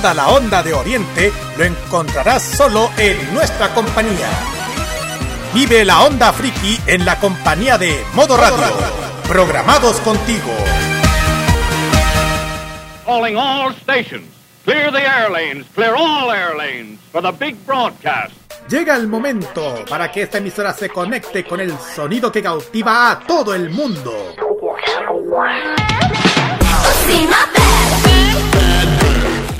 Toda la onda de Oriente lo encontrarás solo en nuestra compañía. Vive la onda friki en la compañía de Modo Radio. Programados contigo. Calling all stations. Clear the air lanes. Clear all air lanes for the big broadcast. Llega el momento para que esta emisora se conecte con el sonido que cautiva a todo el mundo.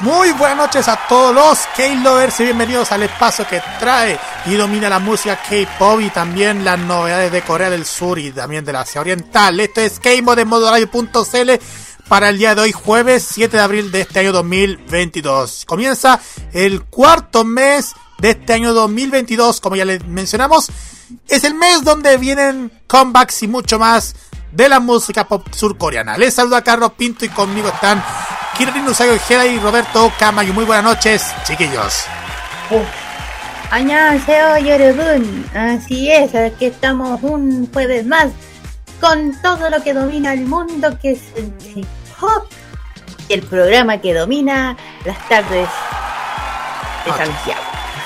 Muy buenas noches a todos los K-Lovers y bienvenidos al espacio que trae y domina la música K-Pop y también las novedades de Corea del Sur y también de la Asia Oriental. Esto es K-Mod de modo radio.cl para el día de hoy, jueves 7 de abril de este año 2022. Comienza el cuarto mes de este año 2022, como ya les mencionamos. Es el mes donde vienen comebacks y mucho más de la música pop surcoreana. Les saluda Carlos Pinto y conmigo están Kirin Ojeda y Roberto Camayo. Muy buenas noches, chiquillos. Oh. Añaseo Yorubun, así es, aquí estamos un jueves más con todo lo que domina el mundo, que es el hip hop, y el programa que domina las tardes de. Santiago.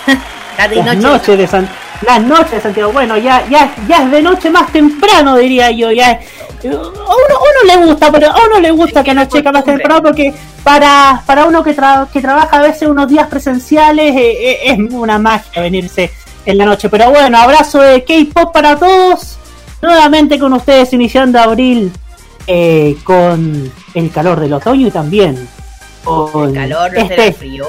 Tarde y noche. Las noches de San... Las noches de Santiago, bueno, ya, ya, ya es de noche más temprano, diría yo, ya es uno, a uno le gusta, pero a uno le gusta que más costumbre. temprano porque para, para uno que, tra- que trabaja a veces unos días presenciales eh, eh, es una magia venirse en la noche. Pero bueno, abrazo de K-pop para todos. Nuevamente con ustedes iniciando abril eh, con el calor del otoño y también con calor no este- frío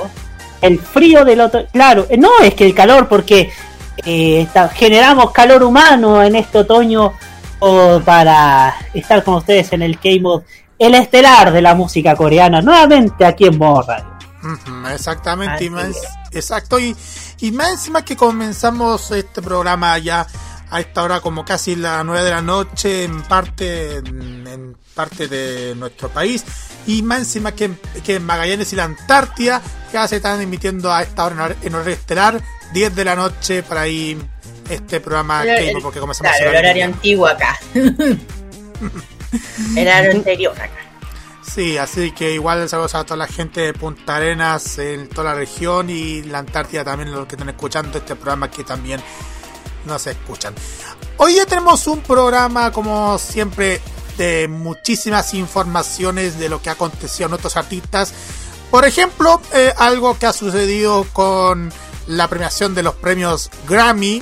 el frío del otoño. Claro, no es que el calor, porque está- generamos calor humano en este otoño o para estar con ustedes en el K-Mod, el estelar de la música coreana, nuevamente aquí en Modo Radio. Exactamente, y más, exacto. Y, y más encima que comenzamos este programa ya a esta hora como casi las 9 de la noche en parte en parte de nuestro país y más encima que, en- que en Magallanes y la Antártida ya se están emitiendo a esta hora en hor- en horario estelar 10 de la noche para ahí este programa El- el- porque comenzamos claro, el horario antiguo acá el horario anterior acá Sí, así que igual saludos a toda la gente de Punta Arenas en toda la región y la Antártida también, los que están escuchando este programa que también nos escuchan. Hoy ya tenemos un programa, como siempre, de muchísimas informaciones de lo que ha acontecido a nuestros artistas. Por ejemplo, eh, algo que ha sucedido con la premiación de los premios Grammy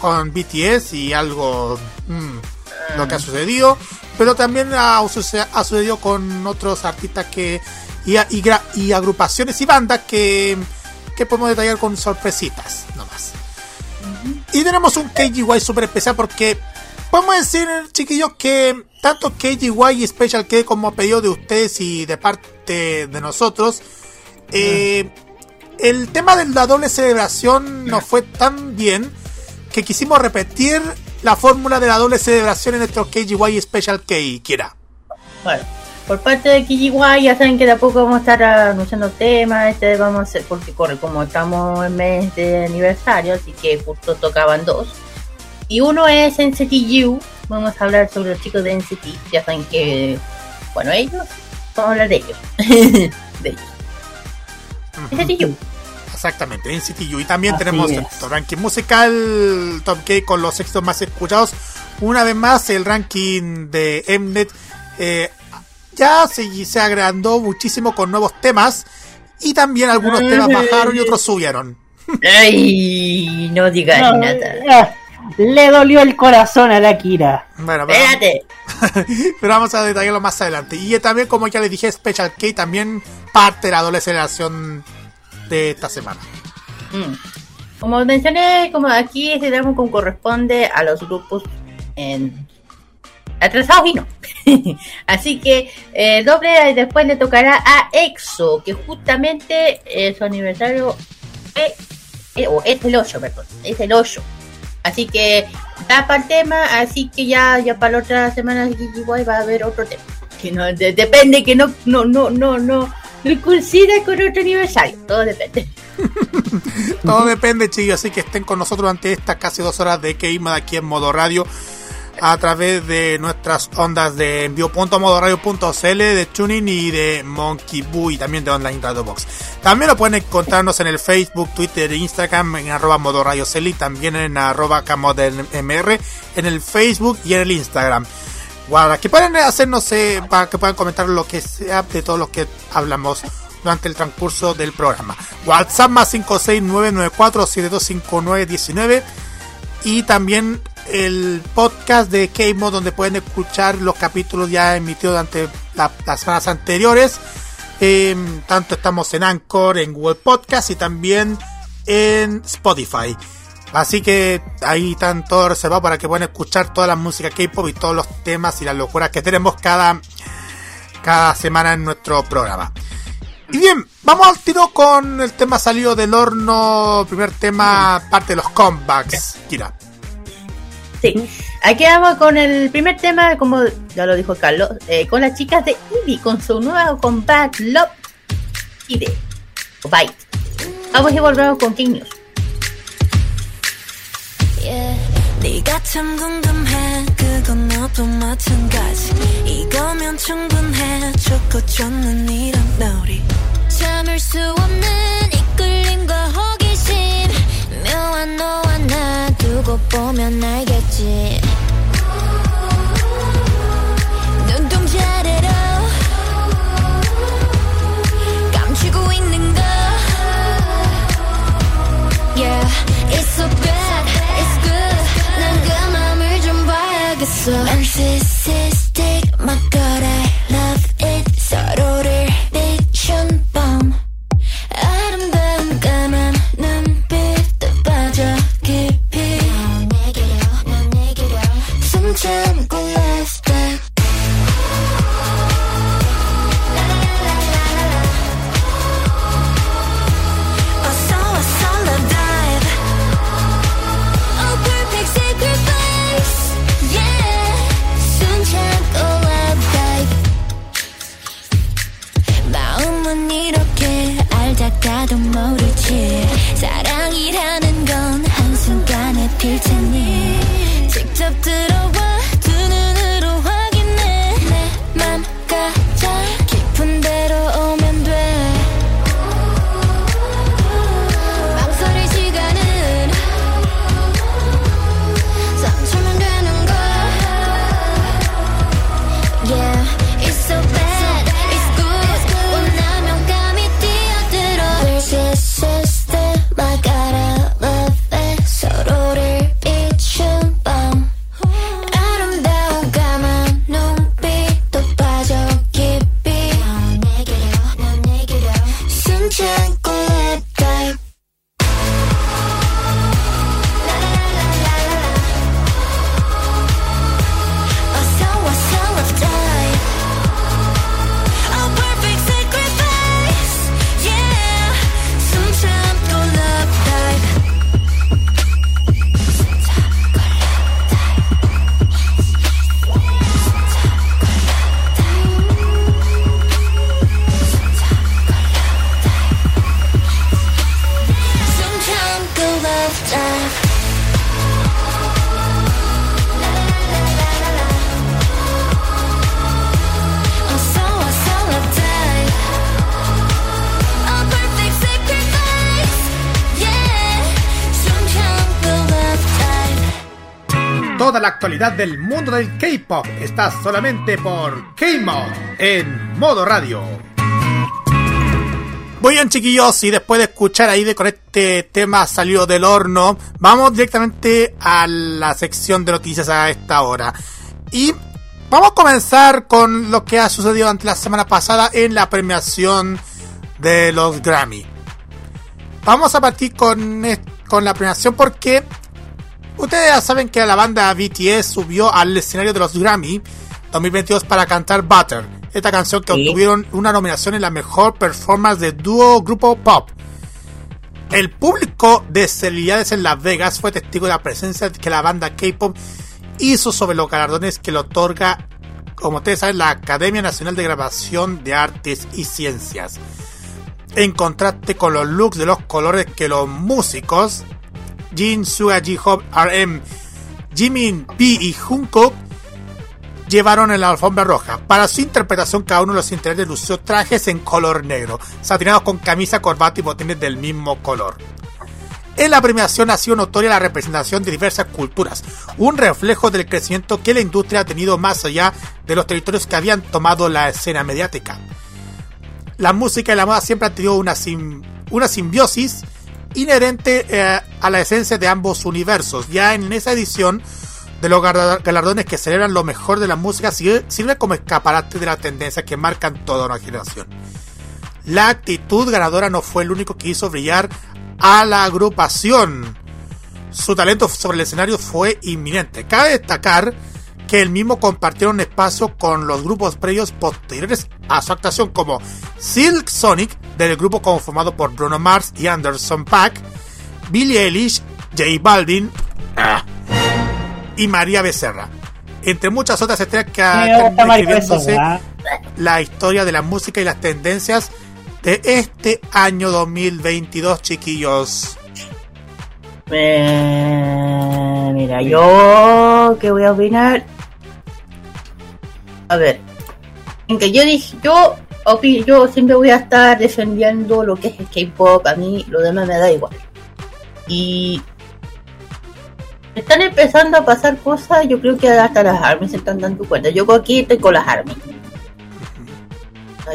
con BTS y algo mm, lo que ha sucedido pero también ha, suce- ha sucedido con otros artistas que y, agrupaciones y bandas que, que podemos detallar con sorpresitas nomás. Y tenemos un KGY super especial porque podemos decir chiquillos que tanto KGY y Special K como pedido de ustedes y de parte de nosotros eh, el tema de la doble celebración nos fue tan bien que quisimos repetir la fórmula de la doble celebración en nuestro KGY Special K, Kira. Bueno, por parte de KGY ya saben que tampoco vamos a estar anunciando temas, este vamos a hacer, porque corre como estamos en mes de aniversario, así que justo tocaban dos. Y uno es NCT U, vamos a hablar sobre los chicos de NCT, ya saben que, bueno, ellos, vamos a hablar de ellos. de ellos. NCT U. Exactamente, en CTU. Y también Así tenemos es. nuestro ranking musical Top K con los éxitos más escuchados. Una vez más, el ranking de Mnet eh, ya se, se agrandó muchísimo con nuevos temas. Y también algunos temas bajaron y otros subieron. Ay, no digas No, nada. eh, le dolió el corazón a la Kira. Bueno, pero, Espérate. pero vamos a detallarlo más adelante. Y también, como ya les dije, Special K también parte de la doble de esta semana. Mm. Como mencioné, como aquí este drama corresponde a los grupos en atrasados y no. Así que eh, doble después le tocará a EXO, que justamente eh, su aniversario es, eh, o es el 8, perdón, es el 8. Así que está para el tema, así que ya, ya para la otra semana de Guay va a haber otro tema. Que no, de- depende que no, no, no, no, no, coincida con otro aniversario. Todo depende. Todo depende, chicos, así que estén con nosotros durante estas casi dos horas de de aquí en Modo Radio a través de nuestras ondas de envío.modoradio.cl, de Tuning y de Monkey Boo y también de Online Radio Box. También lo pueden encontrarnos en el Facebook, Twitter e Instagram en arroba Modo Radio Cel y también en arroba camodmr en el Facebook y en el Instagram. Guarda, que pueden hacernos, eh, para que puedan comentar lo que sea de todo lo que hablamos durante el transcurso del programa. WhatsApp más 56994725919 y también el podcast de Keimo donde pueden escuchar los capítulos ya emitidos durante la- las semanas anteriores. Eh, tanto estamos en Anchor, en Google Podcast y también en Spotify. Así que ahí están todos reservados para que puedan escuchar toda la música K-pop y todos los temas y las locuras que tenemos cada, cada semana en nuestro programa. Y bien, vamos al tiro con el tema salido del horno, primer tema, parte de los comebacks. Kira. Sí, aquí vamos con el primer tema, como ya lo dijo Carlos, eh, con las chicas de Ivy, con su nuevo comeback Love y de Bite. Vamos y volvemos con King News. 네가 참 궁금해. 그건 너도 마찬가지. 이거면 충분해. 좋고 좋는 이런 놀이 참을 수 없는 이끌림과 호기심. 묘한 너와 나 두고 보면 알겠지 서로를 비춘 알다가도 모르지. 사랑이라는 건 한순간에 필 테니. 직접 들 Toda la actualidad del mundo del K-pop está solamente por K-Mod en modo radio. Muy bien, chiquillos, y después de escuchar ahí de con este tema salido del horno, vamos directamente a la sección de noticias a esta hora. Y vamos a comenzar con lo que ha sucedido ante la semana pasada en la premiación de los Grammy. Vamos a partir con, con la premiación porque Ustedes ya saben que la banda BTS subió al escenario de los Grammy 2022 para cantar Butter, esta canción que Sí. obtuvieron una nominación en la mejor performance de dúo grupo pop. El público de celebridades en Las Vegas fue testigo de la presencia que la banda K-pop hizo sobre los galardones que le otorga, como ustedes saben, la Academia Nacional de Grabación de Artes y Ciencias. En contraste con los looks de los colores que los músicos Jin, Suga, J-Hope, RM, Jimin, P y Jungkook llevaron en la alfombra roja. Para su interpretación, cada uno de los integrantes lució trajes en color negro, satinados con camisa, corbata y botines del mismo color. En la premiación ha sido notoria la representación de diversas culturas, un reflejo del crecimiento que la industria ha tenido más allá de los territorios que habían tomado la escena mediática. La música y la moda siempre han tenido una, sim- una simbiosis inherente eh, a la esencia de ambos universos. Ya en esa edición de los galardones que celebran lo mejor de la música sirve, sirve como escaparate de las tendencias que marcan toda una generación. La actitud ganadora no fue el único que hizo brillar a la agrupación. Su talento sobre el escenario fue inminente. Cabe destacar que el mismo compartieron espacio con los grupos previos posteriores a su actuación como Silk Sonic, del grupo conformado por Bruno Mars y Anderson Paak, Billie Eilish, J Balvin y María Becerra. Entre muchas otras estrellas que están Becerra. la historia de la música y las tendencias de este año 2022, chiquillos. Eh, mira, yo que voy a opinar. A ver, en que yo dije, yo yo siempre voy a estar defendiendo lo que es el K-pop, a mí lo demás me da igual. Y están empezando a pasar cosas, yo creo que hasta las ARMY se están dando cuenta. Yo aquí estoy con las ARMY.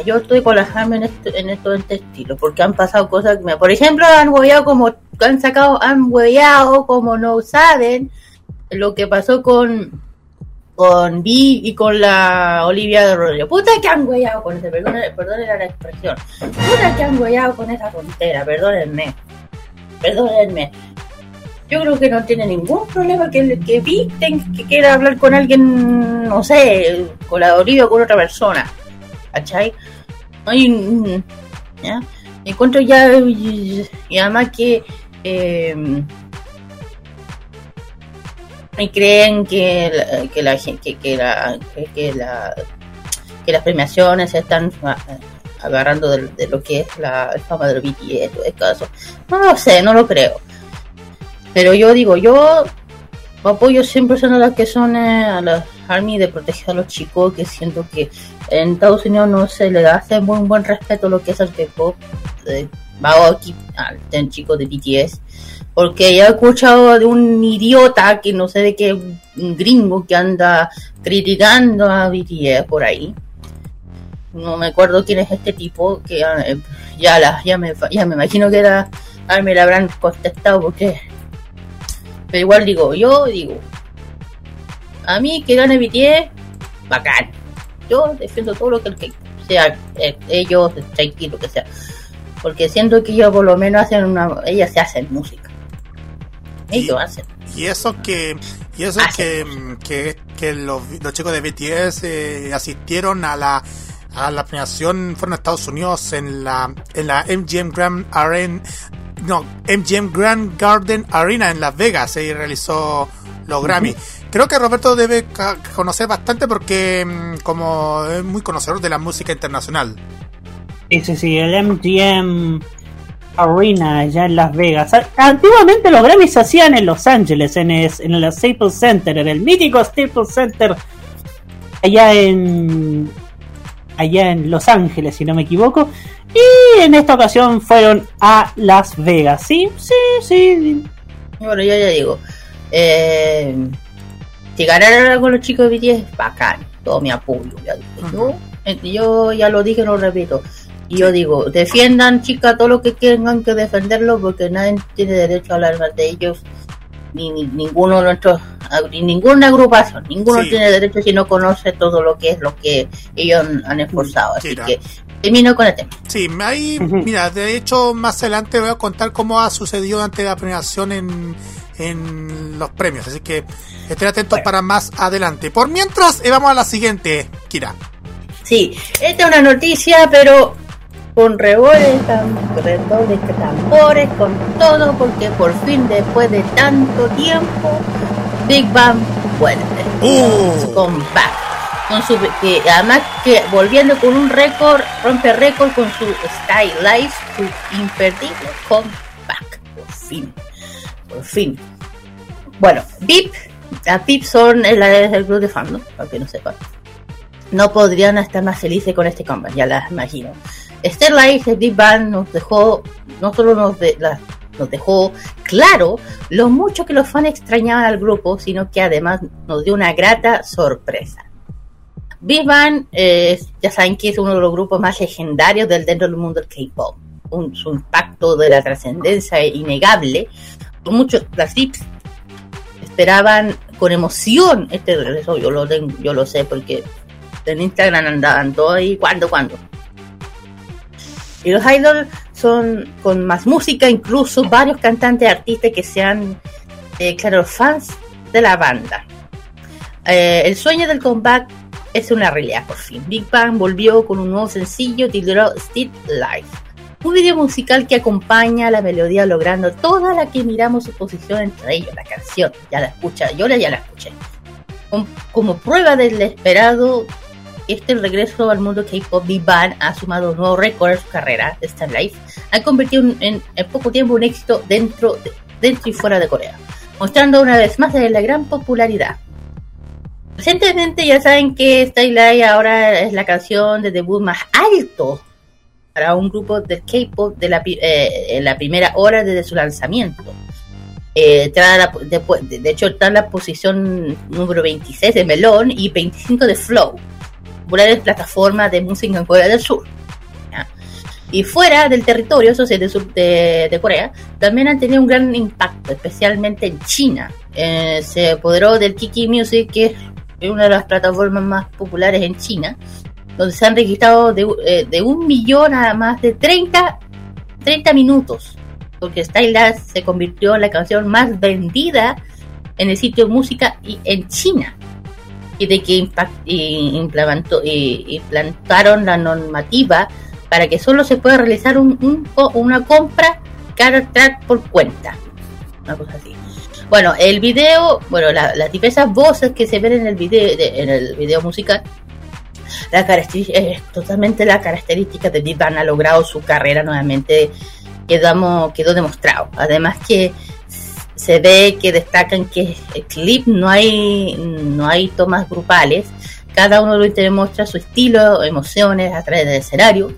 Yo estoy con las ARMY en, este, en todo este estilo, porque han pasado cosas que me... Por ejemplo, han hueveado como... Han sacado, han hueveado como no saben lo que pasó con con Vi y con la Olivia de Rodrigo. Puta que han hueveado con ese, perdónenme, perdónenme la expresión. Puta que han hueveado con esa tontera, perdónenme. Perdónenme. Yo creo que no tiene ningún problema que, que Vi que quiera hablar con alguien, no sé, con la Olivia o con otra persona. ¿Cachai? Hay un- ¿ya? Encuentro ya, y, y además que eh, y creen que que la que, la que, que la que las premiaciones se están a- agarrando de, lo que es la fama de los BTS todo eso. no lo sé no lo creo pero yo digo yo apoyo siempre son a las que son eh, a las army de proteger a los chicos que siento que en Estados Unidos no se le hace muy buen respeto lo que es el K-pop eh, va aquí al del chico de BTS porque he escuchado de un idiota que no sé de qué un gringo que anda criticando a BTS por ahí. No me acuerdo quién es este tipo que eh, ya la, ya me ya me imagino que era a me la habrán contestado porque pero igual digo, yo digo a mí que gane BTS bacán. Yo defiendo todo lo que, sea eh, ellos, Stray lo que sea. Porque siento que ellos por lo menos hacen una ellas se hacen música. Ellos hacen. Y eso que y eso Ah, que, que, que los, los chicos de BTS eh, asistieron a la a la premiación fueron a Estados Unidos en la en la MGM Grand Arena no MGM Grand Garden Arena en Las Vegas se realizó los Grammy. Creo que Roberto debe conocer bastante porque mm, como es muy conocedor de la música internacional. Sí, sí, sí, el MGM Arena allá en Las Vegas. A- Antiguamente los Grammys se hacían en Los Ángeles, en, es- en el Staples Center, en el mítico Staples Center, allá en allá en Los Ángeles, si no me equivoco. Y en esta ocasión fueron a Las Vegas. Sí, sí, sí. Bueno, yo ya digo, eh, si ganaran con los chicos de BTS, bacán, todo mi apoyo. Ya digo. yo, eh, yo ya lo dije, lo repito. Y yo digo, defiendan, chicas, todo lo que tengan que defenderlo, porque nadie tiene derecho a hablar más de ellos, ni, ni- ninguno de nuestros, ni ninguna agrupación, ninguno Sí. tiene derecho si no conoce todo lo que es lo que ellos han, han esforzado. Así Mira. que termino con el tema. Sí, ahí, Ujú. mira, de hecho, más adelante voy a contar cómo ha sucedido ante la premiación en, en los premios, así que estén atentos Bueno. para más adelante. Por mientras, eh, vamos a la siguiente, Kira. Sí, esta es una noticia, pero con redobles, tam- redobles de tambores, con todo, porque por fin, después de tanto tiempo, Big Bang vuelve. Uh. Su comeback. Con su, que además que volviendo con un récord, rompe récord con su Style Life, su imperdible comeback. Por fin. Por fin. Bueno, VIP, las VIP son la del club de fandom, para que no sepan. No podrían estar más felices con este comeback, ya las imagino. Starlight, el Big Bang nos dejó, no solo nos, de- la- dejó claro lo mucho que los fans extrañaban al grupo, sino que además nos dio una grata sorpresa. Big Bang, eh, ya saben que es uno de los grupos más legendarios del dentro del mundo del K-pop. Su impacto de la trascendencia es innegable. Muchos, las VIPs esperaban con emoción este regreso. Yo lo, tengo, yo lo sé porque en Instagram andaban todo ahí, cuando, cuando. Y los idols son con más música, incluso varios cantantes, artistas que sean, eh, fans de la banda. Eh, el sueño del comeback es una realidad por fin. Big Bang volvió con un nuevo sencillo titulado Still Life. Un video musical que acompaña la melodía logrando toda la que miramos su posición entre ellos, la canción. Ya la escucha, yo la- ya la escuché. Com- Como prueba del esperado, este regreso al mundo K-pop, Big Bang ha sumado un nuevo récord en su carrera, Star Life. Ha convertido en, poco tiempo un éxito dentro, de- y fuera de Corea, mostrando una vez más la gran popularidad. Recientemente ya saben que Stay Light ahora es la canción de debut más alto para un grupo de K-pop de la, eh, en la primera hora desde su lanzamiento. Eh, de, de hecho, está en la posición número 26 de Melon y 25 de Flow, populares plataformas de música en Corea del Sur. Y fuera del territorio, eso sí, de, sur- de, de Corea, también han tenido un gran impacto, especialmente en China. Eh, se apoderó del Kiki Music, que es una de las plataformas más populares en China, donde se han registrado de, eh, de un millón a más de 30, 30 minutos, porque Stylus se convirtió en la canción más vendida en el sitio de música y en China, y de que impact- implementó- y implantaron la normativa para que solo se pueda realizar un, un una compra track por cuenta, una cosa así. Bueno, el video, bueno, la- las diversas voces que se ven en el video, de- en el video musical la característica, es totalmente la característica de Big Bang ha logrado su carrera nuevamente quedamos, quedó demostrado además que se ve que destacan que el clip no hay no hay tomas grupales. Cada uno lo demuestra su estilo emociones a través del escenario.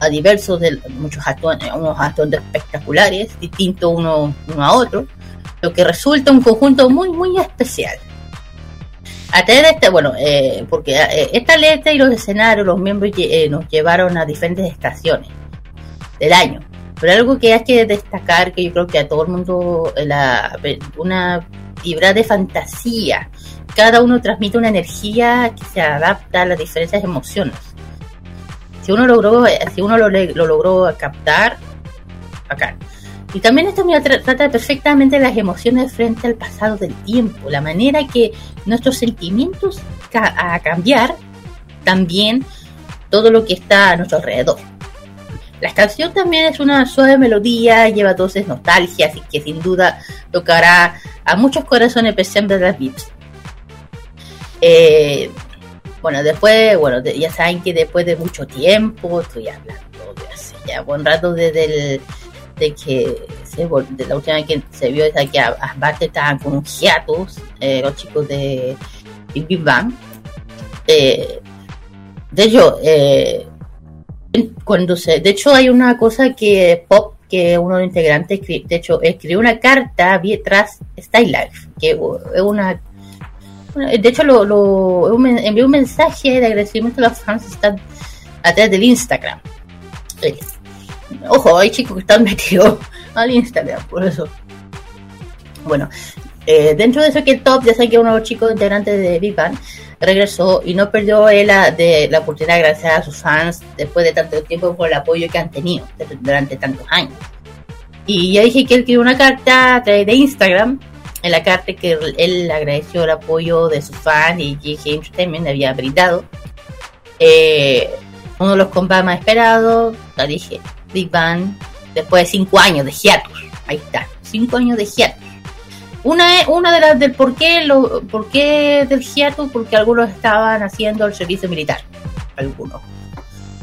A diversos de muchos atuendos unos atuendos espectaculares distintos uno, uno a otro lo que resulta un conjunto muy muy especial. A través de este, bueno, eh, porque eh, esta letra y los escenarios, los miembros eh, nos llevaron a diferentes estaciones del año. Pero algo que hay que destacar, que yo creo que a todo el mundo, eh, la, una vibra de fantasía. Cada uno transmite una energía que se adapta a las diferentes emociones. Si uno logró, eh, si uno lo, logró captar, acá. Y también esto me tra- trata perfectamente las emociones frente al pasado del tiempo, la manera que nuestros sentimientos ca- a cambiar también todo lo que está a nuestro alrededor. La canción también es una suave melodía, lleva dosis nostalgia, así que sin duda tocará a muchos corazones presentes de las VIPs. Eh, bueno, después, bueno, ya saben que después de mucho tiempo, estoy hablando de hace ya buen rato desde el, de que la última vez que se vio esa que aparte estaban con un hiatus, eh, los chicos de Big Bang. Eh, de hecho, eh, cuando se, de hecho hay una cosa que Pop, que uno de los integrantes, de hecho, escribió una carta tras Style Life, que es una de hecho, lo, envió un mensaje de agradecimiento a los fans que están a del Instagram. Eh, Ojo, hay chicos que están metidos al Instagram, por eso. Bueno, eh, dentro de eso que top, ya saben que uno de los chicos integrantes de Big Bang regresó y no perdió él la, de, la oportunidad de agradecer a sus fans después de tanto tiempo por el apoyo que han tenido durante tantos años. Y ya dije que él escribió una carta a través de Instagram, en la carta que él agradeció el apoyo de sus fans y GG Entertainment le había brindado. Eh, Uno de los combates más esperados, ya dije, Big Bang, después de cinco años de hiatus. Ahí está, cinco años de hiatus. Una, una de las del por qué, lo, por qué del hiatus, porque algunos estaban haciendo el servicio militar. Algunos.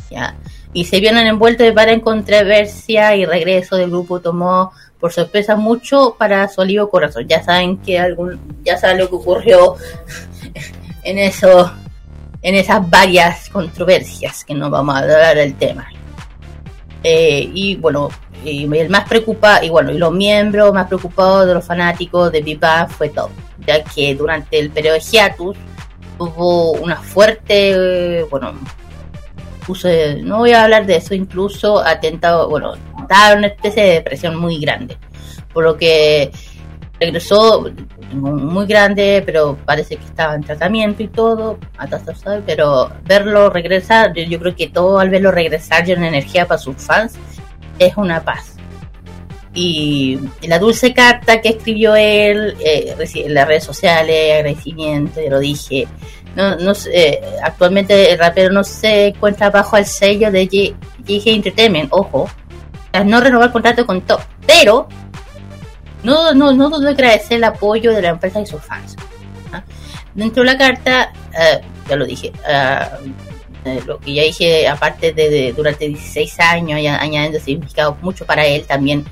¿ya? Y se vieron envueltos para en controversia y regreso del grupo tomó por sorpresa mucho para su alivio corazón. Ya saben que algún, ya saben lo que ocurrió en eso, en esas varias controversias que no vamos a hablar del tema. Eh, y bueno, y el más preocupado, y bueno, y los miembros más preocupados de los fanáticos de Big fue Top, ya que durante el periodo de hiatus hubo una fuerte, bueno, puso, no voy a hablar de eso, incluso atentado, bueno, en una especie de depresión muy grande, por lo que regresó muy grande, pero parece que estaba en tratamiento y todo, pero verlo regresar, yo, creo que todo al verlo regresar llena energía para sus fans es una paz. Y la dulce carta que escribió él eh, en las redes sociales, agradecimiento, ya lo dije. No, no eh, actualmente el rapero no se encuentra bajo el sello de G- GG Entertainment, ojo, no renovar contrato con Top, pero no, no, no dudo agradecer el apoyo de la empresa y sus fans. ¿ah? Dentro de la carta, eh, ya lo dije, ah, eh, lo que ya dije, aparte de, durante 16 años, ya añadiendo significado mucho para él, también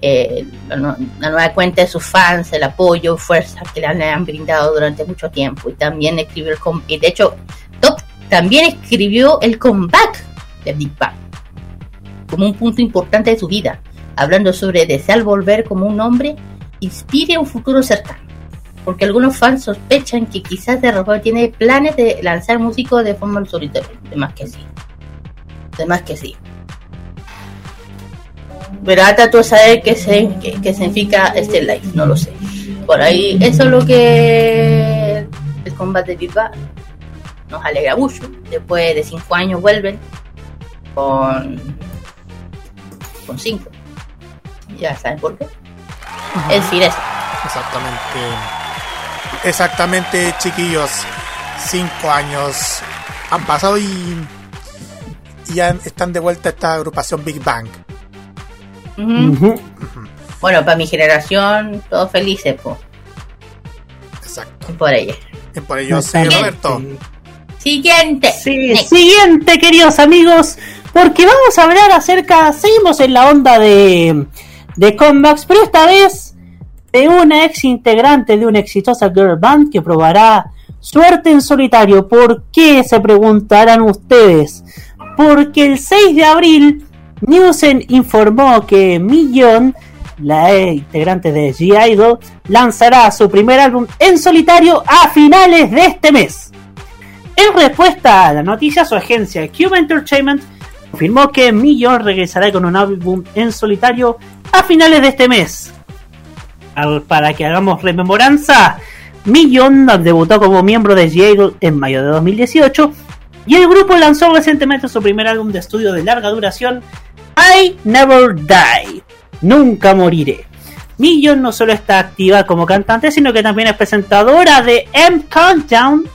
eh, la, nu- la nueva cuenta de sus fans, el apoyo, fuerza que le han, le han brindado durante mucho tiempo. Y también escribió el y de hecho, Top también escribió el comeback de Big Bang como un punto importante de su vida, hablando sobre desear volver como un hombre inspire un futuro cercano. Porque algunos fans sospechan que quizás de repente tiene planes de lanzar músicos de forma solitaria. De más que sí. De más que sí. Pero hasta tú saber qué, se, qué, significa este live, no lo sé. Por ahí, eso es lo que el combate de Bang nos alegra mucho. Después de cinco años vuelven con con cinco. Ya saben por qué. Es decir, eso. Exactamente. Exactamente, chiquillos. Cinco años han pasado y, y ya están de vuelta esta agrupación Big Bang. Bueno, para mi generación, todos felices, pues, Exacto. por ella. Y por ello, sí. Roberto. Siguiente. Sí, siguiente, queridos amigos, porque vamos a hablar acerca, seguimos en la onda de, de comebacks, pero esta vez de una ex integrante de una exitosa girl band que probará suerte en solitario. ¿Por qué? Se preguntarán ustedes. Porque el 6 de abril, Newsen informó que Millon, la integrante de G-Idol, lanzará su primer álbum en solitario a finales de este mes. En respuesta a la noticia, su agencia Cube Entertainment confirmó que Millon regresará con un álbum en solitario a finales de este mes. Al- para que hagamos rememoranza, Millon debutó como miembro de G-Idol en mayo de 2018 y el grupo lanzó recientemente su primer álbum de estudio de larga duración, I Never Die, Nunca Moriré. Millon no solo está activa como cantante, sino que también es presentadora de M Countdown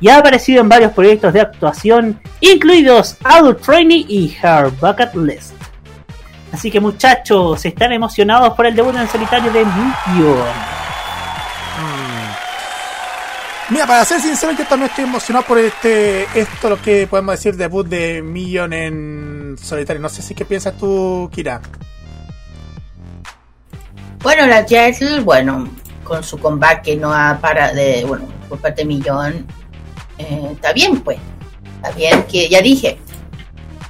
y ha aparecido en varios proyectos de actuación, incluidos Adult Training y Her Bucket List. Así que muchachos, están emocionados por el debut en solitario de Millon. Mira, para ser sincero, yo también estoy emocionado por este esto, lo que podemos decir, debut de Million en solitario. No sé si qué piensas tú, Kira. Bueno, la Jesl, bueno, con su comeback que no ha para de, bueno, por parte de Millón, eh, está bien, pues. Está bien que, ya dije,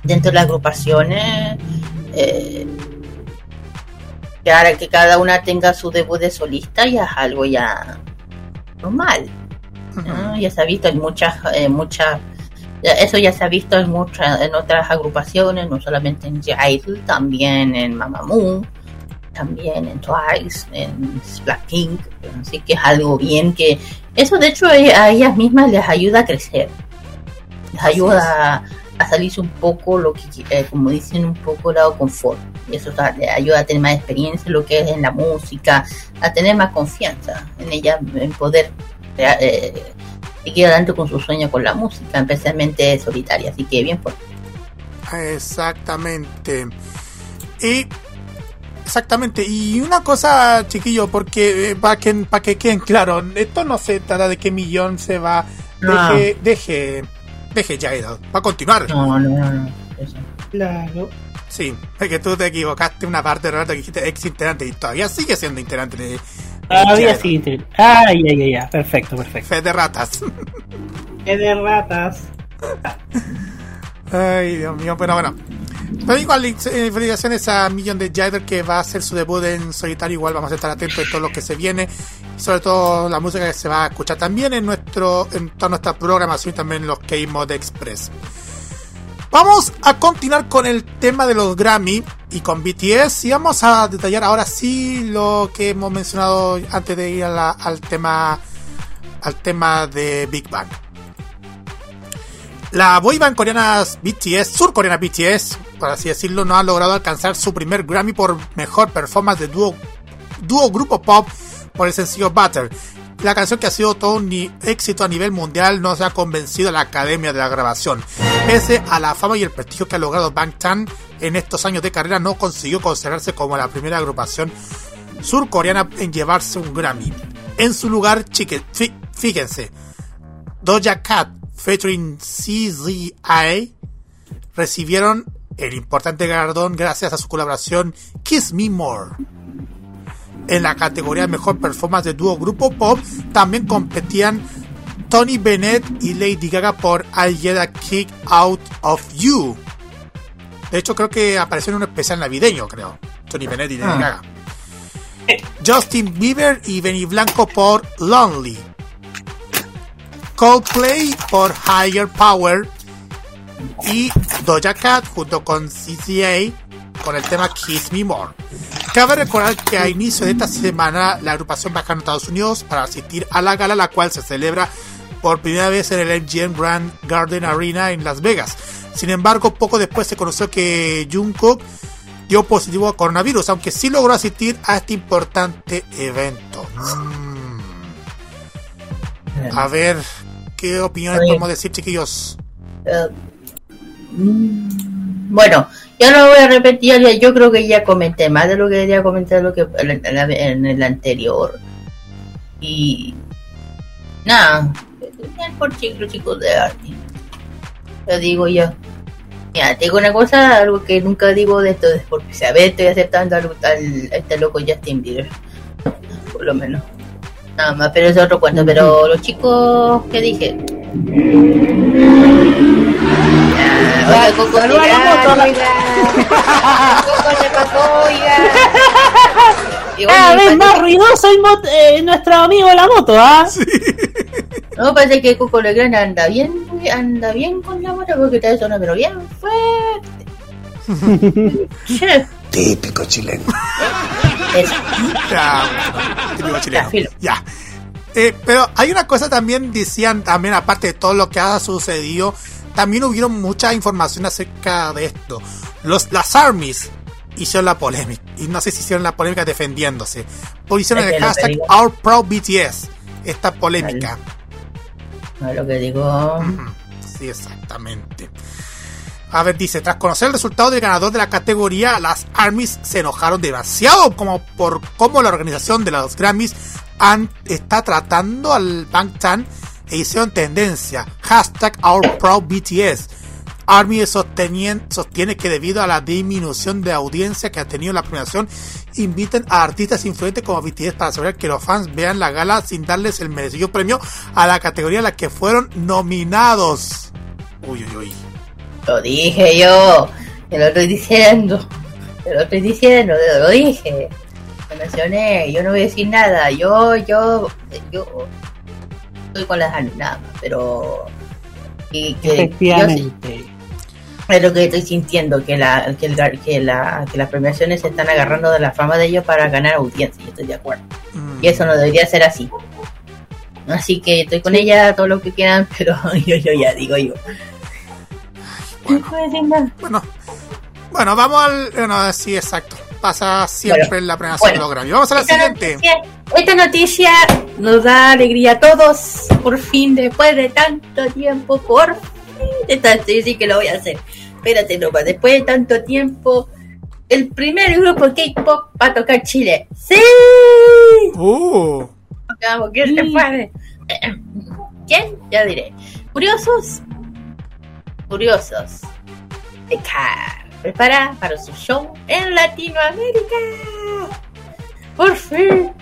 dentro de las agrupaciones, eh, que ahora que cada una tenga su debut de solista ya es algo ya normal. ¿no? Ya se ha visto en muchas, eh, muchas, eso ya se ha visto en muchas, en otras agrupaciones, no solamente en Idol, también en Mamamoo, también en Twice, en Blackpink, así que es algo bien que, eso de hecho a ellas mismas les ayuda a crecer, les Así ayuda a, a salirse un poco, lo que, eh, como dicen, un poco el lado confort, y eso ta- les ayuda a tener más experiencia en lo que es en la música, a tener más confianza en ellas, en poder eh, seguir adelante con su sueño con la música, especialmente solitaria. Así que bien por Exactamente. Y exactamente. Y una cosa, chiquillo, porque eh, para que para que queden claro, esto no se trata de qué millón se va. No. Deje, deje, deje Jairo. Va a continuar. No, no, no. no. Eso. Claro. Sí, es que tú te equivocaste una parte de rato que dijiste ex integrante y todavía sigue siendo integrante de, de Todavía Jairo. sí. te- Ay, ay, ay, ay. Perfecto, perfecto. Fe de ratas. Qué de ratas. Ay, Dios mío, pero bueno. Igual, eh, felicitaciones a Million de Jider que va a hacer su debut en solitario. Igual vamos a estar atentos a todo lo que se viene. Sobre todo la música que se va a escuchar también en nuestro en toda nuestra programación y también en los K-Mod Express. Vamos a continuar con el tema de los Grammy y con BTS y vamos a detallar ahora sí lo que hemos mencionado antes de ir al tema al tema de Big Bang. La boy band coreana BTS, surcoreana BTS, por así decirlo, no ha logrado alcanzar su primer Grammy por mejor performance de dúo, dúo grupo pop por el sencillo Butter. La canción que ha sido todo un éxito a nivel mundial no se ha convencido a la academia de la grabación. Pese a la fama y el prestigio que ha logrado Bangtan en estos años de carrera, no consiguió consagrarse como la primera agrupación surcoreana en llevarse un Grammy. En su lugar, fíjense, Doja Cat featuring CZI recibieron el importante galardón gracias a su colaboración Kiss Me More. En la categoría Mejor Performance de Dúo Grupo Pop también competían Tony Bennett y Lady Gaga por I Get a Kick Out of You. De hecho creo que apareció en un especial navideño, creo. Tony Bennett y Lady Ah. Gaga. Justin Bieber y Benny Blanco por Lonely. Coldplay por Higher Power y Doja Cat junto con CCA con el tema Kiss Me More. Cabe recordar que a inicio de esta semana la agrupación viajó a Estados Unidos para asistir a la gala la cual se celebra por primera vez en el MGM Grand Garden Arena en Las Vegas. Sin embargo, poco después se conoció que Jungkook dio positivo a coronavirus, aunque sí logró asistir a este importante evento. Mm. A ver, ¿qué opiniones podemos decir, chiquillos? Mm, bueno, ya no voy a repetir, ya- yo creo que ya comenté más de lo que quería comentar lo que en, el anterior. Y nada, por chicos, chicos de arte. Lo digo yo. Mira, una cosa, algo que nunca digo de esto, es porque ver, estoy aceptando al, al- a este loco Justin Bieber. Por lo menos. Nada más, pero es otro cuento. Pero los chicos, ¿qué dije? Ya, oiga, Coco, Saluda a la moto. Coco pasó, oiga. Cada vez más ruidoso el mot- eh, nuestro amigo de la moto, ¿ah? No, parece que Coco Legrand anda bien, anda bien con la moto porque está sonando pero bien fuerte. Típico chileno. Eso. Ya, típico chileno. Ya, filo. Ya. Eh, pero hay una cosa también, decían también, aparte de todo lo que ha sucedido, también hubieron mucha información acerca de esto. Los, las armies hicieron la polémica, y no sé si hicieron la polémica defendiéndose, o hicieron el hashtag. OurProBTS, esta polémica. No es lo que digo. Sí, exactamente. A ver, dice, tras conocer el resultado del ganador de la categoría, las ARMYs se enojaron demasiado como por cómo la organización de los Grammys está tratando al Bangtan e hicieron tendencia. Hashtag OurProudBTS. Army sostenien- sostiene que debido a la disminución de audiencia que ha tenido la premiación, invitan a artistas influyentes como BTS para asegurar que los fans vean la gala sin darles el merecido premio a la categoría en la que fueron nominados. Uy, uy, uy. Lo dije yo. Te lo estoy diciendo. Te lo estoy diciendo, te lo dije. Me mencioné, yo no voy a decir nada. Yo, yo, yo estoy con las nada pero. Y que, yo Efectivamente. es lo que estoy sintiendo, que, la, que, el que, la, que las premiaciones se están agarrando de la fama de ellos para ganar audiencia, yo estoy de acuerdo. Mm. Y eso no debería ser así. Así que estoy con ella, todo lo que quieran, pero yo, yo ya digo yo. No. Bueno, bueno, vamos al. Bueno, sí, exacto. Pasa siempre Bueno, en la premiación bueno. de los Grammy. Vamos a la Esta siguiente. noticia, esta noticia nos da alegría a todos, por fin, después de tanto tiempo, por fin. Esta sí, sí que lo voy a hacer. espérate nomás, después de tanto tiempo, el primer grupo K-pop va a tocar Chile. ¡Sí! Uh, Vamos, ¿quién se puede? ¿Quién? Ya diré. Curiosos. Curiosos. De Car. Prepara para su show en Latinoamérica. Por fin.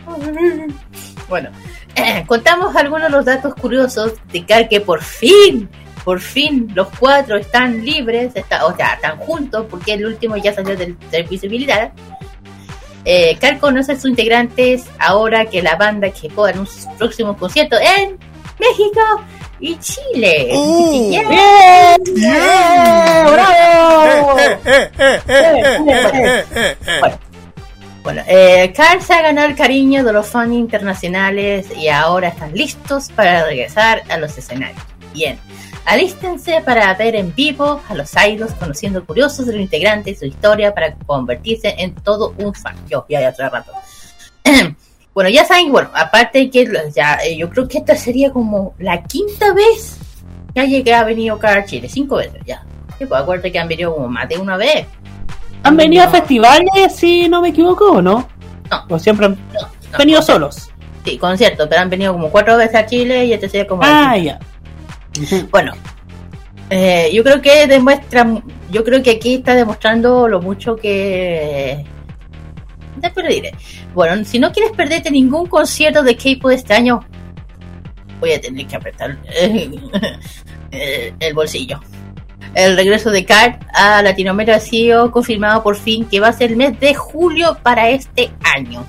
Bueno, contamos algunos de los datos curiosos de Car que por fin, por fin los cuatro están libres, está, o sea, están juntos porque el último ya salió del servicio militar. Eh, Car conoce a sus integrantes ahora que la banda que en un próximo concierto en México y Chile. Uh. Yeah. ¡Bien! Bien. ¡Eh, ¡Bravo! Bueno, bueno eh, Carl se ha ganado el cariño de los fans internacionales y ahora están listos para regresar a los escenarios. Bien, alístense para ver en vivo a los idols conociendo curiosos de los integrantes y su historia para convertirse en todo un fan. Yo, ya, ya, rato. Bueno, ya saben, bueno, aparte que ya, eh, yo creo que esta sería como la quinta vez que ha llegado, ha venido Carl a Chile, cinco veces ya. Sí, pues acuérdate que han venido como más de una vez. ¿Han venido a festivales, si no me equivoco, o no? No. ¿O siempre han No, no, venido solos? Sí, concierto, pero han venido como cuatro veces a Chile y este sería como... Ah, ya. Bueno, eh, yo creo que demuestra, yo creo que aquí está demostrando lo mucho que... Después. Bueno, si no quieres perderte ningún concierto de K-pop este año, voy a tener que apretar el bolsillo. El regreso de Card a Latinoamérica ha sido confirmado por fin que va a ser el mes de julio para este año.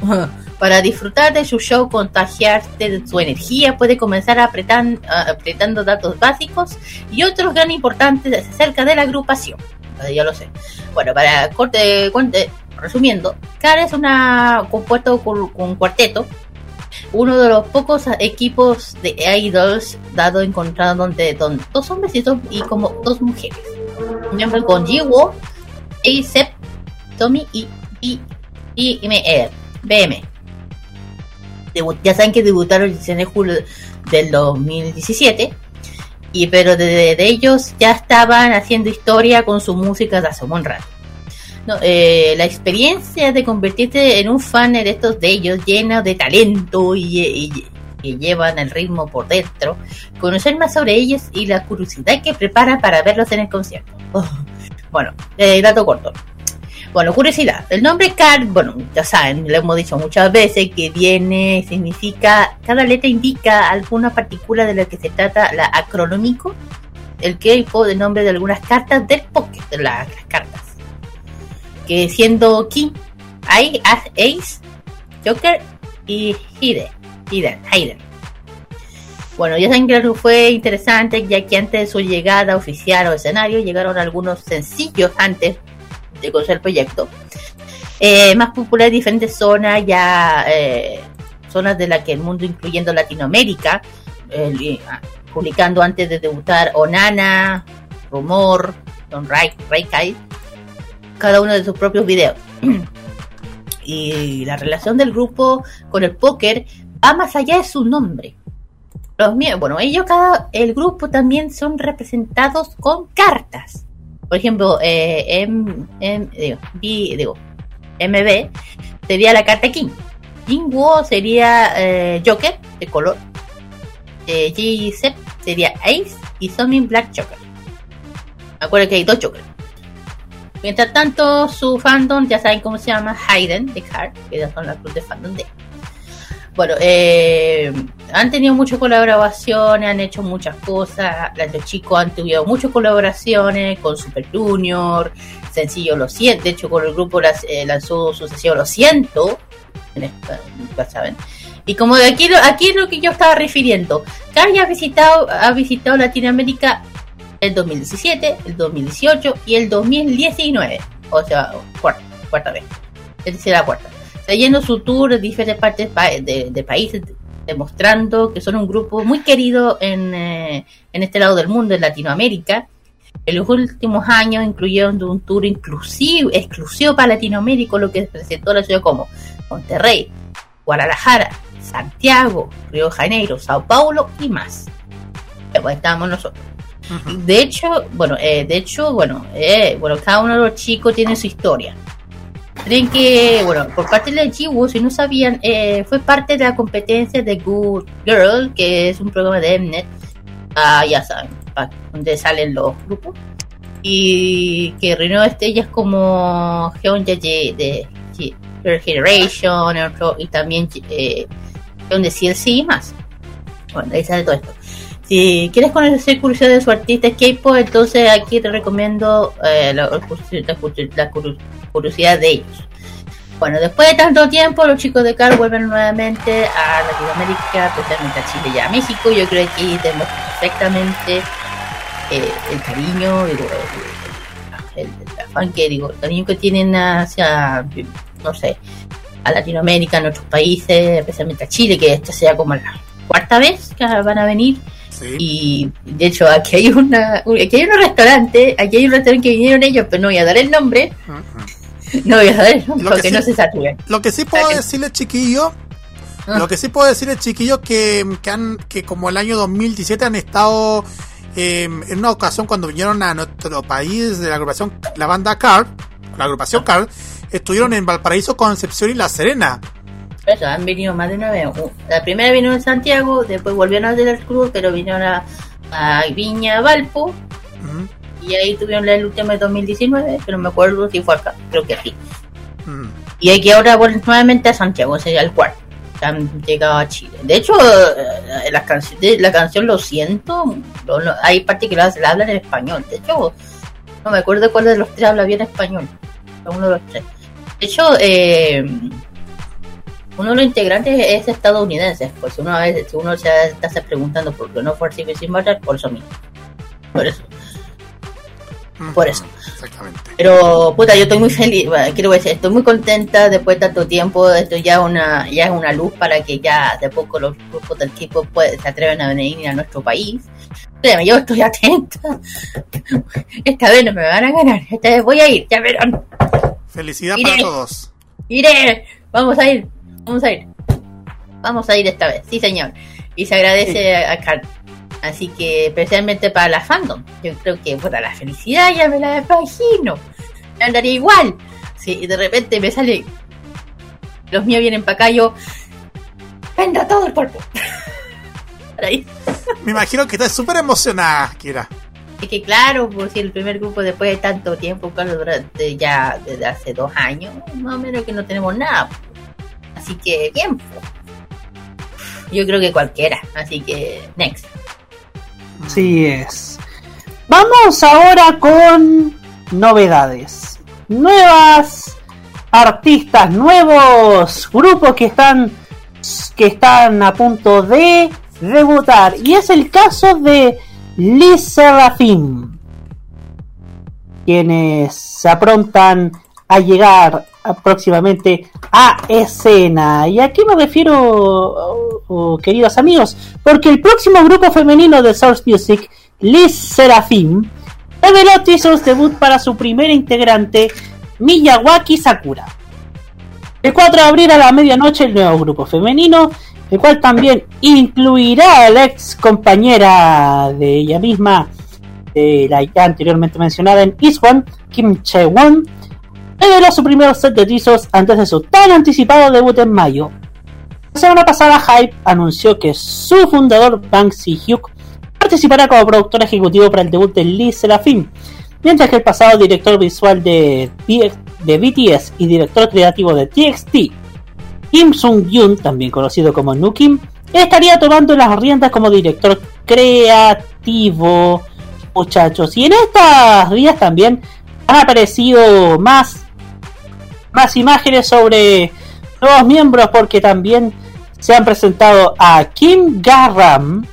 Para disfrutar de su show, contagiarte de su energía, puede comenzar apretan- ah, apretando datos básicos y otros gran importantes acerca de la agrupación. Eh, Ya lo sé. Bueno, para corte, cuente, resumiendo, CAR es una compuesto con un cuarteto, uno de los pocos equipos de idols dado encontrado donde, donde dos hombres y, dos, y como dos mujeres. Por ejemplo, con Jiwoo, A$AP, Tommy y, y, y M- BM. Debu- ya saben que debutaron el 16 de julio del 2017. Y pero de, de ellos ya estaban haciendo historia con su música de hace un. No, eh, la experiencia de convertirte en un fan de estos de ellos, lleno de talento y, que llevan el ritmo por dentro, conocer más sobre ellos y la curiosidad que preparan para verlos en el concierto. Oh, Bueno, eh, dato corto. Bueno, curiosidad. El nombre Card, bueno, ya saben, lo hemos dicho muchas veces, que viene, significa, cada letra indica alguna partícula de la que se trata la acronómico, el que de nombre de algunas cartas del Pocket, de la- las cartas. Que siendo King, Ace, Joker y Hide, Hiden, Hayden. Bueno, ya saben que fue interesante, ya que antes de su llegada oficial al escenario llegaron algunos sencillos antes de conocer el proyecto. Eh, más popular en diferentes zonas, ya eh, zonas de las que el mundo, incluyendo Latinoamérica, ah, publicando antes de debutar Onana, Rumor, Don Rai, Raikai, cada uno de sus propios videos. y la relación del grupo con el póker va más allá de su nombre. Los bueno, ellos cada el grupo también son representados con cartas. Por ejemplo, eh, M, M- B- MB sería la carta King. Jinwoo sería eh, Joker de color. Eh, G-Sep sería Ace y Somin Black Joker. Acuérdense que hay dos Jokers. Mientras tanto, su fandom, ya saben cómo se llama, Hayden de Card, que ya son las clubes de fandom de. Bueno, eh, han tenido muchas colaboraciones, han hecho muchas cosas. Los chicos han tenido muchas colaboraciones con Super Junior, Sencillo Lo Siento. De hecho, con el grupo las- eh, lanzó su sencillo Lo Siento. En esta- ya saben. Y como de aquí, aquí es lo que yo estaba refiriendo. Car ya ha visitado, ha visitado Latinoamérica el 2017, el 2018 y el 2019. O sea, cuarta, vez. Es decir, cuarta. Está yendo su tour de diferentes partes pa- de, países, demostrando que son un grupo muy querido en, eh, en este lado del mundo, en Latinoamérica. En los últimos años incluyeron un tour exclusivo para Latinoamérica, lo que presentó la ciudad como Monterrey, Guadalajara, Santiago, Río de Janeiro, Sao Paulo y más. Pues estamos nosotros. De hecho, bueno, eh, de hecho, bueno, eh, bueno, cada uno de los chicos tiene su historia. Creen que, bueno, por parte de Jiwoo, si no sabían, eh, fue parte de la competencia de Good Girl, que es un programa de Mnet, ah, ya saben, donde salen los grupos, y que reunió estrellas como Hyunja de, de Girl Generation, y también eh, Hyun de CLC y más. Bueno, ahí sale todo esto. Si quieres conocer curiosidad de su artista K-pop, entonces aquí te recomiendo eh, la, la curiosidad- de ellos. Bueno, después de tanto tiempo, los chicos de CAR vuelven nuevamente a Latinoamérica, especialmente a Chile y a México. Yo creo que aquí tenemos perfectamente eh, el cariño, digo, el, el- el afán que digo, el cariño que tienen hacia, no sé, a Latinoamérica, a nuestros países, especialmente a Chile, que esta sea como la cuarta vez que van a venir. Sí. Y de hecho, aquí hay una aquí hay un restaurante, aquí hay un restaurante que vinieron ellos, pero no voy a dar el nombre, no voy a dar el nombre Lo que porque sí- no se saturen. Lo que sí puedo decirle, chiquillo, Ah. lo que sí puedo decirle, chiquillo, que, que, han, que como el año 2017 han estado eh, en una ocasión cuando vinieron a nuestro país de la agrupación, la banda Card, la agrupación Card, estuvieron en Valparaíso, Concepción y La Serena. Eso, han venido más de una vez. La primera vino en Santiago, después volvieron a del Cruz, pero vinieron a, a Viña, Valpo, y ahí tuvieron el último de 2019, pero me acuerdo si fue acá, creo que sí. ujú. Y aquí ahora vuelven nuevamente a Santiago, sería el cuarto. Han llegado a Chile. De hecho, eh, la, la canción Lo siento, lo- lo- hay partes que la, la hablan en español. De hecho, no me acuerdo cuál de los tres habla bien español. Uno de los tres. De hecho, eh, uno de los integrantes es estadounidense. Pues uno a veces, uno se está se preguntando por qué no fue Civil sin Matter, por eso mismo. Por eso. Por eso. Exactamente. Pero, puta, yo estoy muy feliz, bueno, quiero decir, estoy muy contenta después de tanto tiempo, esto ya una ya es una luz para que ya de poco los grupos del equipo pues, se atreven a venir a nuestro país. Créeme, yo estoy atenta. Esta vez no me van a ganar, esta vez voy a ir, ya verán. Felicidad Iré. para todos. Iré, vamos a ir, vamos a ir. Vamos a ir esta vez, sí señor. Y se agradece a, a Carl. Así que especialmente para la fandom. Yo creo que puta la felicidad ya me la imagino. Me andaría igual. Si de repente me sale. Los míos vienen para acá yo. Venda todo el cuerpo. Ahí. Me imagino que estás súper emocionada, Kira. Es que claro, pues si el primer grupo después de tanto tiempo, claro, durante ya desde hace dos años, más o menos que no tenemos nada. Así que bien. Yo creo que cualquiera. Así que next. Así es. Vamos ahora con novedades. Nuevas artistas, nuevos grupos que están que están a punto de debutar. Y es el caso de Liz Serafim. Quienes se aprontan a llegar próximamente a escena. ¿Y a qué me refiero, oh, oh, queridos amigos? Porque el próximo grupo femenino de Source Music, Liz Serafim, reveló teasers debut para su primera integrante, Miyawaki Sakura. El 4 de abril a la medianoche, el nuevo grupo femenino, el cual también incluirá a la ex compañera de ella misma, de la ya anteriormente mencionada en Iswan, Kim Chae-won, reveló su primer set de teasers antes de su tan anticipado debut en mayo. La semana pasada, Hype anunció que su fundador, Bang Si-hyuk, participará como productor ejecutivo para el debut de Lee Serafim, mientras que el pasado director visual de, de BTS y director creativo de TXT, Kim Sung-yoon, también conocido como Nu Kim, estaría tomando las riendas como director creativo, muchachos. Y en estas días también han aparecido más más imágenes sobre nuevos miembros porque también se han presentado a Kim Garram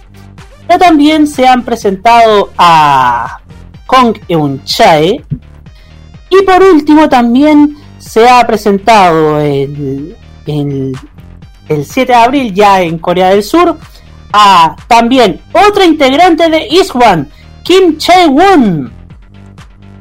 pero también se han presentado a Kong Eun Chae y por último también se ha presentado el, el, el 7 de abril ya en Corea del Sur a también otra integrante de Iswan Kim Chae Won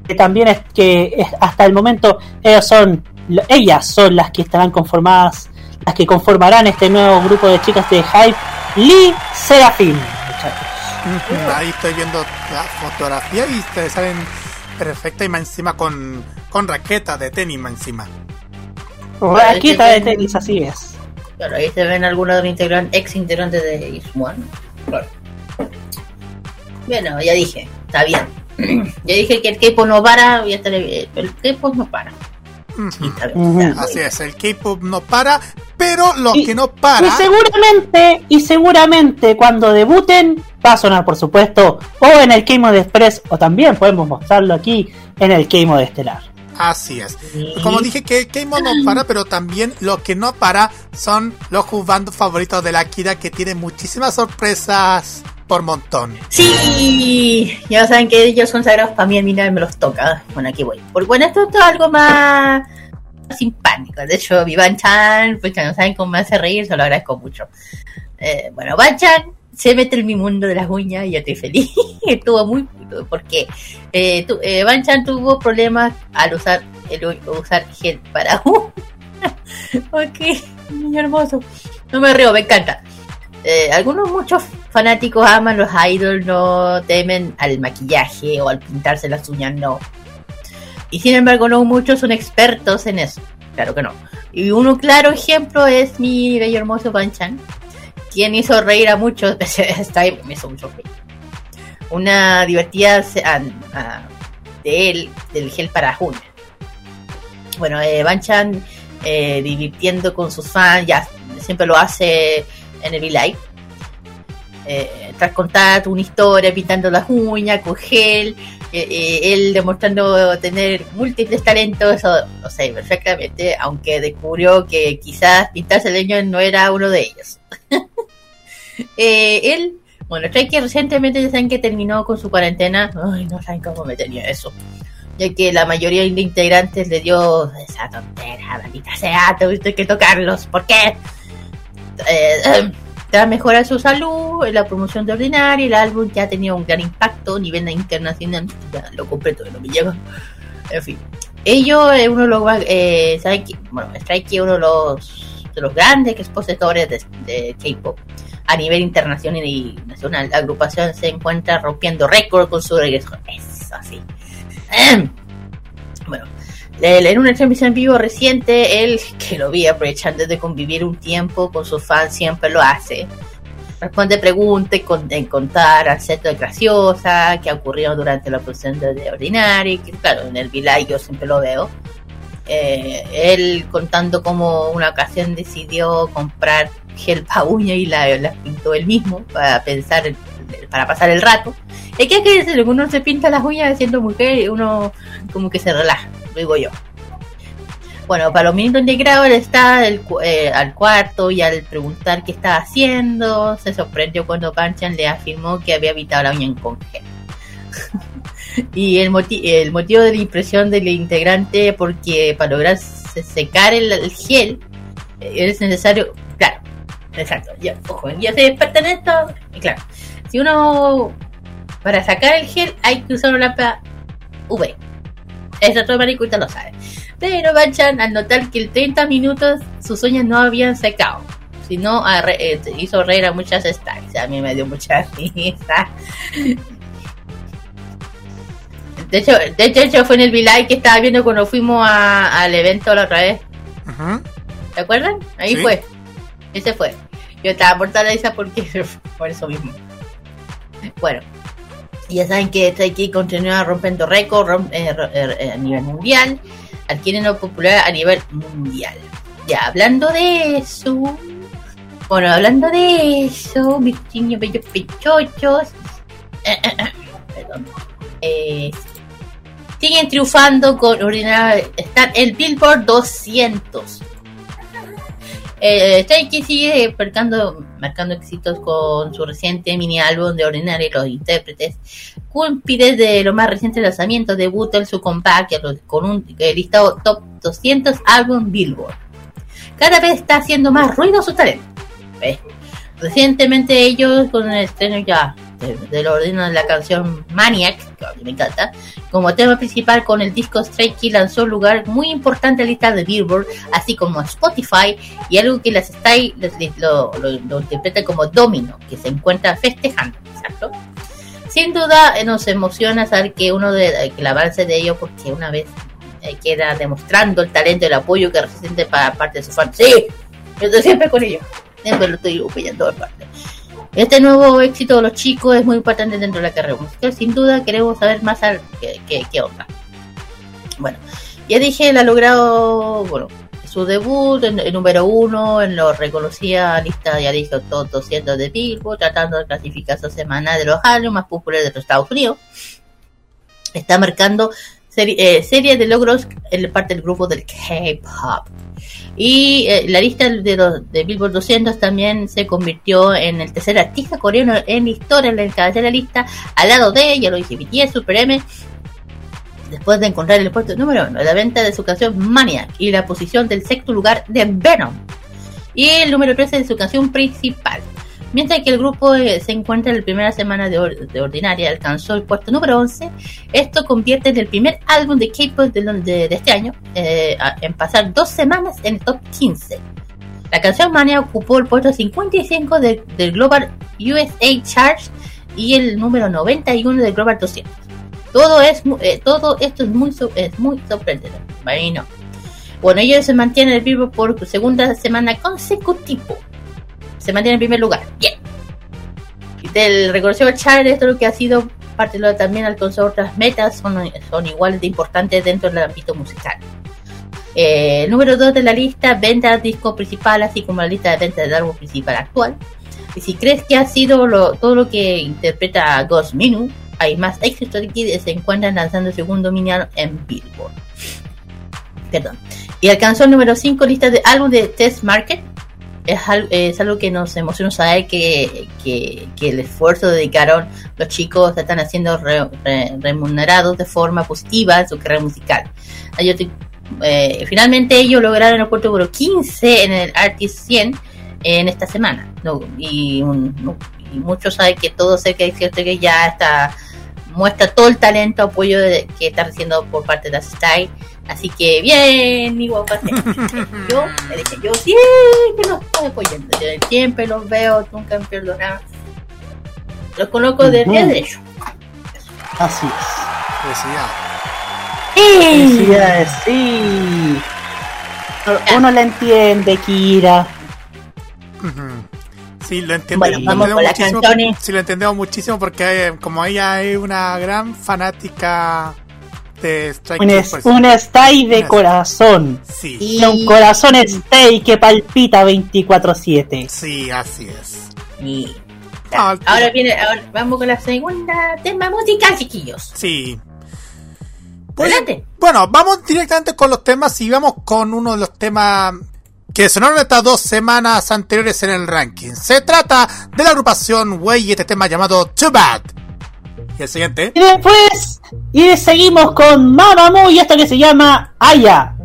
que también es que hasta el momento ellos son ellas son las que estarán conformadas las que conformarán este nuevo grupo de chicas de Hype Lee Serafim muchachos Ahí estoy viendo la fotografía y te salen perfecta y más encima con, con raqueta de tenis más encima. Raqueta de tenis, así es. Claro, ahí se ven algunos de los integran- ex integrantes de Ismuan. Claro. Bueno, ya dije, está bien. ya dije que el K-pop no para, ya estaré bien. El K-pop no para. Y Así es, el K-pop no para, pero lo Y- que no Y para. seguramente, y seguramente cuando debuten va a sonar por supuesto o en el Mode Express o también podemos mostrarlo aquí en el Mode Estelar. Así es. Como dije que K-pop no para, pero también lo que no para son los bandos favoritos de la Kira que tienen muchísimas sorpresas por montón. Sí, ya saben que ellos son sagrados para mí, a mí nadie me los toca. Bueno, aquí voy. Porque bueno, esto es algo más simpático. De hecho, mi Banchan, pues ya no saben cómo me hace reír, se lo agradezco mucho. Eh, bueno, Banchan se mete en mi mundo de las uñas y yo estoy feliz. Estuvo muy porque eh, tu, eh, tuvo problemas al usar el usar gel para ok, niño hermoso. No me río, me encanta. Eh, algunos muchos fanáticos aman los idols, no temen al maquillaje o al pintarse las uñas, no. Y sin embargo, no muchos son expertos en eso. Claro que no. Y uno claro ejemplo es mi bello hermoso Banchan, quien hizo reír a muchos. Me hizo mucho reír. Una divertida de él, del gel para uñas. Bueno, eh, Banchan eh, divirtiendo con sus fans, ya siempre lo hace en el live. Eh, tras contar una historia pintando las uñas con gel, eh, eh, él demostrando tener múltiples talentos, eso lo sé perfectamente, aunque descubrió que quizás pintarse leño no era uno de ellos. Eh, él, bueno, que recientemente ya saben que terminó con su cuarentena, ay, no saben cómo me tenía eso, ya que la mayoría de integrantes le dio esa tontera, maldita sea, tuviste que tocarlos, ¿por qué? tras mejorar su salud, en la promoción de Ordinaria, el álbum ya tenía un gran impacto a nivel internacional. Ya lo compré todo, no me llega. En fin. Ello es uno de los eh. Bueno, Strike es uno de los, los grandes expositores de, de K-pop a nivel internacional y nacional. La agrupación se encuentra rompiendo récord con su regreso. Eso sí. Bueno, el- en una transmisión en vivo reciente, él, que lo vi aprovechando de convivir un tiempo con sus fans, siempre lo hace. Responde preguntas, con, en contar aceptos graciosa que ha ocurrido durante la producción de, de Ordinary, que claro, en el Vilay yo siempre lo veo. Eh, él contando cómo una ocasión decidió comprar gel pa' uña y la, pintó él mismo para pensar, para pasar el rato. Es que, que si uno se pinta las uñas siendo mujer, uno como que se relaja, digo yo. Bueno, integrados él está el eh, al cuarto y al preguntar qué estaba haciendo, se sorprendió cuando Panchan le afirmó que había evitado la uña en congel. y el, moti- el motivo de la impresión del integrante, porque para lograr se- secar el, el gel, eh, es necesario, claro, exacto, ya, ojo, ya se experta en esto, y claro, si uno, para sacar el gel hay que usar una lámpara UV. Marico usted lo sabe. Pero Banchan, al notar que el 30 minutos sus uñas no habían secado, sino a re- eh, hizo reír a muchas stars. A mí me dio mucha risa. De hecho, de hecho, fue en el Vilay que estaba viendo cuando fuimos a- al evento la otra vez. ¿Te acuerdan? Ahí Sí. fue. Ese fue. Yo estaba por risa porque por eso mismo. Bueno. Ya saben que aquí continúa rompiendo récord rom- eh, eh, eh, a nivel mundial. Adquieren popular a nivel mundial. Ya, hablando de eso. Bueno, hablando de eso, mis niños bellos pechochos. perdón. Eh, siguen triunfando con ordinaria. Están el Billboard 200. Eh, sigue marcando, marcando éxitos con su reciente mini álbum de Ordinary Los Intérpretes. Cumple de los más recientes lanzamientos, debuta en su compact con un eh, listado top 200 álbum Billboard. Cada vez está haciendo más ruido su talento. ¿Ves? Recientemente ellos con el estreno ya de, de lo ordinario de la canción Maniac, que me encanta, como tema principal con el disco Stray Kids lanzó un lugar muy importante en la lista de Billboard, así como Spotify, y algo que las les- lo, lo, lo interpreta como domino, que se encuentra festejando, ¿exacto? Sin duda eh, nos emociona saber que uno de eh, que el avance de ellos, porque una vez eh, queda demostrando el talento y el apoyo que resiente para parte de su fan. Sí, yo estoy siempre con ellos. Siempre lo estoy apoyando en parte. Este nuevo éxito de los chicos es muy importante dentro de la carrera musical. Sin duda queremos saber más al, qué, qué. Bueno, ya dije, él ha logrado, bueno, su debut en, en número uno, en lo reconocida lista, ya dije, top 200 de Billboard, tratando de clasificar esa semana de los álbumes más populares de los Estados Unidos. Está marcando eh, serie de logros en parte del grupo del K-pop. Y eh, la lista de, los, de Billboard 200 también se convirtió en el tercer artista coreano en la historia en la encabezar la lista, al lado de, ya lo dije, BTS, Super M, después de encontrar el puesto número uno, la venta de su canción Maniac y la posición del sexto lugar de Venom. Y el número 13 de su canción principal. Mientras que el grupo eh, se encuentra en la primera semana de, or- de ordinaria, alcanzó el puesto número 11. Esto convierte en el primer álbum de K-pop de, de- este año eh, a- en pasar dos semanas en el top 15. La canción Mania ocupó el puesto 55 de- del Global USA Chart y el número 91 del Global 200. Todo es mu- eh, todo esto es muy es sorprendente. Bueno, bueno, ellos se mantienen en el Billboard por segunda semana consecutiva. Se mantiene en primer lugar. Bien. Del reconocido chart, esto es lo que ha sido parte de lo también alcanzó otras metas, son, son igual de importantes dentro del ámbito musical. Eh, número 2 de la lista, venta disco principal, así como la lista de ventas del álbum principal actual. Y si crees que ha sido todo lo que interpreta Ghost Minu, hay más éxitos que se encuentran lanzando segundo miniano en Billboard. Perdón. Y alcanzó el número 5 lista de álbum de Test Market. Es algo, es algo que nos emociona saber que, que, que el esfuerzo dedicaron los chicos están haciendo re- re- remunerados de forma positiva en su carrera musical. Ellos te- eh, finalmente ellos lograron el puesto número 15 en el Artist 100 en esta semana. No, y, un- no, y muchos saben que todo sé que cierto que ya está muestra todo el talento, apoyo de- que está recibiendo por parte de la Style. Así que bien, mi guapa. Yo le dije, yo siempre los estoy apoyando. Yo siempre los veo, nunca me pierdo nada. Los conozco de pie derecho. Así es. Felicidades. Felicidades, sí. Uno la entiende, Kira. Sí, lo entiendo. Bueno, lo vamos entendemos con las muchísimo, canciones. Sí, lo entendemos muchísimo porque como ella es una gran fanática de Strike Un, es, pues, un stay de Una- corazón. sí, Y- Un corazón stay que palpita 24-7. sí, así es. y- Ah, ahora viene, ahora vamos con la segunda tema musical, chiquillos. Sí. Pues, Adelante. bueno, vamos directamente con los temas y vamos con uno de los temas que sonaron estas dos semanas anteriores en el ranking. Se trata de la agrupación Way y este tema llamado Too Bad. Y el siguiente. Y después, y seguimos con Mamamoo y esto que se llama Aya.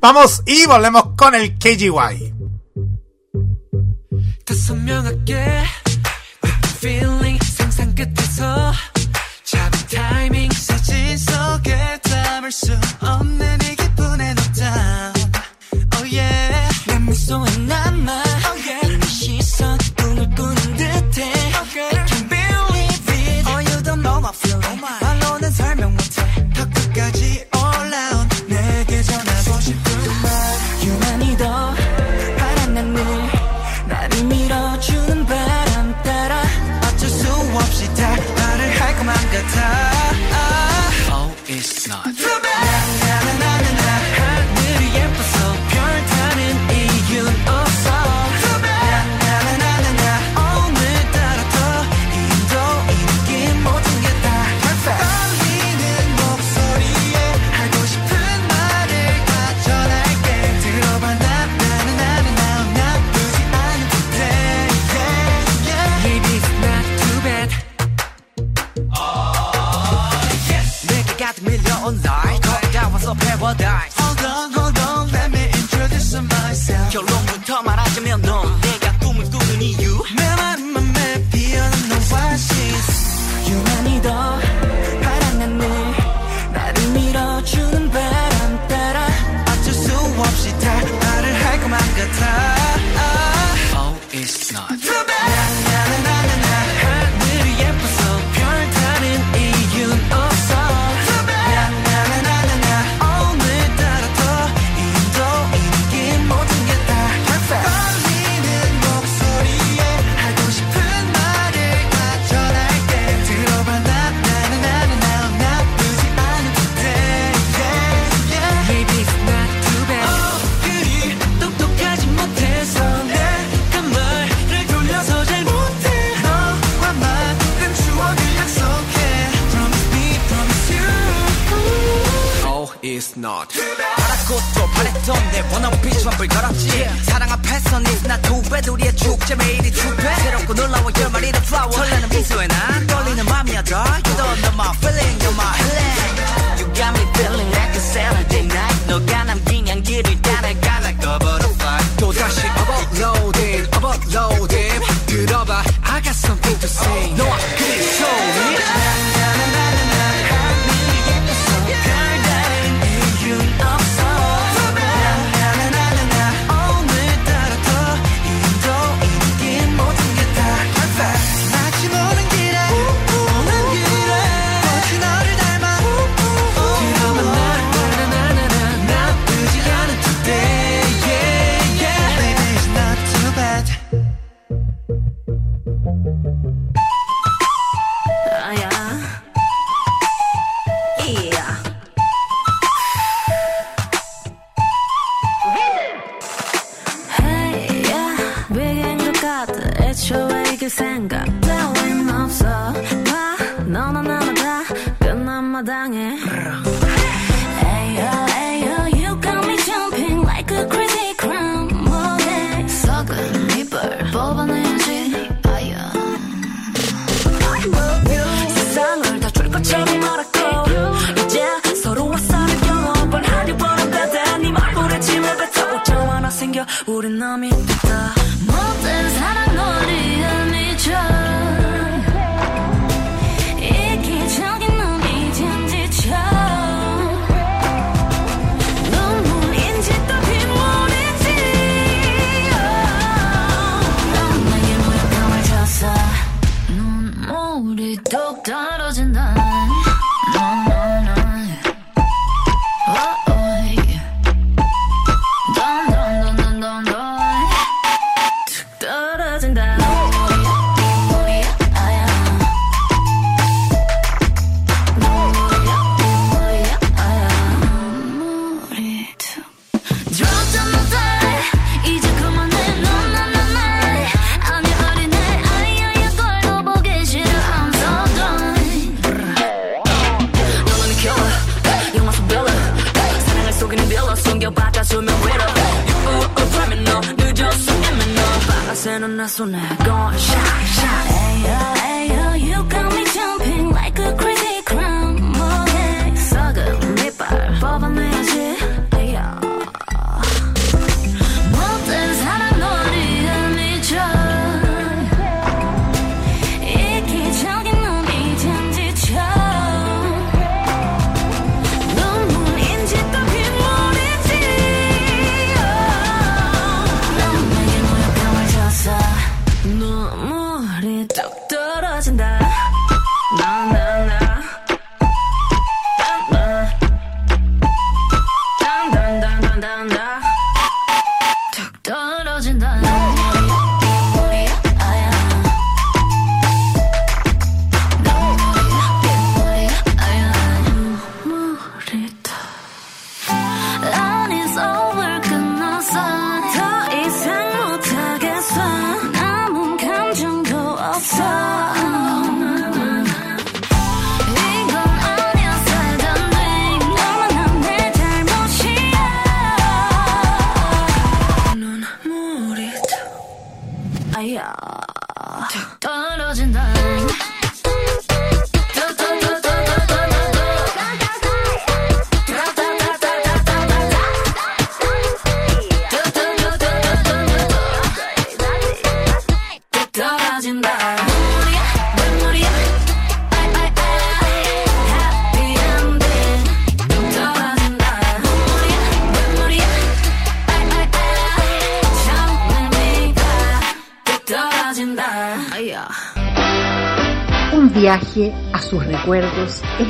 Vamos y volvemos con el KGY. 더 선명하게 느낀 feeling 상상 끝에서 잡은 타이밍 사진 속에 담을 수 없는 이 기분의 knockdown Oh yeah 내 미소에 남아 Bodas. 비추업을 걸었지. 사랑 앞에서 니나 두배 우리의 축제 매일이 축배 새롭고 놀라워 열 마리 더 플라워 설레는 미소에 난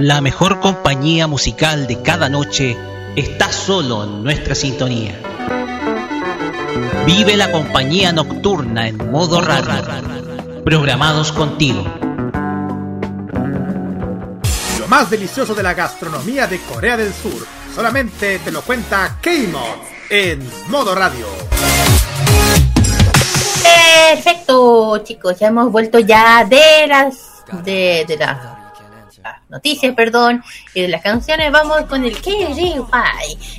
La mejor compañía musical de cada noche está solo en nuestra sintonía. Vive la compañía nocturna en modo radio. Programados contigo. Lo más delicioso de la gastronomía de Corea del Sur solamente te lo cuenta K-Mod en Modo Radio. Perfecto, chicos, ya hemos vuelto ya de las de, de las noticias, perdón, y de las canciones. Vamos con el KGY.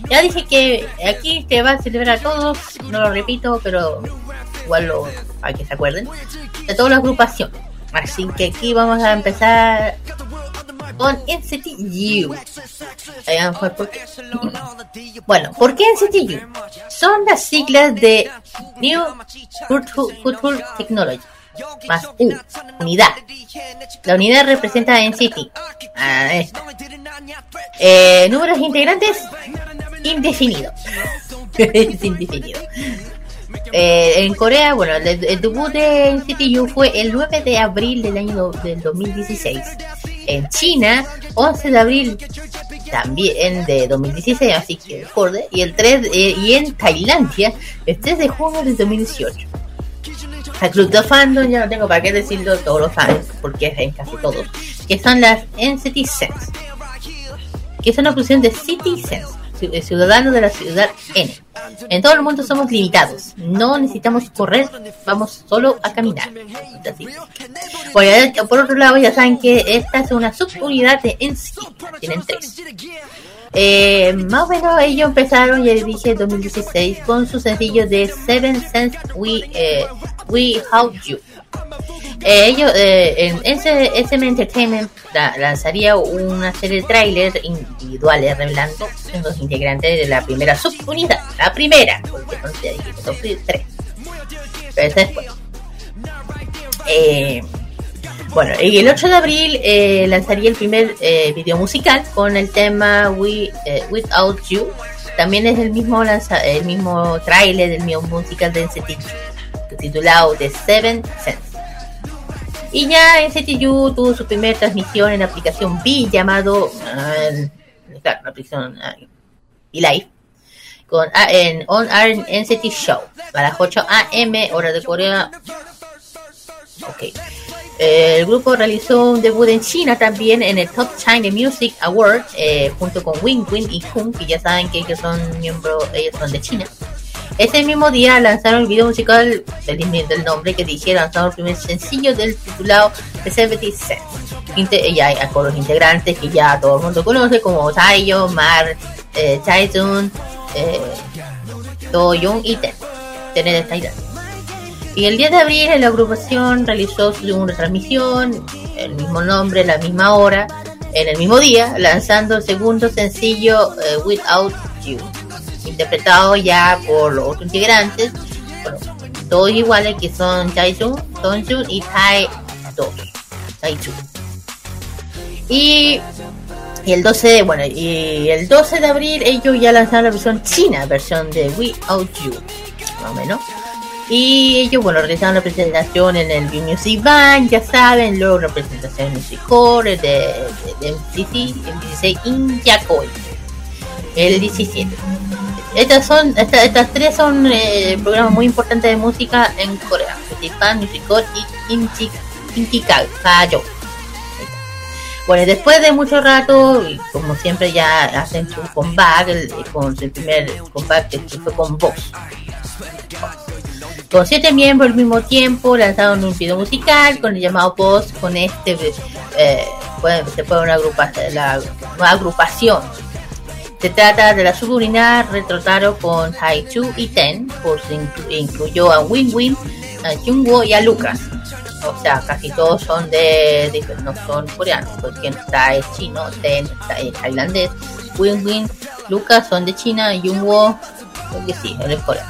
Ya dije que aquí te va a celebrar a todos, no lo repito, pero igual lo, para que se acuerden, de todas las agrupaciones. Así que aquí vamos a empezar con NCT U. Ahí fue por qué. Bueno, ¿por qué NCT U? Son las siglas de New Cultural Technology más U, unidad. La unidad representa a NCT. Ah, esto. Eh, números integrantes indefinido. es indefinido. Eh, en Corea, bueno, el, el debut de U fue el 9 de abril del año del 2016. En China, 11 de abril también de 2016, así que recorde. Y el 3 eh, y en Tailandia, el 3 de junio del 2018. El club de fandom, ya no tengo para qué decirlo, todos los fans, porque es en casi todos, que son las NCT Sense, que es una fusión de City Sense, ci- ciudadanos de la ciudad N. En todo el mundo somos limitados, no necesitamos correr, vamos solo a caminar. Así. Por, por otro lado, ya saben que esta es una subunidad de NCT, tienen tres. Eh, más o menos ellos empezaron, ya dije, en 2016 con su sencillo de Seven Sense We, eh, We How You. Eh, ellos, eh, en ese SM Entertainment la- lanzaría una serie de trailers individuales revelando los integrantes de la primera subunidad, la primera, porque son ya dije tres. Pero esa. Eh, bueno, y el 8 de abril eh, lanzaría el primer eh, video musical con el tema We, eh, Without You. También es el mismo lanza, el mismo trailer del mismo musical de NCT titulado The Seven Sense. Y ya NCTU tuvo su primera transmisión en la aplicación B llamado eh, claro, la aplicación eh, Live con ah, en On Air NCT Show a las 8 a.m. hora de Corea. Ok. El grupo realizó un debut en China también en el Top China Music Award eh, junto con Wing Wing y Kung, que ya saben que ellos son miembros, ellos son de China. Ese mismo día lanzaron el video musical del, del nombre que dije, lanzaron el primer sencillo del titulado The 70 Cent. Inte ya con los integrantes que ya todo el mundo conoce como Taeyo, Mar, eh, Taizun, eh, Do Young y Ten. Ten de Tailandia. Y el 10 de abril la agrupación realizó su segunda transmisión, el mismo nombre, la misma hora, en el mismo día, lanzando el segundo sencillo eh, Without You, interpretado ya por los otros integrantes, bueno, todos iguales que son Taejun, Donjun y Tae 2, Taejun. Y, y el 12 de, bueno, y el 12 de abril ellos ya lanzaron la versión china, versión de We Out You, más o menos. Y ellos, bueno, realizaron la presentación en el Music Band, ya saben, luego una presentación en Music Core de, de, MCC, 16 in el 17. Estas son, estas, estas tres son eh, programas muy importantes de música en Corea, Music Band, Music Core y Inchi, Inkikayo. Bueno, después de mucho rato, y como siempre ya hacen su comeback, el- con su primer comeback que fue con Vox. Con siete miembros al mismo tiempo lanzaron un video musical con el llamado Boss, con este, eh, puede- se puede una nueva agrupación. Se trata de la subunidad Retrotaro con Haichu y Ten, por si inclu- incluyó a Win Win, a Jungwoo y a Lucas. O sea, casi todos son de, no son coreanos, pues quien está es chino, Ten está es tailandés, Win Win, Lucas son de China, Jungwoo, creo que sí, él es coreano.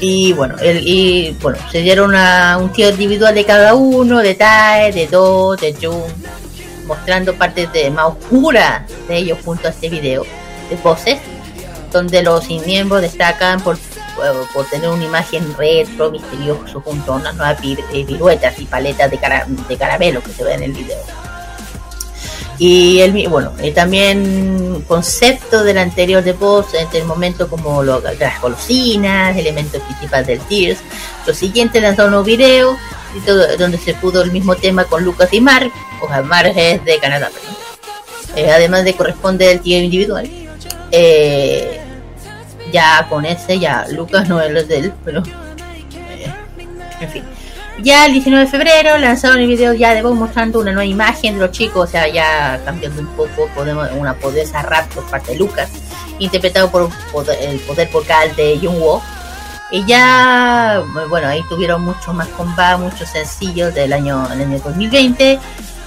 Y bueno, el, y bueno, se dieron una- un tiro individual de cada uno, de Tae, de Do, de Jun, mostrando partes de más oscuras de ellos junto a este video de voces, donde los miembros destacan por, por- tener una imagen retro, misterioso, junto a unas nuevas pir- eh, y paletas de, cara- de caramelo que se ve en el video. Y el, bueno, y también concepto del anterior de voz en el momento como lo, las golosinas, elementos principales del Tears. Lo siguiente lanzó un nuevo video y todo, donde se pudo el mismo tema con Lucas y Mark, o sea, Mark es de Canadá. Eh, además de corresponde el tío individual. Eh, ya con ese, ya Lucas no es de él, pero eh, en fin. Ya el 19 de febrero lanzaron el video ya de Vox mostrando una nueva imagen de los chicos, o sea, ya cambiando un poco, podemos una poderosa rap por parte de Lucas, interpretado por el poder vocal de Jungwoo. Y ya, bueno, ahí tuvieron muchos más combats, muchos sencillos del año, el año 2020.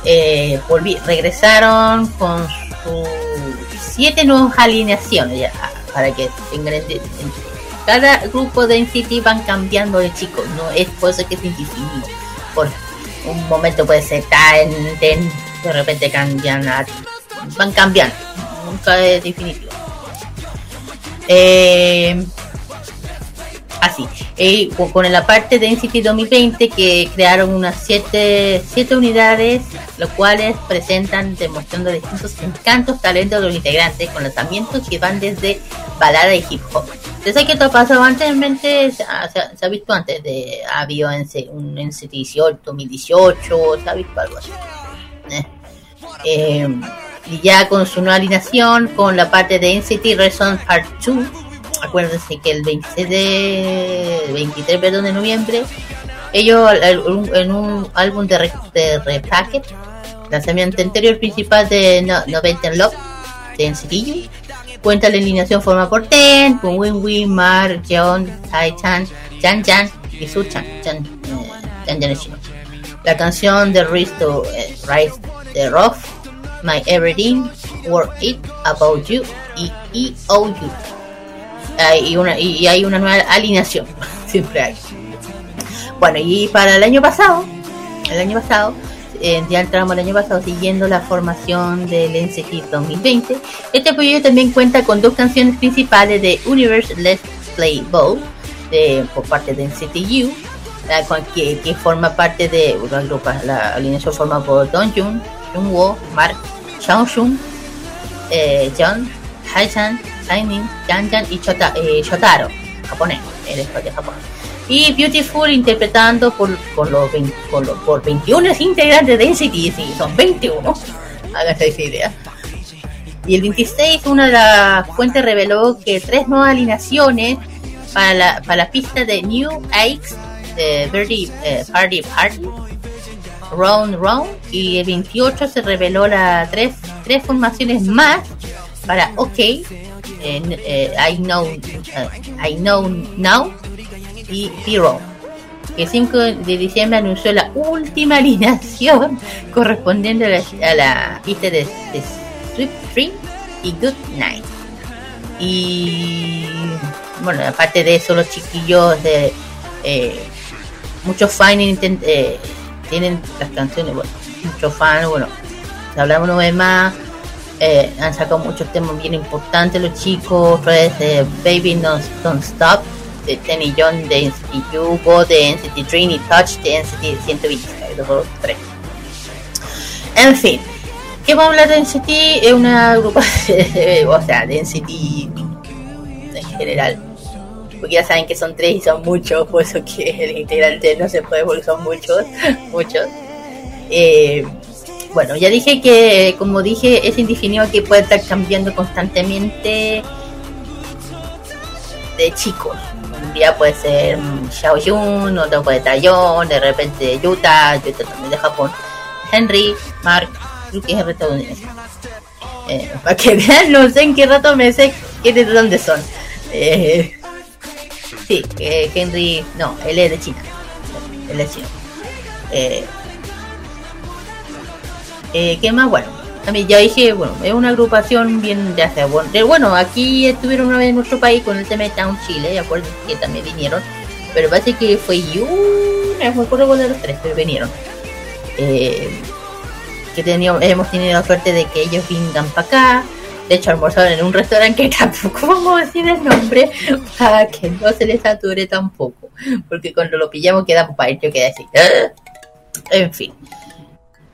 Eh, volví- regresaron con sus siete nuevas alineaciones, para que tengan cada grupo de NCT van cambiando de chicos, no es por eso que es indefinido. Por un momento puede ser Ten, de repente cambian a, van cambiando, nunca es definitivo. Eh, así, eh, con- la parte de NCT 2020 que crearon unas siete, siete unidades, las cuales presentan demostrando distintos encantos, talentos de los integrantes con lanzamientos que van desde balada y hip hop. Entonces que esto ha pasado anteriormente, se ha, se ha- visto antes, de, ha habido en un NCT 18, 2018, se ha visto algo así. Eh. Eh, y ya con su nueva alineación, con la parte de NCT Reson Part 2, acuérdense que el 26 de 23 perdón, de noviembre, ellos en un álbum de, re, repacket, lanzamiento anterior principal de no, 90 Love, de NCT cuenta la alineación formada por Ten, con Win Win, Mar, Jeon, Tai Chan, Jan Jan y Su Chan, Jan, eh, Jan es chino. La canción de Risto, eh, Rise de Rough, My Everything, Work It, About You y EOU. Hay una, y hay una nueva alineación, siempre hay. Bueno, y para el año pasado, el año pasado, eh, ya el año pasado siguiendo la formación del NCT 2020. Este proyecto también cuenta con dos canciones principales de Universe Let's Play Ball de, por parte de NCT U, la que, que forma parte de una grupa, la alineación forma por Don Jun, Jungwoo, Mark, Shaoxun, eh, John, Haichan, Shining, Janjan y Chota, eh, Shotaro, japonés, él es de Japón. Y Beautiful interpretando por, por, los, 20 por, los- por 21 integrantes de NCT, son 21, háganse esa idea. Y el 26, una de las fuentes reveló que tres nuevas alineaciones para la, para la pista de New X, de Birdie eh, Party Party, Round Round, y el 28 se reveló las tres, tres formaciones más para OK, eh, I Know eh, I Know Now y Hero. Que el 5 de diciembre anunció la última alineación correspondiente a la, a la pista de, Sweet Dream y Good Night. Y bueno, aparte de eso, los chiquillos de eh, muchos fans eh, tienen las canciones, bueno, muchos fans, bueno, hablamos una vez más. Eh, han sacado muchos temas bien importantes los chicos. Pues, Baby no, Don't Stop de Tenny John de NCT U, Go de NCT Dream y Touch de NCT 126. Los dos, tres. En fin, ¿qué vamos a hablar de NCT? Es una agrupación, o sea, de NCT en general. Porque ya saben que son tres y son muchos, por eso que el integrante no se puede porque son muchos, muchos. Eh, bueno, ya dije que, como dije, es indefinido que puede estar cambiando constantemente de chicos. Puede ser Xiao Yun, otro puede ser Taeyeon, de repente Yuta, Yuta también de Japón. Henry, Mark, creo que es. Eh, para que vean, no sé en qué rato me sé que de dónde son. Eh, sí, eh, Henry, no, él es de China. Él es chino. Eh, eh, ¿Qué más? Bueno, también ya dije, bueno, es una agrupación bien de hace bueno, bueno, aquí estuvieron una vez en nuestro país con el tema de Town Chile, de acuerdo que también vinieron, pero parece que fue una, acuerdo cuál de los tres, pero vinieron. Eh, que hemos tenido la suerte de que ellos vengan para acá. De hecho, almorzaron en un restaurante que tampoco vamos a decir el nombre para que no se les sature tampoco. Porque cuando lo pillamos quedamos para ello, queda así. "Ugh". En fin.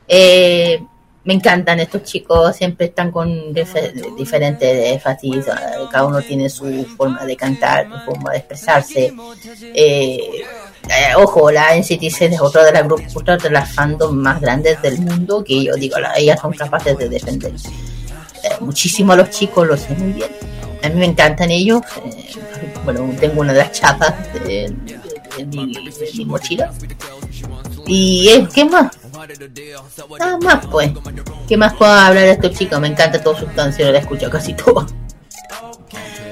Eh, me encantan estos chicos, siempre están con dif- diferentes énfasis, ah, cada uno tiene su forma de cantar, su forma de expresarse. Eh, eh, ojo, la NCT es otro de las grupos, de las fandom más grandes del mundo que yo digo, la- ellas son capaces de defender eh, muchísimo a los chicos, lo sé muy bien. A mí me encantan ellos. eh, bueno, tengo una de las chapas de, mi, mi mochila. Y ¿qué más? Nada más, pues. ¿Qué más puedo hablar de estos chicos? Me encanta todas sus canciones, la escucho casi todo.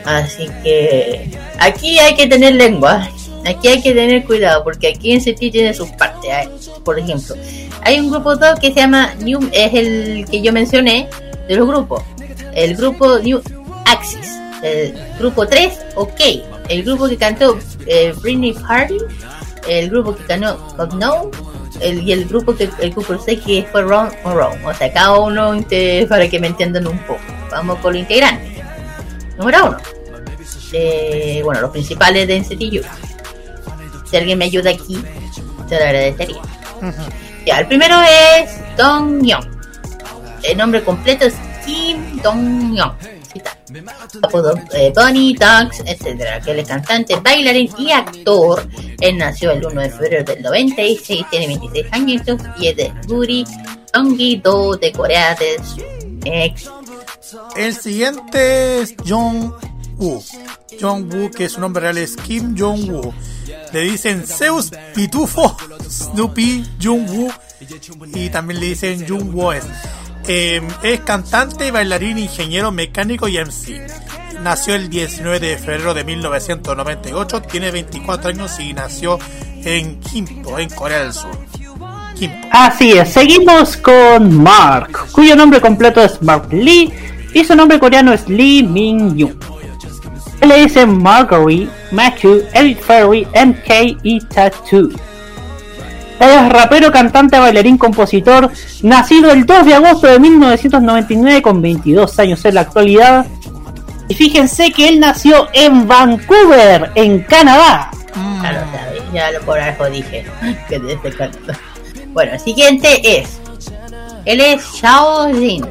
Así que aquí hay que tener lengua. Aquí hay que tener cuidado porque aquí en CT tiene sus partes. ¿eh? Por ejemplo, hay un grupo 2 que se llama New, es el que yo mencioné de los grupos. El grupo New Axis. El grupo 3, OK. El grupo que cantó eh, Britney Party. El grupo que cantó God No. El, y el grupo que el grupo 6 que fue Wrong o Wrong. O sea, cada uno inte- para que me entiendan un poco. Vamos con los integrantes. Número 1. Eh, bueno, los principales de NCT. Si alguien me ayuda aquí, te lo agradecería. Ya, el primero es Dong Young. El nombre completo es Kim Dong Young. Eh, Bunny, Ducks, etcétera. Que él es cantante, bailarín y actor. Él nació el 1 de febrero del 96, tiene 26 años y es de Guri Donggi-do de Corea del Sur. Ex El siguiente es Jong Woo. Jong Woo, que su nombre real es Kim Jong Woo. Le dicen Zeus Pitufo, Snoopy, Jung Woo y también le dicen Jung Woo. Eh, es cantante, bailarín, ingeniero, mecánico y MC. Nació el 19 de febrero de 1998, tiene 24 años y nació en Gimpo, en Corea del Sur. Así es, seguimos con Mark, cuyo nombre completo es Mark Lee y su nombre coreano es Lee Min Yoon. Él le dice Marguerite, Matthew, Eric Ferry, MK y Tattoo. Es rapero, cantante, bailarín, compositor, nacido el 2 de agosto de 1999 con 22 años en la actualidad. Y fíjense que él nació en Vancouver, en Canadá. Ya lo sabes, ya lo por algo dije. Que te estoy cantando. Bueno, el siguiente es. Él es Xiao Jin.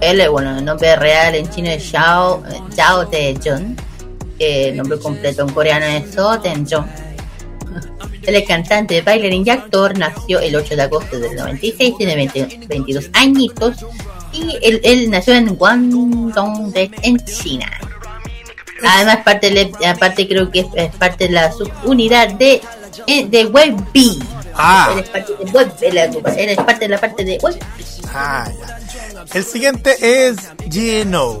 Él es, bueno, el nombre real en chino es Xiao, Xiao Tae-jun. Eh, El nombre completo en coreano es So Tae-jun. Él es cantante, bailarín y actor. Nació el 8 de agosto del 96, tiene 20 22 añitos. Y él, él nació en Guangdong, en China. Además, parte, le- aparte creo que es, es parte de la subunidad de, eh, de WebB. Ah. Él es parte de Web, él es- parte de la parte de Web. Ah, ya. El siguiente es Gino,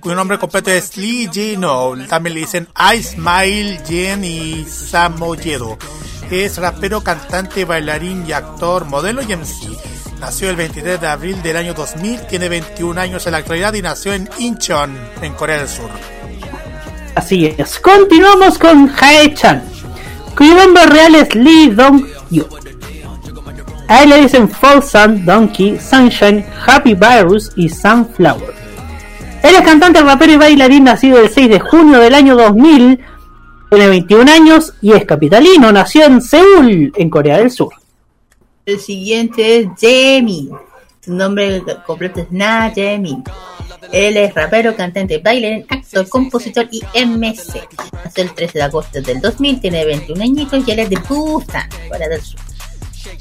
cuyo nombre completo es Lee Gino. También le dicen Ismail Jen y Samoyedo. Es rapero, cantante, bailarín y actor, modelo y MC. Nació el 23 de abril del año 2000, tiene 21 años en la actualidad y nació en Incheon, en Corea del Sur. Así es. Continuamos con Hae Chan, cuyo nombre real es Lee Dong Yu. A él le dicen Fall Sun, Donkey, Sunshine, Happy Virus y Sunflower. Él es cantante, rapero y bailarín nacido el 6 de junio del año 2000. Tiene 21 años y es capitalino. Nació en Seúl, en Corea del Sur. El siguiente es Jamie. Su nombre completo es Na Jamie. Él es rapero, cantante, bailarín, actor, compositor y MC. Nació el 13 de agosto del 2000, tiene 21 añitos y él es de Busan, Corea del Sur.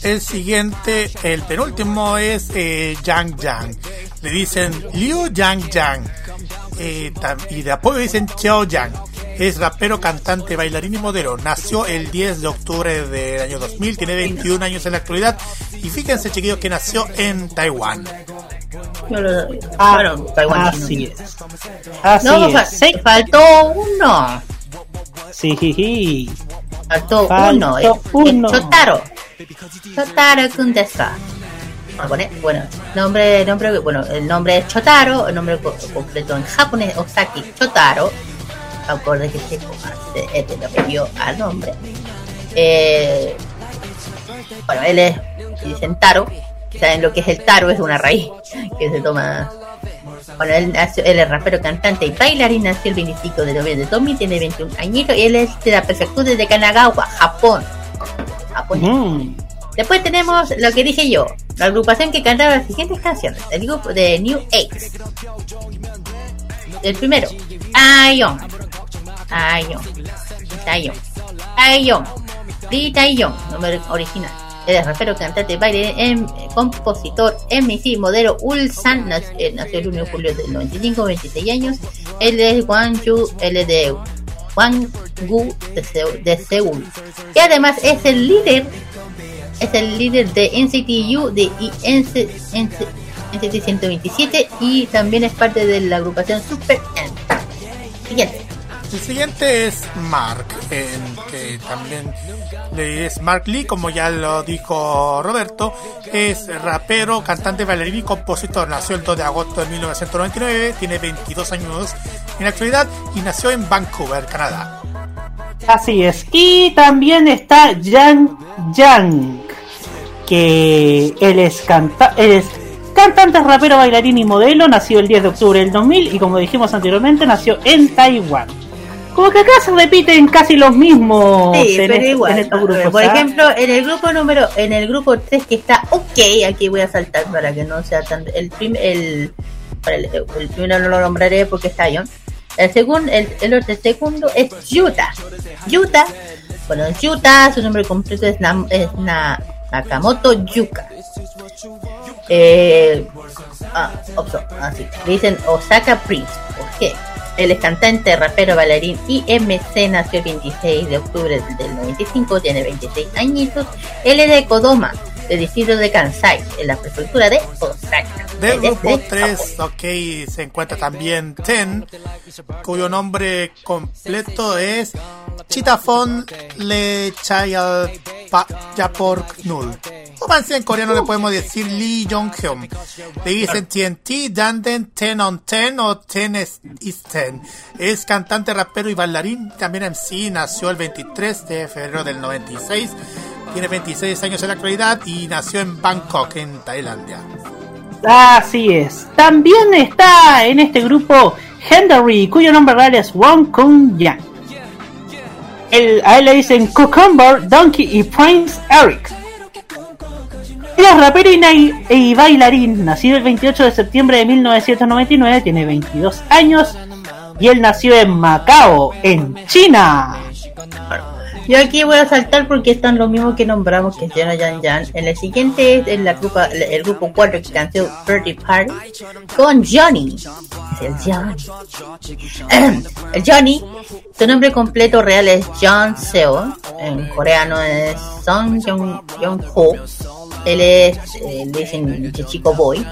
El siguiente, el penúltimo es eh, Yang Yang. Le dicen Liu Yang Yang. Eh, y de apoyo dicen Chao Yang. Es rapero, cantante, bailarín y modelo. Nació el 10 de octubre del año 2000. Tiene 21 años en la actualidad. Y fíjense, chiquillos, que nació en Taiwán. Ah, bueno, Taiwán. así es. Así No, es. fa- Sí, faltó uno. Sí. Faltó, uno. El, uno. Chotaro. Chotaro Kundesa. Japonés, Bueno, nombre, nombre, bueno, el nombre es Chotaro, el nombre co- completo en japonés Osaki Chotaro. Acorde que se este apellido al nombre. Eh, bueno, él es, dicen Taro. ¿Saben lo que es el Taro? Es una raíz que se toma bueno, él, nació- él es rapero, cantante y bailarín, nació el 25 de noviembre de 2000, tiene 21 añitos y él es de la prefectura de Kanagawa, Japón. Japón. Mm. Después tenemos lo que dije yo, la agrupación que cantaba las siguientes canciones, el grupo de New Age. El primero, Aion. Aion. Aion. Aion. Lee Taeyong, nombre original. Es rapero, cantante, baile, em- compositor, MC, modelo Ulsan, nac- eh, nació el 1 de julio del 95, 26 años. Él es Gwangju, él es de Gwangju de, Seúl- de Seúl. Y además es el líder, es el líder de NCTU de NC, NC, NCT 127 y también es parte de la agrupación Super M. Siguiente. El siguiente es Mark, que también es Mark Lee, como ya lo dijo Roberto, es rapero, cantante, bailarín y compositor. Nació el 2 de agosto de 1999, tiene 22 años en la actualidad y nació en Vancouver, Canadá. Así es. Y también está Yang Yang, que es, canta él es cantante, rapero, bailarín y modelo. Nació el 10 de octubre del 2000 y como dijimos anteriormente, nació en Taiwán. Como que acá se repiten casi los mismos Sí, pero este- igual. en estos grupos. por ¿ah? ejemplo, en el grupo número, en el grupo 3 que está ok, aquí voy a saltar para que no sea tan. El, prim, el, el, el primero no lo nombraré porque está Ion. El segundo, el, el segundo es Yuta. Yuta, bueno, Yuta, su nombre completo es, Nam- es Na- Nakamoto Yuka. Eh, ah, opso, así. Le dicen Osaka Prince. ¿Por qué? Él es cantante, rapero, bailarín y MC. Nació el 26 de octubre del 95. Tiene 26 añitos. Él es de Kodoma, del distrito de Kansai, en la prefectura de Osaka. Del grupo de 3, ok, se encuentra también Ten, cuyo nombre completo es Chitafon Le Chayal Pa Yapor Knul. O más en coreano le podemos decir Lee Jong Hyun. Le dicen TNT, Danden, Ten on Ten o Ten is, is Ten. Es cantante, rapero y bailarín, también MC, nació el 23 de febrero del 96. Tiene 26 años en la actualidad y nació en Bangkok, en Tailandia. Así es. También está en este grupo Henry, cuyo nombre real es Wong Kung Yang. Él- a él le dicen Cucumber, Donkey y Prince Eric. Es rapero y, y bailarín, nacido el 28 de septiembre de 1999, tiene 22 años y él nació en Macao, en China. Yo aquí voy a saltar porque están los mismos que nombramos que Yana Yan Yan. En el siguiente es en la el grupo 4 que cantó Birthday Party con Johnny. Es el Johnny. El Johnny, su nombre completo real es John Seo. En coreano es Song Jong Jong Ho. Él es, eh, dicen Chico Boy.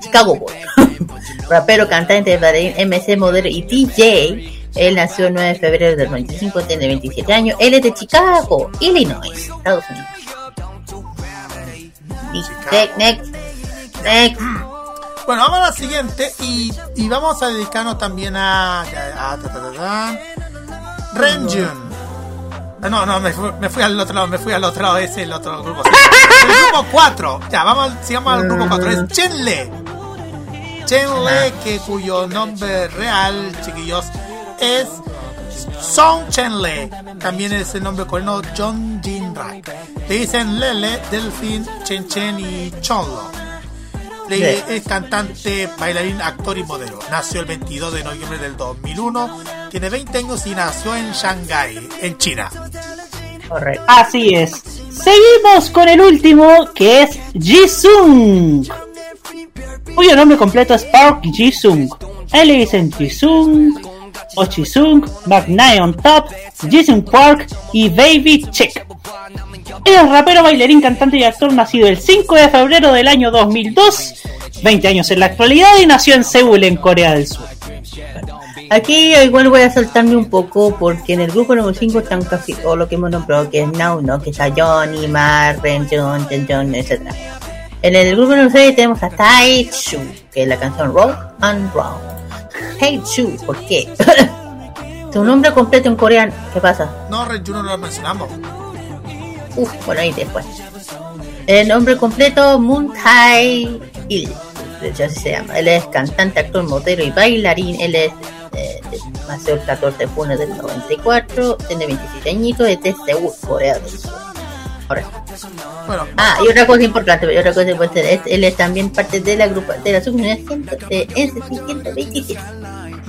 Chicago Boy. Rapero, cantante, MC, modelo y DJ. Él nació el 9 de febrero del 95, tiene 27 años. Él es de Chicago, Illinois, Estados Unidos. Next, next, next. Bueno, vamos a la siguiente y, y vamos a dedicarnos también a. a, Renjun. Ah, No, no, me fui, me fui al otro lado, me fui al otro lado, ese es el otro grupo. sí. El grupo 4, ya, vamos, sigamos al grupo 4, es Chenle. Chenle, que cuyo nombre real, chiquillos, es Song Chenle. También es el nombre coreano John Jin Rak. Le dicen Lele, Delfin, Chen Chen y Chonlo. Le-. Es cantante, bailarín, actor y modelo. Nació el 22 de noviembre del 2001. Tiene 20 años y nació en Shanghái, en China. Correcto. Así es. Seguimos con el último, que es Jisung. Cuyo nombre completo es Park Jisung. A él le dicen Jisung, o Jisung, McNay on Top, Jisung Park y Baby Chick. Es rapero, bailarín, cantante y actor nacido el 5 de febrero del año 2002, 20 años en la actualidad y nació en Seúl, en Corea del Sur. Aquí igual voy a saltarme un poco porque en el grupo número 5 están casi todo lo que hemos nombrado, que es Now, ¿no? Que está Johnny, Mark, Ben, John, John, etc. En el grupo número 6 tenemos a Tai Chu, que es la canción Rock and Roll. Hey Chu, ¿por qué? tu nombre completo en coreano, ¿qué pasa? No, Renju no lo mencionamos. Uf, bueno, ahí después. El nombre completo, Moon Tae Il. Así se llama. Él es cantante, actor, modelo y bailarín. Él es. Eh, nació el 14 de junio del 94. Tiene 27 añitos. Es de Seúl, Corea del Sur. Bueno, Ah, y otra cosa importante, otra cosa importante, es- él es también parte de la grupa, de la subunidad 100 de NCT 127.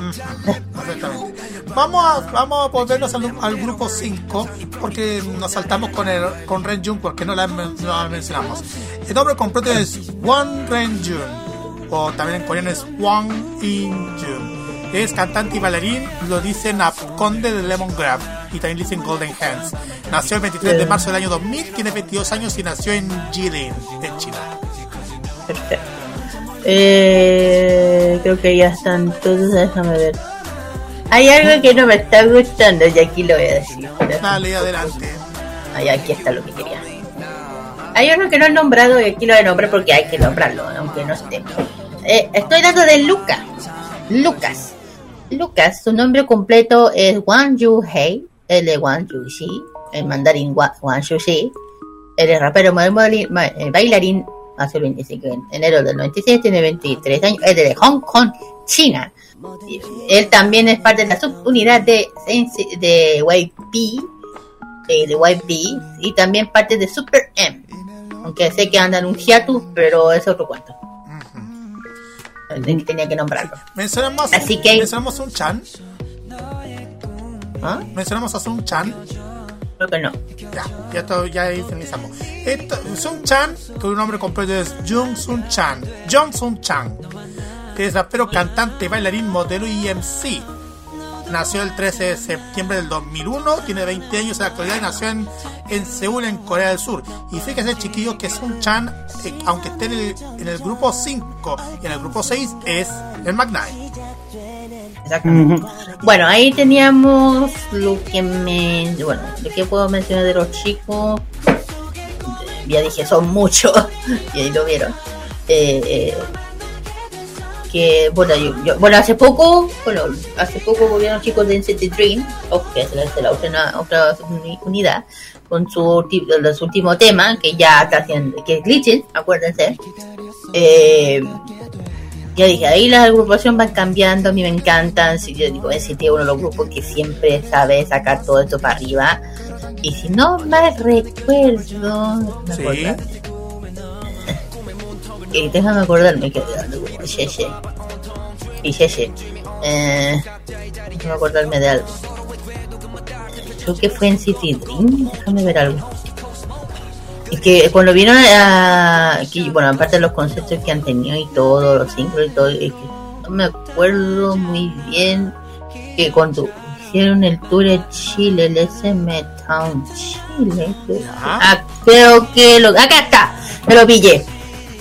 Exactamente. Vamos a, vamos a volvernos al, al grupo 5 porque nos saltamos con el con Renjun porque no la, no la mencionamos. El nombre completo es Won Renjun o también en coreano es Wang In-jun. Es cantante y bailarín, lo dicen a Conde de Lemon Grab y también le dicen Golden Hands. Nació el 23 de marzo del año 2000, tiene 22 años y nació en Jilin, en China. Perfecto. Eh, creo que ya están todos, déjame ver. Hay algo que no me está gustando y aquí lo voy a decir. Dale, adelante. Ahí aquí está lo que quería. Hay uno que no he nombrado y aquí lo a nombrar porque hay que nombrarlo, aunque no esté. Eh, estoy dando de Lucas. Lucas. Lucas, su nombre completo es Wang Yu Hei, él es Wang Yu Xi, el mandarín Wa- Wang Yu Xi. Él es rapero, eh, bailarín, hace el 25 de enero del 96, tiene 23 años, es de Hong Kong, China. Él también es parte de la subunidad de, de YP, de YP, y también parte de Super M. Aunque sé que andan un hiatus, pero es otro cuento. Tenía que nombrarlo. Mencionamos, Así que- mencionamos un Chan. ¿Ah? Mencionamos a Sun Chan. Creo que no. Ya, ya, esto- ya ahí finalizamos. Esto, Sun Chan, cuyo nombre completo es Jung Sun Chan. Jung Sun Chan. Que es rapero, cantante, bailarín, modelo y MC. Nació el 13 de septiembre del 2001, tiene 20 años en la actualidad y nació en, en Seúl, en Corea del Sur. Y fíjese, chiquillos, que Sun Chan, eh, aunque esté en el, en el grupo 5 y en el grupo 6, es el McKnight. Exactamente. Bueno, ahí teníamos lo que me. Bueno, lo que puedo mencionar de los chicos. Ya dije, son muchos. y ahí lo vieron. Eh, eh, que, bueno, yo, yo- bueno, hace poco, bueno, hace poco volvieron chicos de NCT Dream, que es la, otra, otra uni- unidad, con su, su último tema, que ya está haciendo, que es Glitches, acuérdense. Eh, ya dije, ahí la agrupación van cambiando, a mí me encantan. Si yo digo, NCT es uno de los grupos que siempre sabe sacar todo esto para arriba. Y si no me recuerdo, Sí. Déjame acordarme que Sheshe. Y Sheshe. Eh, déjame acordarme de algo. Creo que fue en City Dream. Déjame ver algo. Y que cuando vieron a. Que, bueno, aparte de los conceptos que han tenido y todo, los símbolos y todo, es que no me acuerdo muy bien que cuando hicieron el tour de Chile, el SM Town Chile, creo, ah, creo que lo. Acá está, me lo pillé.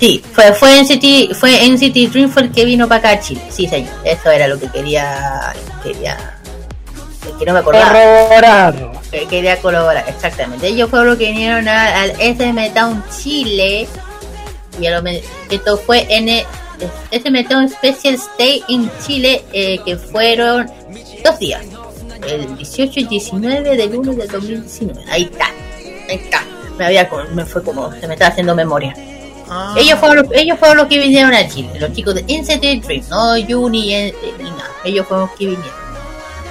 Sí, fue, fue en City, fue en City Dream fue el que vino para acá a Chile. Sí, señor. Eso era lo que quería, quería, que no me acordaba. Corroborar. Que quería colaborar, exactamente. Ellos fueron los que vinieron a- al SM Town Chile. Y a lo esto fue en el SM Town Special Stay en Chile, eh, que fueron dos días. el 18 y 19 del 1 del 2019. Ahí está, ahí está. Me, había, me fue como, se me estaba haciendo memoria. Ah, Ellos fueron, los- ellos fueron los que vinieron a Chile, los chicos de NCT Dream, no Juni ni nada. Ellos fueron los que vinieron.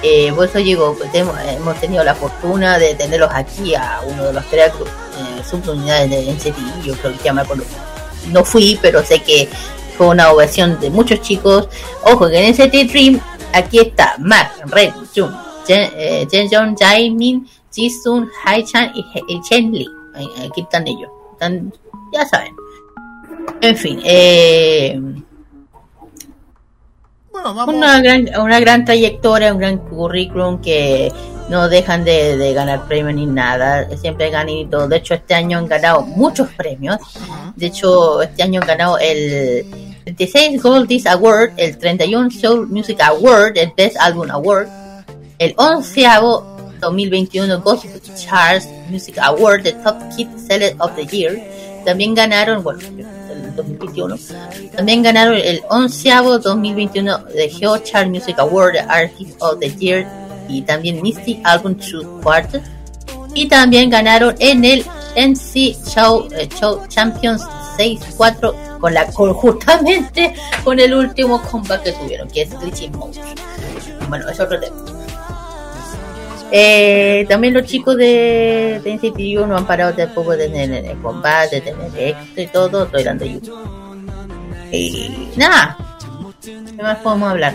Eh, por eso llegó, pues, hemos, tenido la fortuna de tenerlos aquí a uno de los tres eh, subunidades de NCT. Yo creo que me acuerdo. No fui, pero sé que fue una ovación de muchos chicos. Ojo, que en NCT Dream aquí está Mark, Red, Jun, Jen, eh, Jong, Jaemin, Jisung, Haichan y, He- y Chen. Ahí- Aquí están ellos. Ya saben. En fin, eh, bueno, vamos. una gran, una gran trayectoria, un gran currículum que no dejan de, de ganar premios ni nada, siempre ganan y todo. De hecho, este año han ganado muchos premios. De hecho, este año han ganado el 36 Gold Disc Award, el 31 Soul Music Award, el Best Album Award, el 11 2021 Gospel Charts Music Award, the Top Kid Seller of the Year. También ganaron, bueno, 2021, también ganaron el 11 2021 de Geo Chart Music Award, Artist of the Year y también Mystic Album Two Quarters. Y también ganaron en el MC Show, eh, Show Champions 6-4 con la con justamente con el último comeback que tuvieron, que es Glitching Mode. Bueno, es otro tema. Eh, también los chicos de, de NCT U no han parado tampoco de tener el combate, de tener éxito y todo, estoy dando YouTube. Y nada, ¿qué más podemos hablar?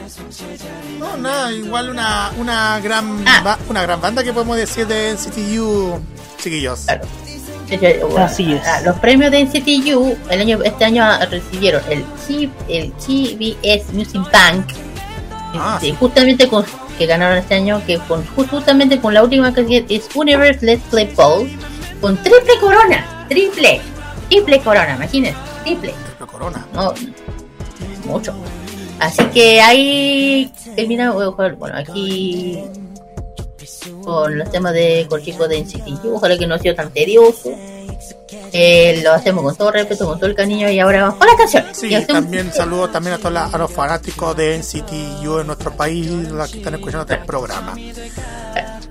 No, nada, igual una, una gran Ah. ba- una gran banda que podemos decir de NCTU, chiquillos. Claro. Bueno, Así es. ah, Los premios de NCTU el año, este año recibieron el, K- el KBS Music Bank, Ah, este, justamente con, que ganaron este año, que con, justamente con la última que es Universe Let's Play Ball, con triple corona, triple, triple corona, imagínense, triple. Corona. No, mucho. Así que ahí termina, bueno, aquí con los temas de con chicos de NCT. Ojalá que no sea tan tedioso. Eh, lo hacemos con todo respeto, con todo el cariño y ahora vamos con las canciones. Sí, también saludos también a todos la- a los fanáticos de NCTU en nuestro país, los que están escuchando este programa.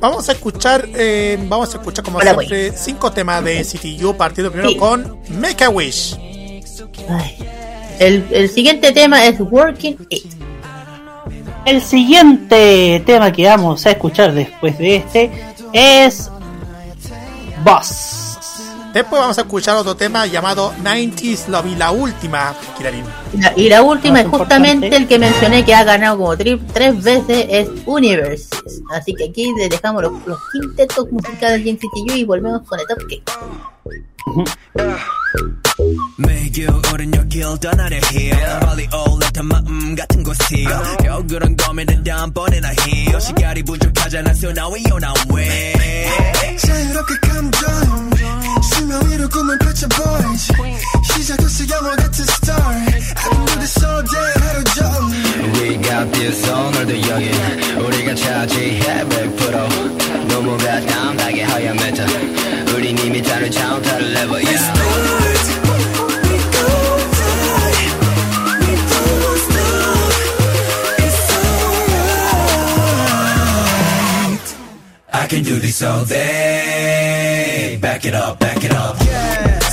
Vamos a escuchar, eh, vamos a escuchar como Hola, siempre cinco temas de NCTU, partiendo primero Sí. con Make a Wish. Ay. El, el siguiente tema es Working It. El siguiente tema que vamos a escuchar después de este es Boss. Después vamos a escuchar otro tema llamado 90s Love y la última, Kirarin. Y la, y la última Más es justamente importante. el que mencioné que ha ganado como tri- tres veces es Universe. Así que aquí le dejamos los, los quintetos musicales de NCTU y volvemos con el top K. 매겨 오른 여길 떠나려 해 빨리 올라탄 마음 같은 곳이요 겨울은 고민을 다음번에나 해요 시간이 부족하잖아 so now we on our way 자유롭게 감정 수명 위로 꿈을 펼쳐 boys 시작됐어 영화 같은 story I can do this all day 하루 종일 We got this 오늘도 여긴 우리가 차지해 100% 너무가 담당해 하얀 메타 우린 이미 다른 차원 다른 레벨 yeah. I can do this all day Back it up, back it up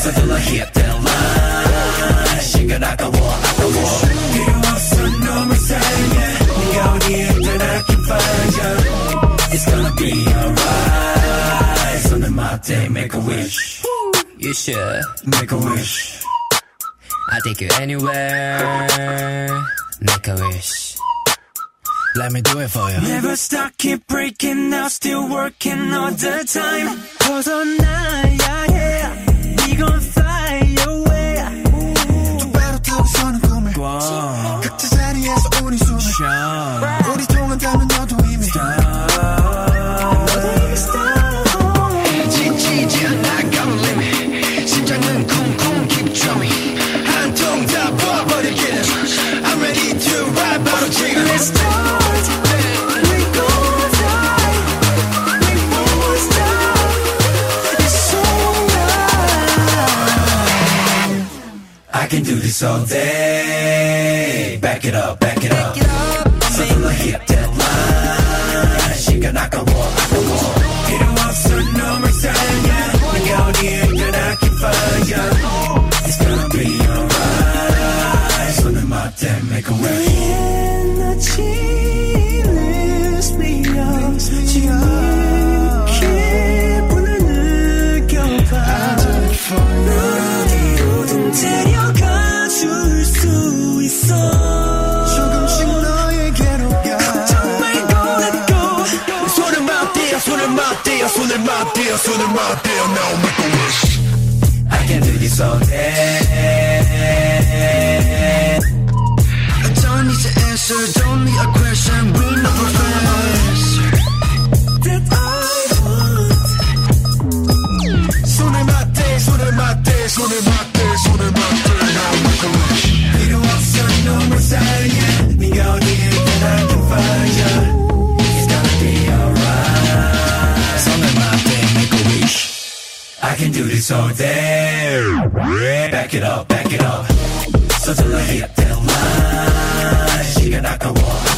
서둘러 hit that line 시간 아까워 아까워 필요 없어 너무 사랑해 네가 어디에 있든 I can find you It's gonna be alright 손을 맞대 make a wish You should Make a wish I'll take you anywhere Make a wish Let me do it for you Never stop, keep breaking now Still working all the time 벗어나야 해 We gon' fly away 똑바로 뜨고 서는 꿈을 Wow 각자 자리에서 우리 숨을 Shine 우리 can do this all day. Back it up, back it up. Something like hit deadline. She can knock a wall, knock a wall. Hit em up, son, no mercy. We out here, then I can find ya. It's gonna be alright. Something about that, make a way. When she lifts me up, she up. I don't fall. 어디로든 데려가 줄 수 있어 조금씩 너에게로 가 정말 고맙고 손을 맞대어 손을 맞대어 손을 맞대어 손을 맞대어 Now make a wish I can do this all day I don't need to answer don't need a question we know we're friends that I want 손을 맞대 손을 맞대 손을 맞대 can do this all day. Back it up, back it up. 서둘러 hit that line. 시간 walk.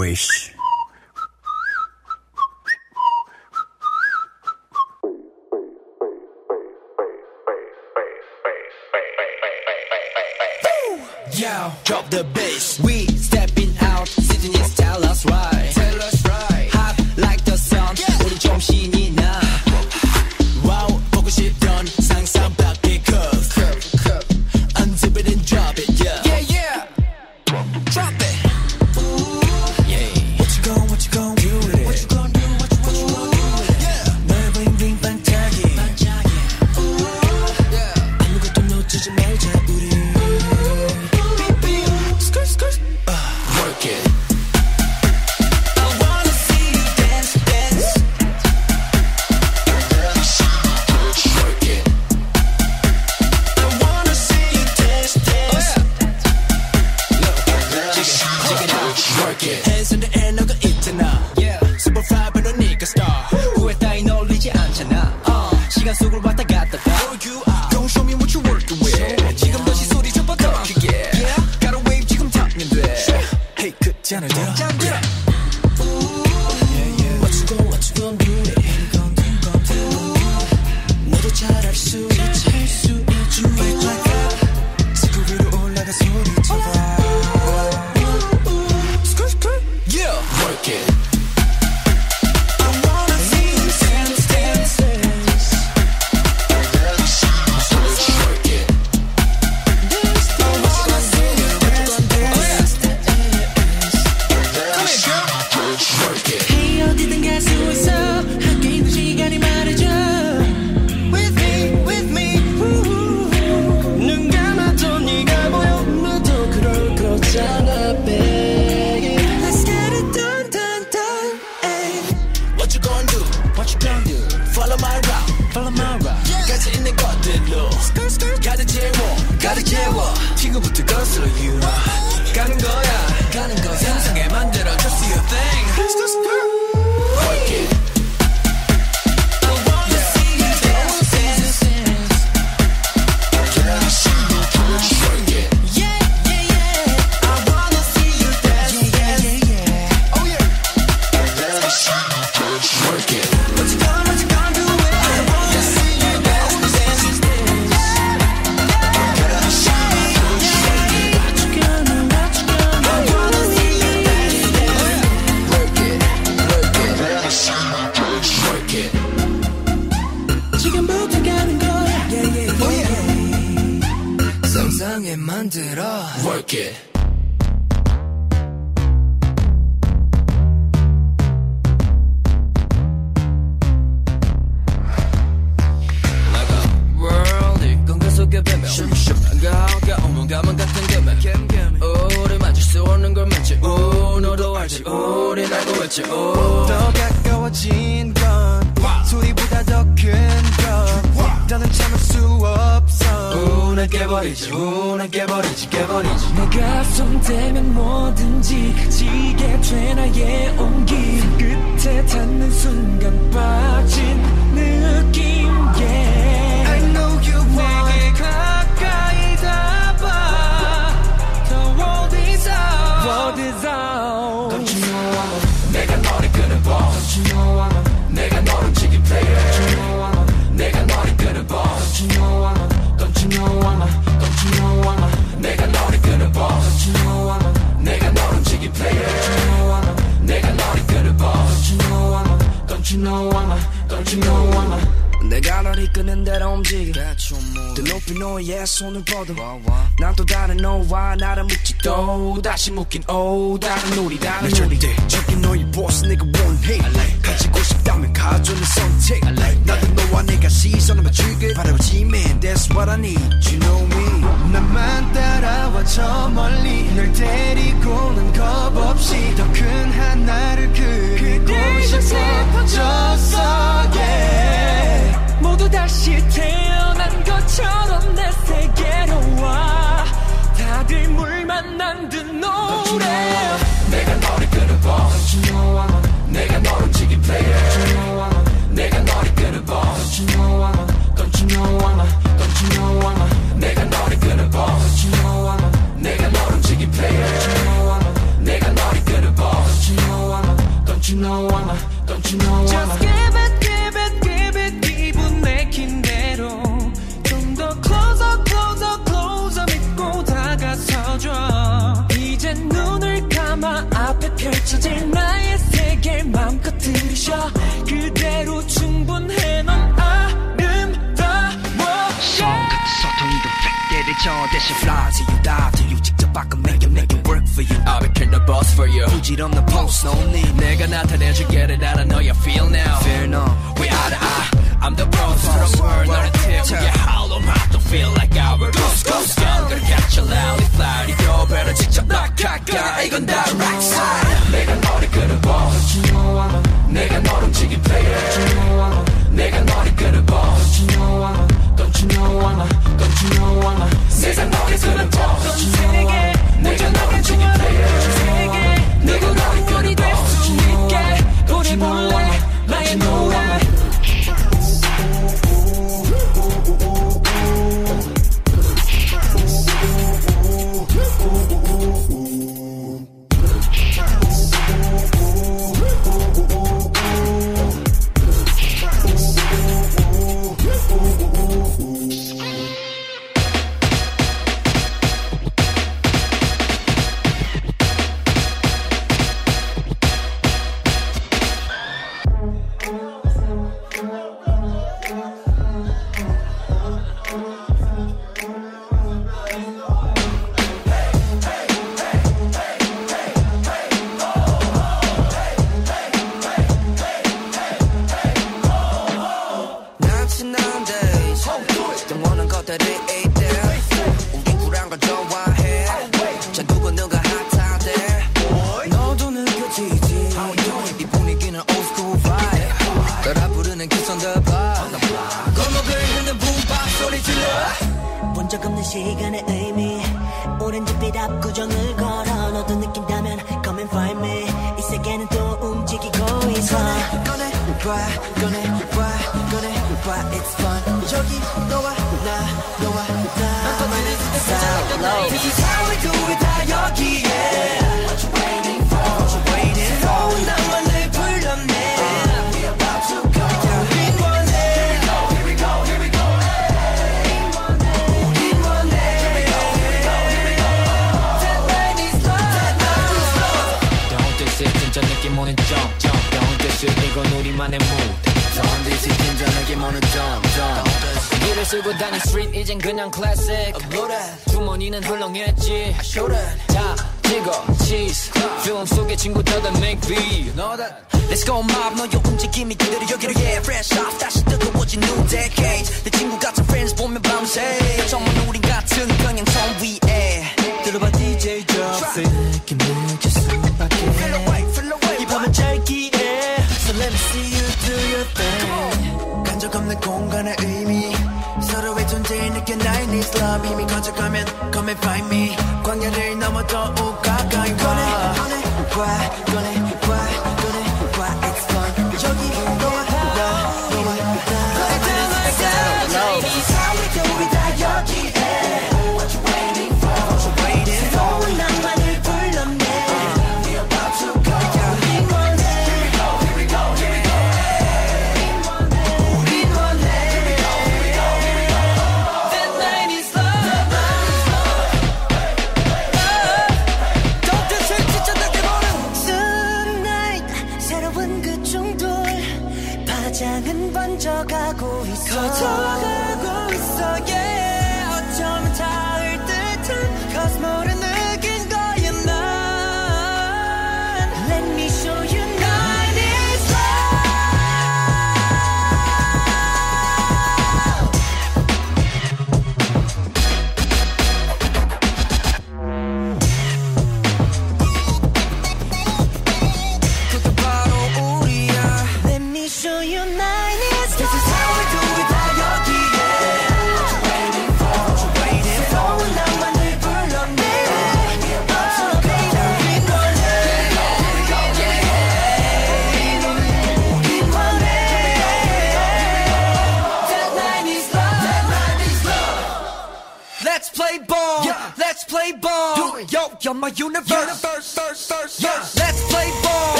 wish. 지금부터 거슬러 you 가는 거야. 가는 거야. 상상해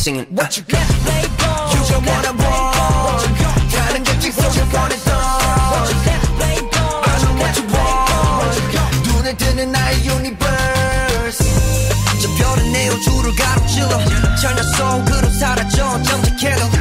singing. What you got? Let's. You don't wanna ball. What you got? what you do? What you got? What you. What you got? universe. 저 별은 내 우주를 가로질러. 전혀 소음 사라져. 정직해도.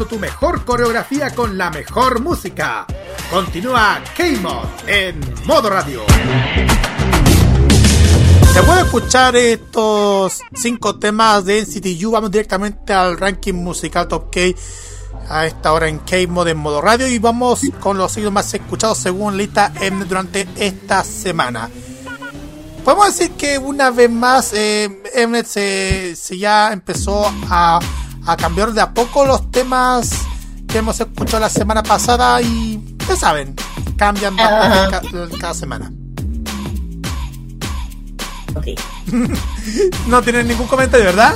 tu mejor coreografía con la mejor música. Continúa K-Mod en modo radio. Después de escuchar estos cinco temas de NCTU, vamos directamente al ranking musical Top K a esta hora en K-Mod en modo radio y vamos con los singles más escuchados según lista M durante esta semana. Podemos decir que una vez más eh, Mnet se, se, ya empezó a a cambiar de a poco los temas que hemos escuchado la semana pasada y ya saben, cambian bastante ca- cada semana. no tienen ningún comentario, ¿verdad?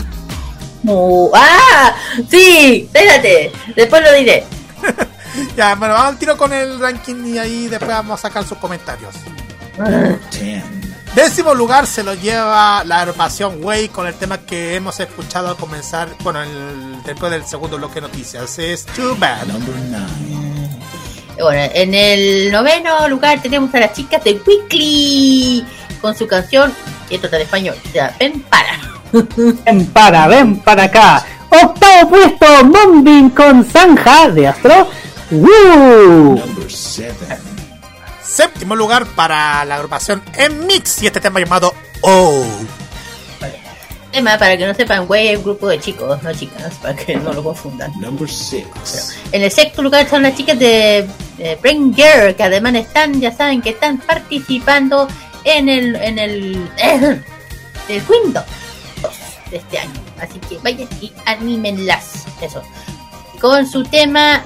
Mu- ¡Ah! Sí, espérate, después lo diré. Ya, bueno, vamos al tiro con el ranking y ahí después vamos a sacar sus comentarios. Décimo lugar se lo lleva la agrupación Way con el tema que hemos escuchado al comenzar, bueno, el- después del segundo bloque de noticias. Es Too Bad. Bueno, en el noveno lugar tenemos a las chicas de Weekly con su canción, y esto está en español, o sea, ven para. Ven para, ven para acá. Octavo puesto, Moonbeam con Zanja de Astro. ¡Woo! Séptimo lugar para la agrupación M-Mix y este tema llamado Oh. Tema, para que no sepan, Way es grupo de chicos, no chicas, para que no lo confundan. En el sexto lugar están las chicas de eh, Brain Girl, que además están, ya saben que están participando en el en el, el Windows de este año. Así que vayan y anímenlas. Eso. Con su tema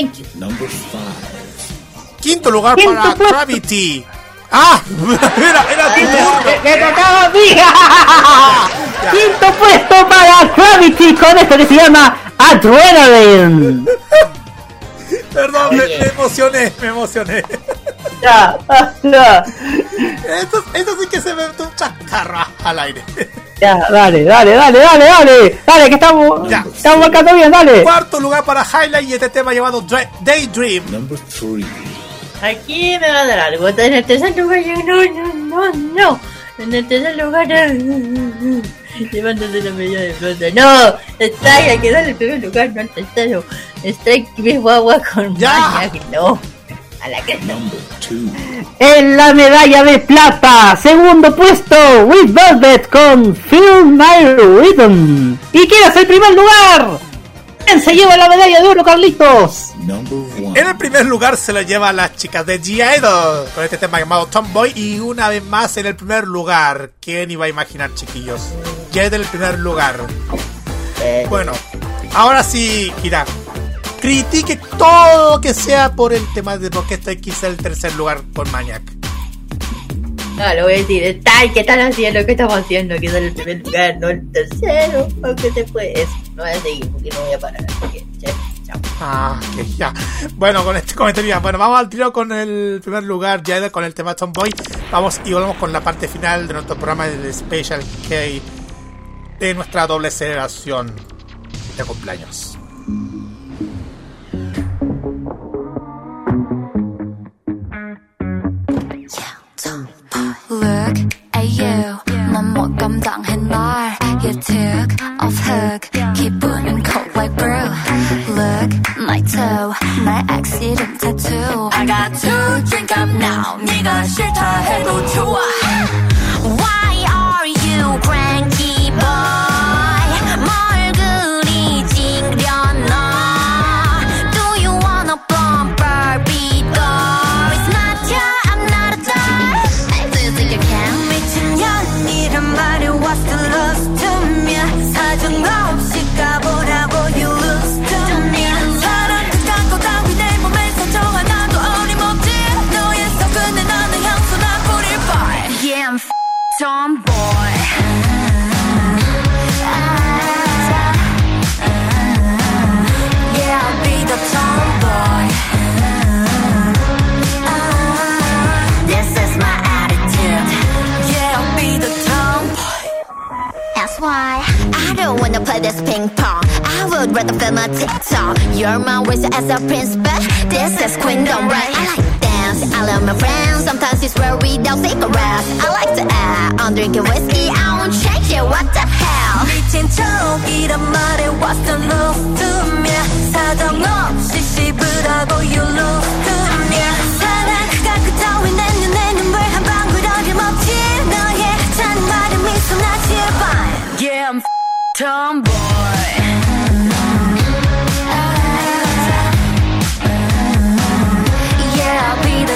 Thank you. Quinto lugar Quinto para puesto. Gravity. ¡Ah! Era, era tu turno. ¡Que tocaba a mí! Quinto puesto para Gravity con esto que se llama Adrenaline. Perdón, me, me emocioné, me emocioné. Ya, ya, Esto, esto sí que se ve un chascarro al aire. ya, dale, dale, dale, dale, dale, dale, que estamos, Ya. estamos marcando bien, dale. Cuarto lugar para Highlight y este tema llamado Daydream. Aquí me va a dar algo. En el tercer lugar, yo no, no, no, no. En el tercer lugar, llevándose la medalla de plata. No, Strike, hay que darle el primer lugar, no el tercero. Strike, mi guagua con Maniac, no. A la que no. En la medalla de plata, segundo puesto, With Velvet con Feel My Rhythm. ¿Y quién es el primer lugar? ¿Quién se lleva la medalla de oro, Carlitos? En el primer lugar se lo lleva a las chicas de G Idol con este tema llamado Tomboy y una vez más en el primer lugar. ¿Quién iba a imaginar, chiquillos? G Idol en el primer lugar. Bueno, ahora sí, Kira. Critique todo lo que sea por el tema de por qué está quizá el tercer lugar con Maniac. No, lo voy a decir. Strike, ¿qué están haciendo? ¿Qué estamos haciendo? Que el primer lugar, no el tercero. Aunque se fue eso. No voy a seguir porque no voy a parar. Así que, Ah, que ya. Bueno, con este, con este día. Bueno, vamos al tiro con el primer lugar, ya con el tema Tomboy. Vamos y volvemos con la parte final de nuestro programa del Special K de nuestra doble celebración de cumpleaños. Look at you, You took off hook 기분은 cold like brew Look my toe 날 accident tattoo I got to drink up now 네가 싫다 해도 좋아 That's why I don't wanna play this ping pong. I would rather film a TikTok. You're my wish as a prince, but this is queendom, right? I like to dance, I love my friends. Sometimes it's where we don't cigarettes. I like to act, I'm drinking whiskey. I won't change it. What the hell? 미친 척이란 말에 what's the loss to me 사정없이 씹으라고 you lose to me 사랑 그가 그따위 내 눈에 눈물 한 방울 어림없지 너의 찬 말에 미소 나 제발 Yeah I'm tomboy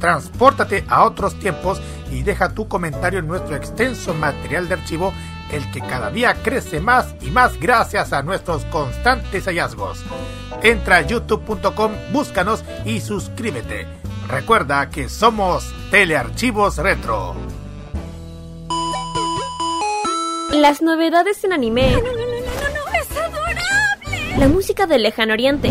Transpórtate a otros tiempos y deja tu comentario en nuestro extenso material de archivo, el que cada día crece más y más gracias a nuestros constantes hallazgos. Entra a youtube.com, búscanos y suscríbete. Recuerda que somos Telearchivos Retro. Las novedades en anime. La música del lejano oriente.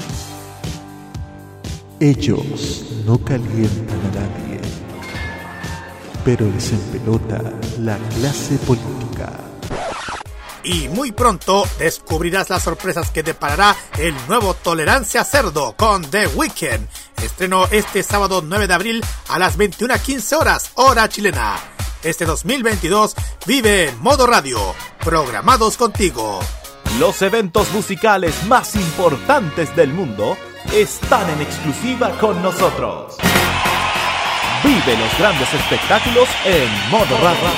Ellos no calientan a nadie, pero les empelota la clase política. Y muy pronto descubrirás las sorpresas que deparará el nuevo Tolerancia Cerdo con The Weeknd. Estreno este sábado 9 de abril a las 21.15 horas, hora chilena. Este 2022 vive en modo radio, programados contigo. Los eventos musicales más importantes del mundo están en exclusiva con nosotros. Vive los grandes espectáculos en modo radio,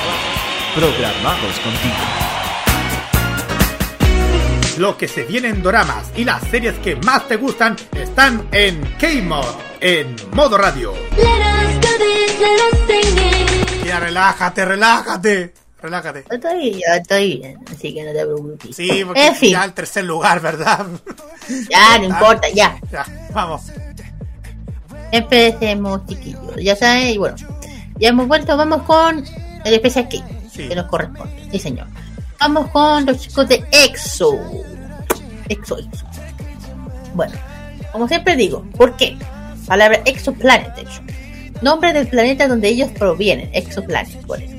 programados contigo. Lo que se viene en doramas y las series que más te gustan están en K-Mod, en modo radio. Ya relájate, relájate, relájate. Estoy, yo estoy bien, así que no te preocupes. Sí, porque En fin. ya el tercer lugar, ¿verdad? Ya, no importa, ya. Ya, vamos. Empecemos, chiquillos. Ya saben, y bueno, ya hemos vuelto, vamos con el especial K, que nos corresponde. Sí, señor. Vamos con los chicos de EXO. EXO, EXO. Bueno, como siempre digo, ¿por qué? Palabra exoplanet, de hecho. Nombre del planeta donde ellos provienen, exoplanet, por eso.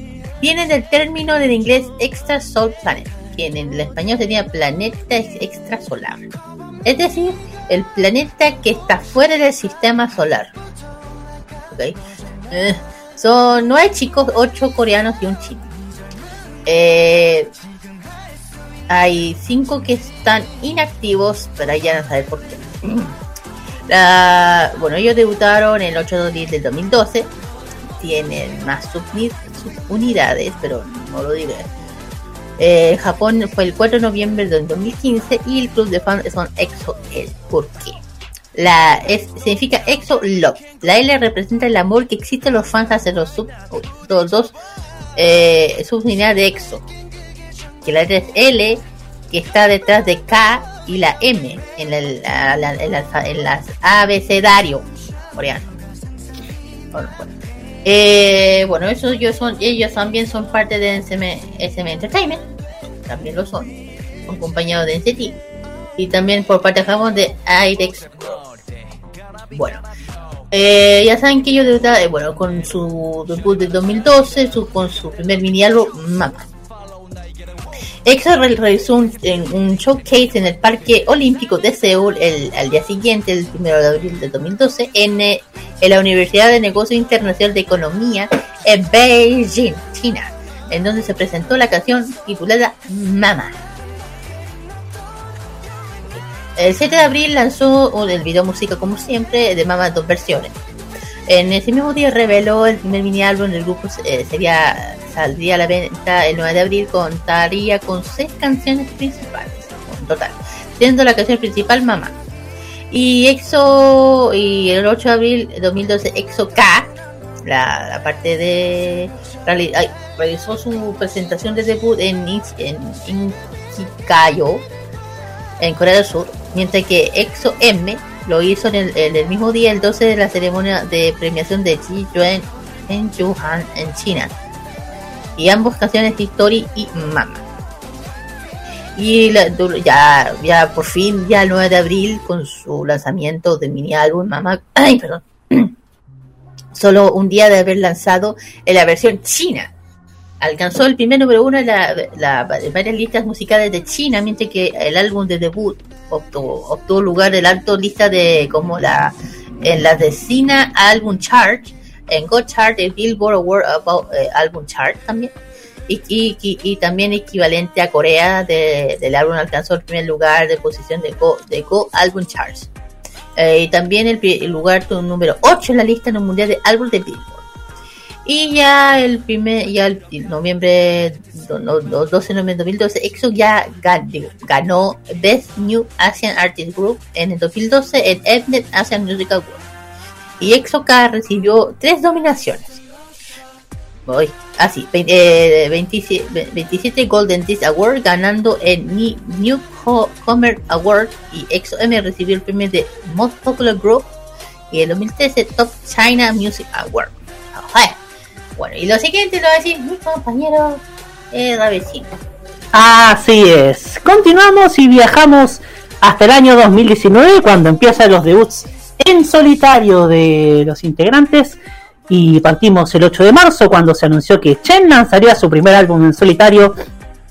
Viene del término del inglés extra solar planet, que en el español sería planeta ex- extrasolar. Es decir, el planeta que está fuera del sistema solar. ¿Ok? Eh, son nueve chicos, ocho coreanos y un chino. Eh, hay cinco que están inactivos, pero ahí ya no saber por qué. Bueno, ellos debutaron el 8 de abril del 2012. Tienen más subni- subunidades, pero no lo diré. Eh, Japón fue el 4 de noviembre del 2015 y el club de fans son EXO-L. ¿Por qué? La es, significa EXO Love. La L representa el amor que existen los fans hacia los, sub, los dos eh, subunidades de EXO. Que la letra es L, que está detrás de K y la M en el, la- la- en en abecedario coreano. Eh, bueno, eso ellos son, ellos también son parte de SM, SM Entertainment, también lo son, acompañados de NCT y también por parte de Japón de IDEX. Bueno, Eh, ya saben que ellos debuta- eh, bueno, con su debut del 2012, su, con su primer mini álbum, Mama. Re- realizó un, un showcase en el Parque Olímpico de Seúl el, al día siguiente, el 1 de abril del 2012, en, eh, en la Universidad de Negocios Internacional de Economía en Beijing, China, en donde se presentó la canción titulada Mama. El 7 de abril lanzó el video música como siempre de Mama dos versiones. En ese mismo día reveló el primer mini álbum del grupo eh, sería saldría a la venta el 9 de abril contaría con seis canciones principales en total, siendo la canción principal Mama. Y EXO y el 8 de abril de 2012 EXO K, la, parte de realizó su presentación de debut en en Inkigayo en Corea del Sur, mientras que EXO M lo hizo en el, en el mismo día, el 12 de la ceremonia de premiación de Ji Yuan en Wuhan, en China. Y ambos canciones History y Mama. Y la- ya, ya por fin, ya el 9 de abril, con su lanzamiento de mini álbum Mama, solo un día de haber lanzado en la versión china. Alcanzó el primer número uno en, la, varias listas musicales de China, mientras que el álbum de debut obtuvo, obtuvo lugar en la alto lista de como la en la de China Album Chart, en Go Chart, el Billboard Award About, eh, Album Chart también. Y, y- y- y también equivalente a Corea de- del álbum alcanzó el primer lugar de posición de Go, de Go Album Charts. Eh, y también el, el lugar número 8 en la lista en el mundial de álbum de Billboard. Y ya el primer, ya el noviembre, do- no, no, 12 de noviembre de 2012, EXO ya ganó Best New Asian Artist Group en el 2012 en Mnet Asian Music Award. Y EXO K recibió tres nominaciones. Voy, así, 27, 27 Golden Disc Award ganando el Ni- Newcomer Award y EXO M recibió el premio de Most Popular Group y el 2013 Top China Music Award. Bueno, y lo siguiente lo va a decir mi compañero eh. Así es. Continuamos y viajamos hasta el año 2019 cuando empiezan los debuts en solitario de los integrantes y partimos el 8 de marzo cuando se anunció que Chen lanzaría su primer álbum en solitario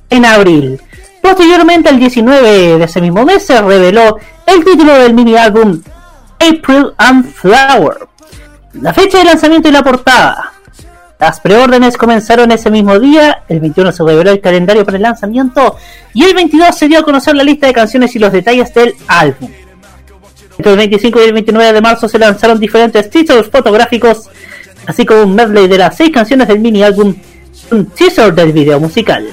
en abril. Posteriormente, el 19 de ese mismo mes, se reveló el título del mini álbum April and Flower. La fecha de lanzamiento y la portada. Las preórdenes comenzaron ese mismo día, el 21 se reveló el calendario para el lanzamiento y el 22 se dio a conocer la lista de canciones y los detalles del álbum. Entre el 25 y el 29 de marzo se lanzaron diferentes títulos fotográficos, así como un medley de las seis canciones del mini álbum, un teaser del video musical.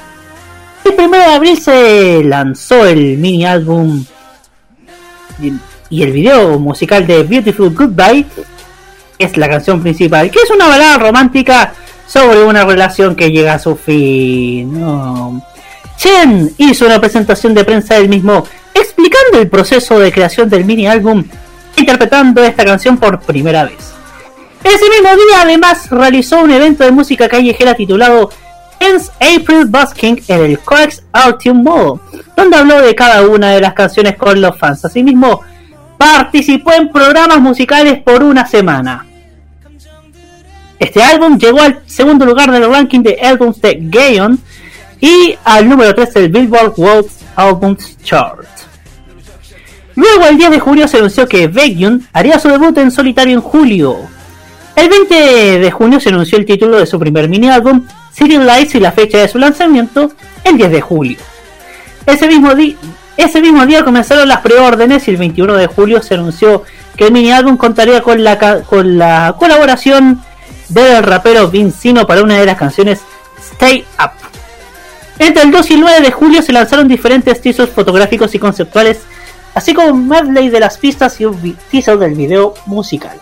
El 1 de abril se lanzó el mini álbum y- el video musical de Beautiful Goodbye, que es la canción principal, que es una balada romántica sobre una relación que llega a su fin. Chen hizo una presentación de prensa del mismo explicando el proceso de creación del mini álbum, interpretando esta canción por primera vez. Ese mismo día además realizó un evento de música callejera titulado Hence April Busking en el Coex Artium Mall, donde habló de cada una de las canciones con los fans. Asimismo, participó en programas musicales por una semana. Este álbum llegó al segundo lugar del ranking de álbums de Gaon y al número 3 del Billboard World Albums Chart. Luego, el 10 de julio, se anunció que Baekhyun haría su debut en solitario en julio. El 20 de junio se anunció el título de su primer mini álbum, City Lights, y la fecha de su lanzamiento, el 10 de julio. Ese mismo, día comenzaron las preórdenes y el 21 de julio se anunció que el mini álbum contaría con la, ca- con la colaboración del rapero Vincino para una de las canciones Stay Up. Entre el 2 y el 9 de julio se lanzaron diferentes teasers fotográficos y conceptuales, así como un medley de las pistas y un teaser del video musical.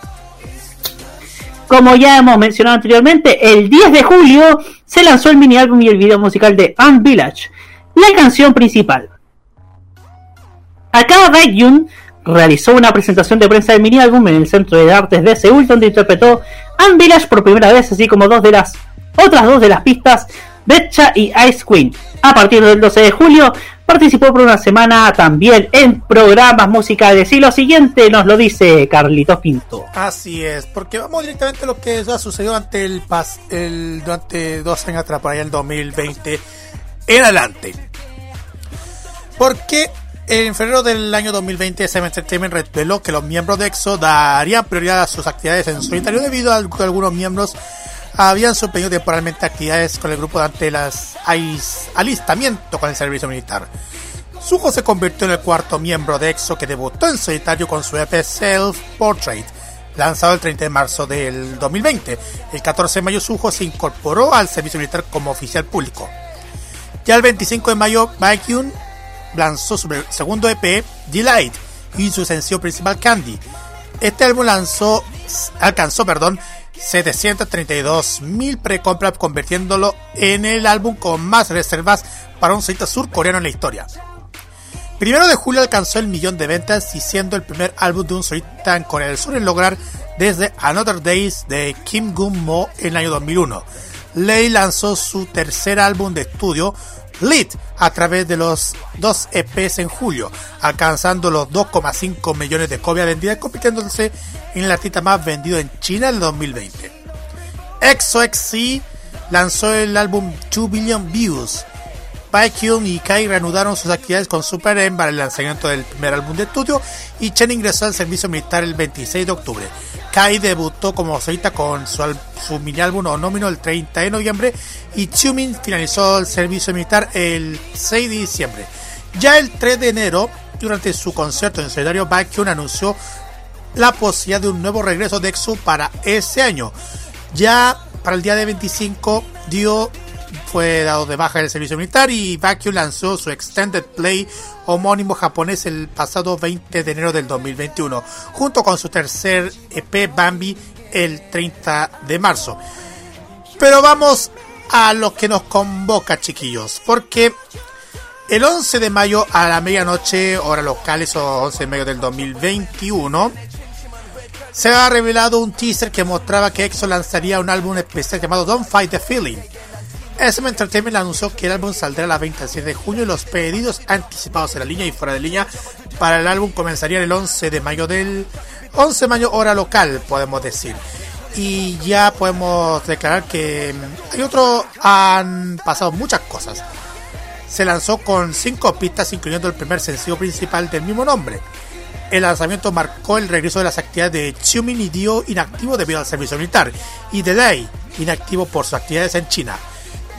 Como ya hemos mencionado anteriormente, el 10 de julio se lanzó el mini álbum y el video musical de Un Village, la canción principal. Acá Baekhyun realizó una presentación de prensa del mini álbum en el Centro de Artes de Seúl, donde interpretó Un Village por primera vez, así como dos de las otras dos de las pistas, Betcha y Ice Queen. A partir del 12 de julio participó por una semana también en programas musicales. Y lo siguiente nos lo dice Carlitos Pinto. Así es, porque vamos directamente a lo que ha sucedido ante el, pas, el durante dos años atrás, para el 2020 en adelante. Porque en febrero del año 2020 SM Entertainment reveló que los miembros de EXO darían prioridad a sus actividades en solitario debido a que algunos miembros habían suspendido temporalmente actividades con el grupo las ais- alistamiento con el servicio militar. Suho se convirtió en el cuarto miembro de EXO que debutó en solitario con su EP Self Portrait, lanzado el 30 de marzo del 2020. El 14 de mayo Suho se incorporó al servicio militar como oficial público. Ya el 25 de mayo, Baekhyun lanzó su segundo EP, Delight, y su sencillo principal, Candy. Este álbum lanzó, alcanzó perdón, 732.000 precompras, convirtiéndolo en el álbum con más reservas para un solista surcoreano en la historia. Primero de julio alcanzó el millón de ventas y siendo el primer álbum de un solista en Corea del Sur en lograr desde Another Days de Kim Gun Mo en el año 2001. Lei lanzó su tercer álbum de estudio, Lit, a través de los dos EPs en julio, alcanzando los 2,5 millones de copias vendidas, convirtiéndose en el artista más vendido en China en el 2020. XOXC lanzó el álbum 2 Billion Views. Baekhyun y Kai reanudaron sus actividades con Super M para el lanzamiento del primer álbum de estudio y Chen ingresó al servicio militar el 26 de octubre. Kai debutó como solista con su, su mini álbum homónimo el 30 de noviembre y Chumin finalizó el servicio militar el 6 de diciembre. Ya el 3 de enero, durante su concierto en solitario, Baekhyun anunció la posibilidad de un nuevo regreso de EXO para ese año. Ya para el día de 25 dio fue dado de baja del servicio militar y Baekhyun lanzó su Extended Play homónimo japonés el pasado 20 de enero del 2021, junto con su tercer EP Bambi el 30 de marzo. Pero vamos a lo que nos convoca, chiquillos, porque el 11 de mayo a la medianoche, hora locales o 11 de mayo del 2021, se ha revelado un teaser que mostraba que EXO lanzaría un álbum especial llamado Don't Fight the Feeling. SM Entertainment anunció que el álbum saldrá a la venta el 6 de junio y los pedidos anticipados en la línea y fuera de línea para el álbum comenzarían el 11 de mayo del 11 de mayo hora local, podemos decir. Y ya podemos declarar que mm, hay otro han pasado muchas cosas. Se lanzó con cinco pistas incluyendo el primer sencillo principal del mismo nombre. El lanzamiento marcó el regreso de las actividades de Xiumin y Dio inactivo debido al servicio militar y Delay inactivo por sus actividades en China.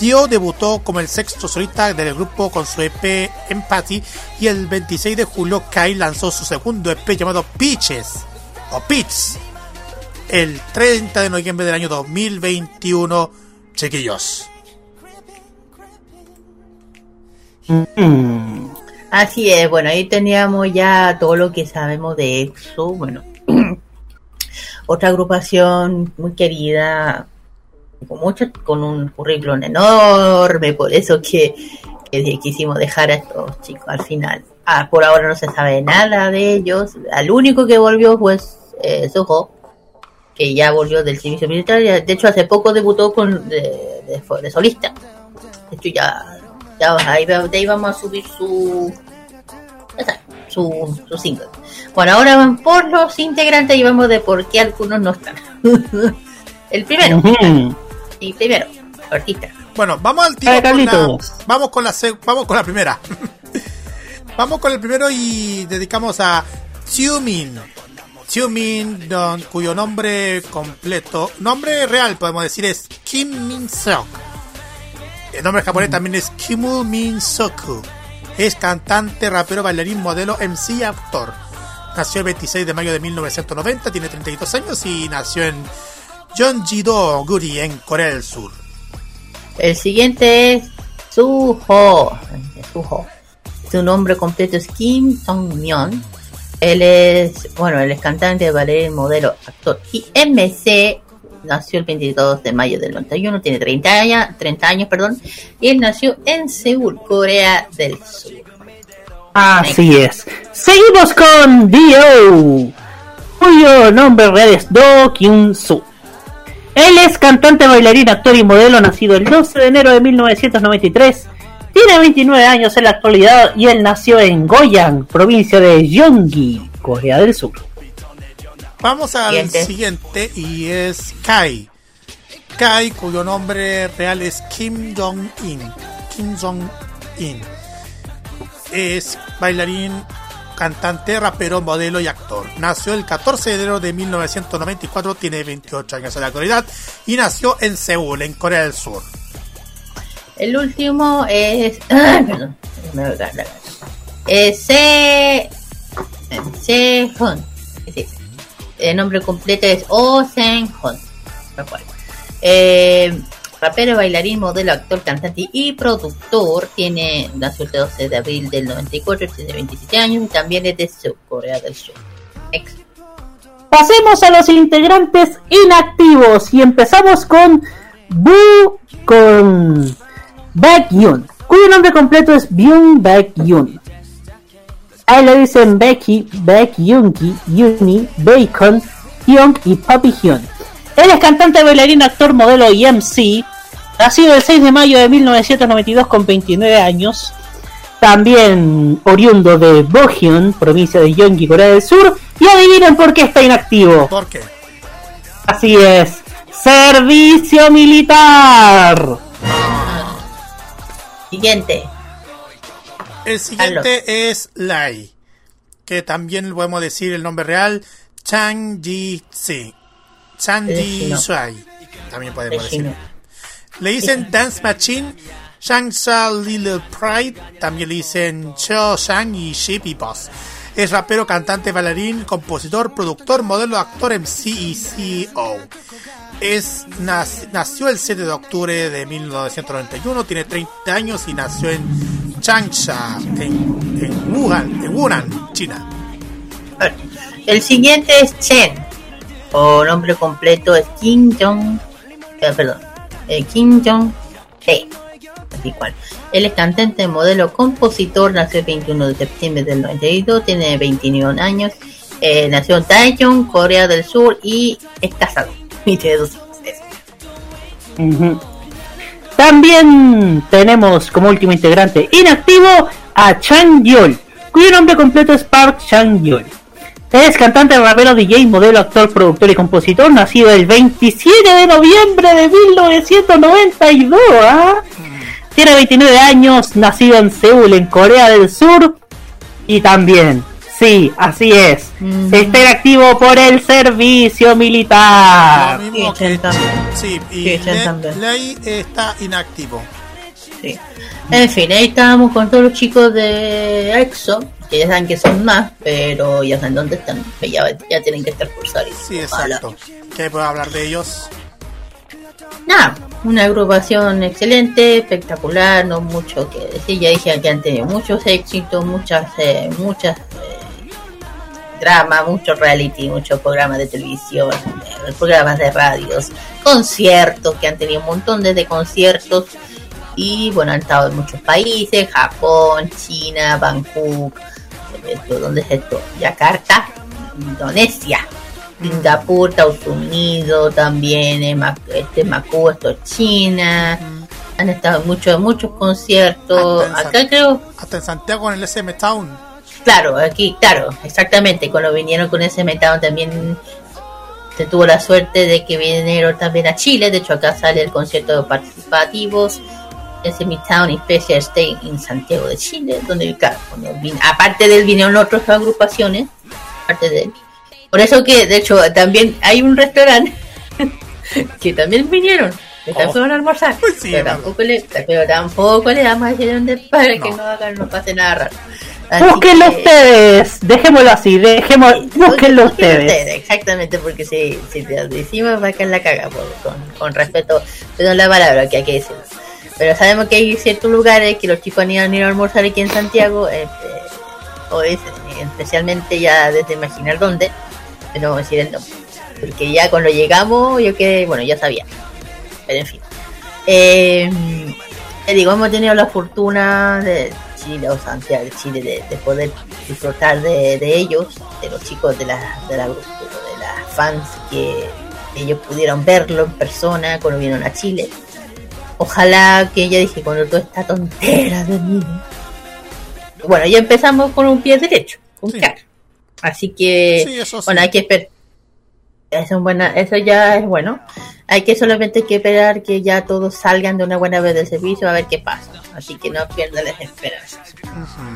Dio debutó como el sexto solista del grupo con su EP Empathy y el 26 de julio Kai lanzó su segundo EP llamado Peaches o Peach el 30 de noviembre del año 2021, chiquillos. Así es, bueno, ahí teníamos ya todo lo que sabemos de EXO, bueno, otra agrupación muy querida, con mucho, con un currículum enorme, por eso que, quisimos dejar a estos chicos al final. Ah, por ahora no se sabe nada de ellos, al único que volvió fue eh, que ya volvió del servicio militar, de hecho hace poco debutó con de, de- de solista. De hecho ya, ya ahí, de ahí vamos a subir su su, su single. Bueno, ahora van por los integrantes y vamos de por qué algunos no están. El primero. Y primero, artista. Bueno, vamos al tiro con la, Carlitos. vamos con la vamos con la primera. vamos con el primero y dedicamos a Xiumin. Xiumin, don- cuyo nombre completo, nombre real podemos decir es Kim Min Seok. El nombre japonés también es Kimul Min Soku. Es cantante, rapero, bailarín, modelo, MC y actor. Nació el 26 de mayo de 1990, tiene 32 años y nació en Jeonji-do, Guri, en Corea del Sur. El siguiente es Suho. Suho. Su nombre completo es Kim Song-myeon. Él es, bueno, él es cantante, bailarín, modelo, actor y MC. Nació el 22 de mayo del 91, tiene 30 años, 30 años, perdón, y él nació en Seúl, Corea del Sur. Así es. Seguimos con Dio, cuyo nombre real es Do Kyun Soo. Él es cantante, bailarín, actor y modelo, nacido el 12 de enero de 1993. Tiene 29 años en la actualidad y él nació en Goyang, provincia de Gyeonggi, Corea del Sur. Vamos al Siguiente. siguiente y es Kai. Kai, cuyo nombre real es Kim Jong-in. Kim Jong-in. Es bailarín, cantante, rapero, modelo y actor. Nació el 14 de enero de 1994, tiene 28 años en la actualidad y nació en Seúl, en Corea del Sur. El último es. Perdón. me. Es Se. Se-hun. El nombre completo es Oh cual. Eh, rapero, bailarín, modelo, actor, cantante y productor. Tiene nació el 12 de abril del 94, tiene 27 años y también es de Corea del Sur. Pasemos a los integrantes inactivos y empezamos con Bu con Baekhyun, cuyo nombre completo es Byung Baekhyun. A él le dicen Becky, Baekhyunki, Yuni, Bacon, Hyung y Papi Hyun. Él es cantante, bailarín, actor, modelo y MC. Nacido el 6 de mayo de 1992 con 29 años. También oriundo de Bohyun, provincia de Gyeonggi, Corea del Sur. Y adivinen por qué está inactivo. ¿Por qué? Así es. Servicio militar. Siguiente. El siguiente es Lai, que también podemos decir el nombre real, Chang Ji-si. Chang Es chino. Ji-shuai. También podemos Es decir. chino. Le dicen Dance Machine, Shangsha Little Pride, también le dicen Cho Shang y Shippy Boss. Es rapero, cantante, bailarín, compositor, productor, modelo, actor, MC y CEO. Es, nac- nació el 7 de octubre de 1991, tiene 30 años y nació en Changsha, en, en Wuhan, en Wuhan, China. El siguiente es Chen, o nombre completo es Kim Jong, eh, perdón, Kim Jong He, así cual. Él cantante, modelo, compositor, nació el 21 de septiembre del 92, tiene 21 años, eh, nació en Daejeon, Corea del Sur y es casado. También tenemos como último integrante inactivo a Chang Yol, cuyo nombre completo es Park Chang Yol. Es cantante, rapero, DJ, modelo, actor, productor y compositor, nacido el 27 de noviembre de 1992. ¿ah? Tiene 29 años, nacido en Seúl, en Corea del Sur. Y también, sí, así es, está inactivo por el servicio militar. Lo mismo que Sí, y Le-. Lei está inactivo. Sí. En fin, ahí estábamos con todos los chicos de EXO, que ya saben que son más, pero ya saben dónde están, que ya, ya tienen que estar cursados. Sí, exacto. ¿Qué puedo hablar de ellos? Nada, una agrupación excelente, espectacular, no mucho que decir. Ya dije que han tenido muchos éxitos, muchas, eh, muchas eh, dramas, muchos reality, muchos programas de televisión, eh, programas de radios, conciertos, que han tenido un montón de, conciertos. Y bueno, han estado en muchos países, Japón, China, Bangkok, esto, ¿dónde es esto? Yakarta, Indonesia. Singapur, Estados Unidos, también eh, este Macú, esto es China. Han estado muchos, muchos conciertos. Hasta Acá San- creo, Hasta en Santiago en el SM Town. claro, aquí, claro, exactamente. Cuando vinieron con ese metado también se tuvo la suerte de que vinieron también a Chile. De hecho, acá sale el concierto de participativos. Ese Midtown Special State en Santiago de Chile, donde, claro, cuando vin- aparte de él vinieron otras agrupaciones, aparte de él. Por eso que, de hecho, también hay un restaurante que también vinieron. Que también Oh. fueron a almorzar. pero, tampoco le, pero tampoco le damos a decir dónde es para que no hagan, no pase nada raro. Así Búsquenlo que- ustedes, dejémoslo así, dejemos, búsquenlo ustedes. Exactamente, porque si, si te lo decimos va a caer la caga, por- con, con respeto, perdón la palabra que hay que decirlo. Pero sabemos que hay ciertos lugares que los chicos han ido, han ido a almorzar aquí en Santiago, eh, eh, o es, eh, especialmente ya desde imaginar dónde, pero decir el nombre. Porque ya cuando llegamos, yo que, bueno, ya sabía. Pero en fin. Eh, digo, hemos tenido la fortuna de Chile o Santiago de Chile de, de poder disfrutar de, ellos, de los chicos de la, de la de las fans que ellos pudieron verlo en persona cuando vinieron a Chile. Ojalá que ya dije, cuando toda esta tontera de mí. Bueno, ya empezamos con un pie derecho, con cara. Así que, Sí, eso sí. bueno, hay que esperar. Eso, es buena, eso ya es bueno. Hay que solamente que esperar que ya todos salgan de una buena vez del servicio a ver qué pasa. Así que no pierdan las esperanzas.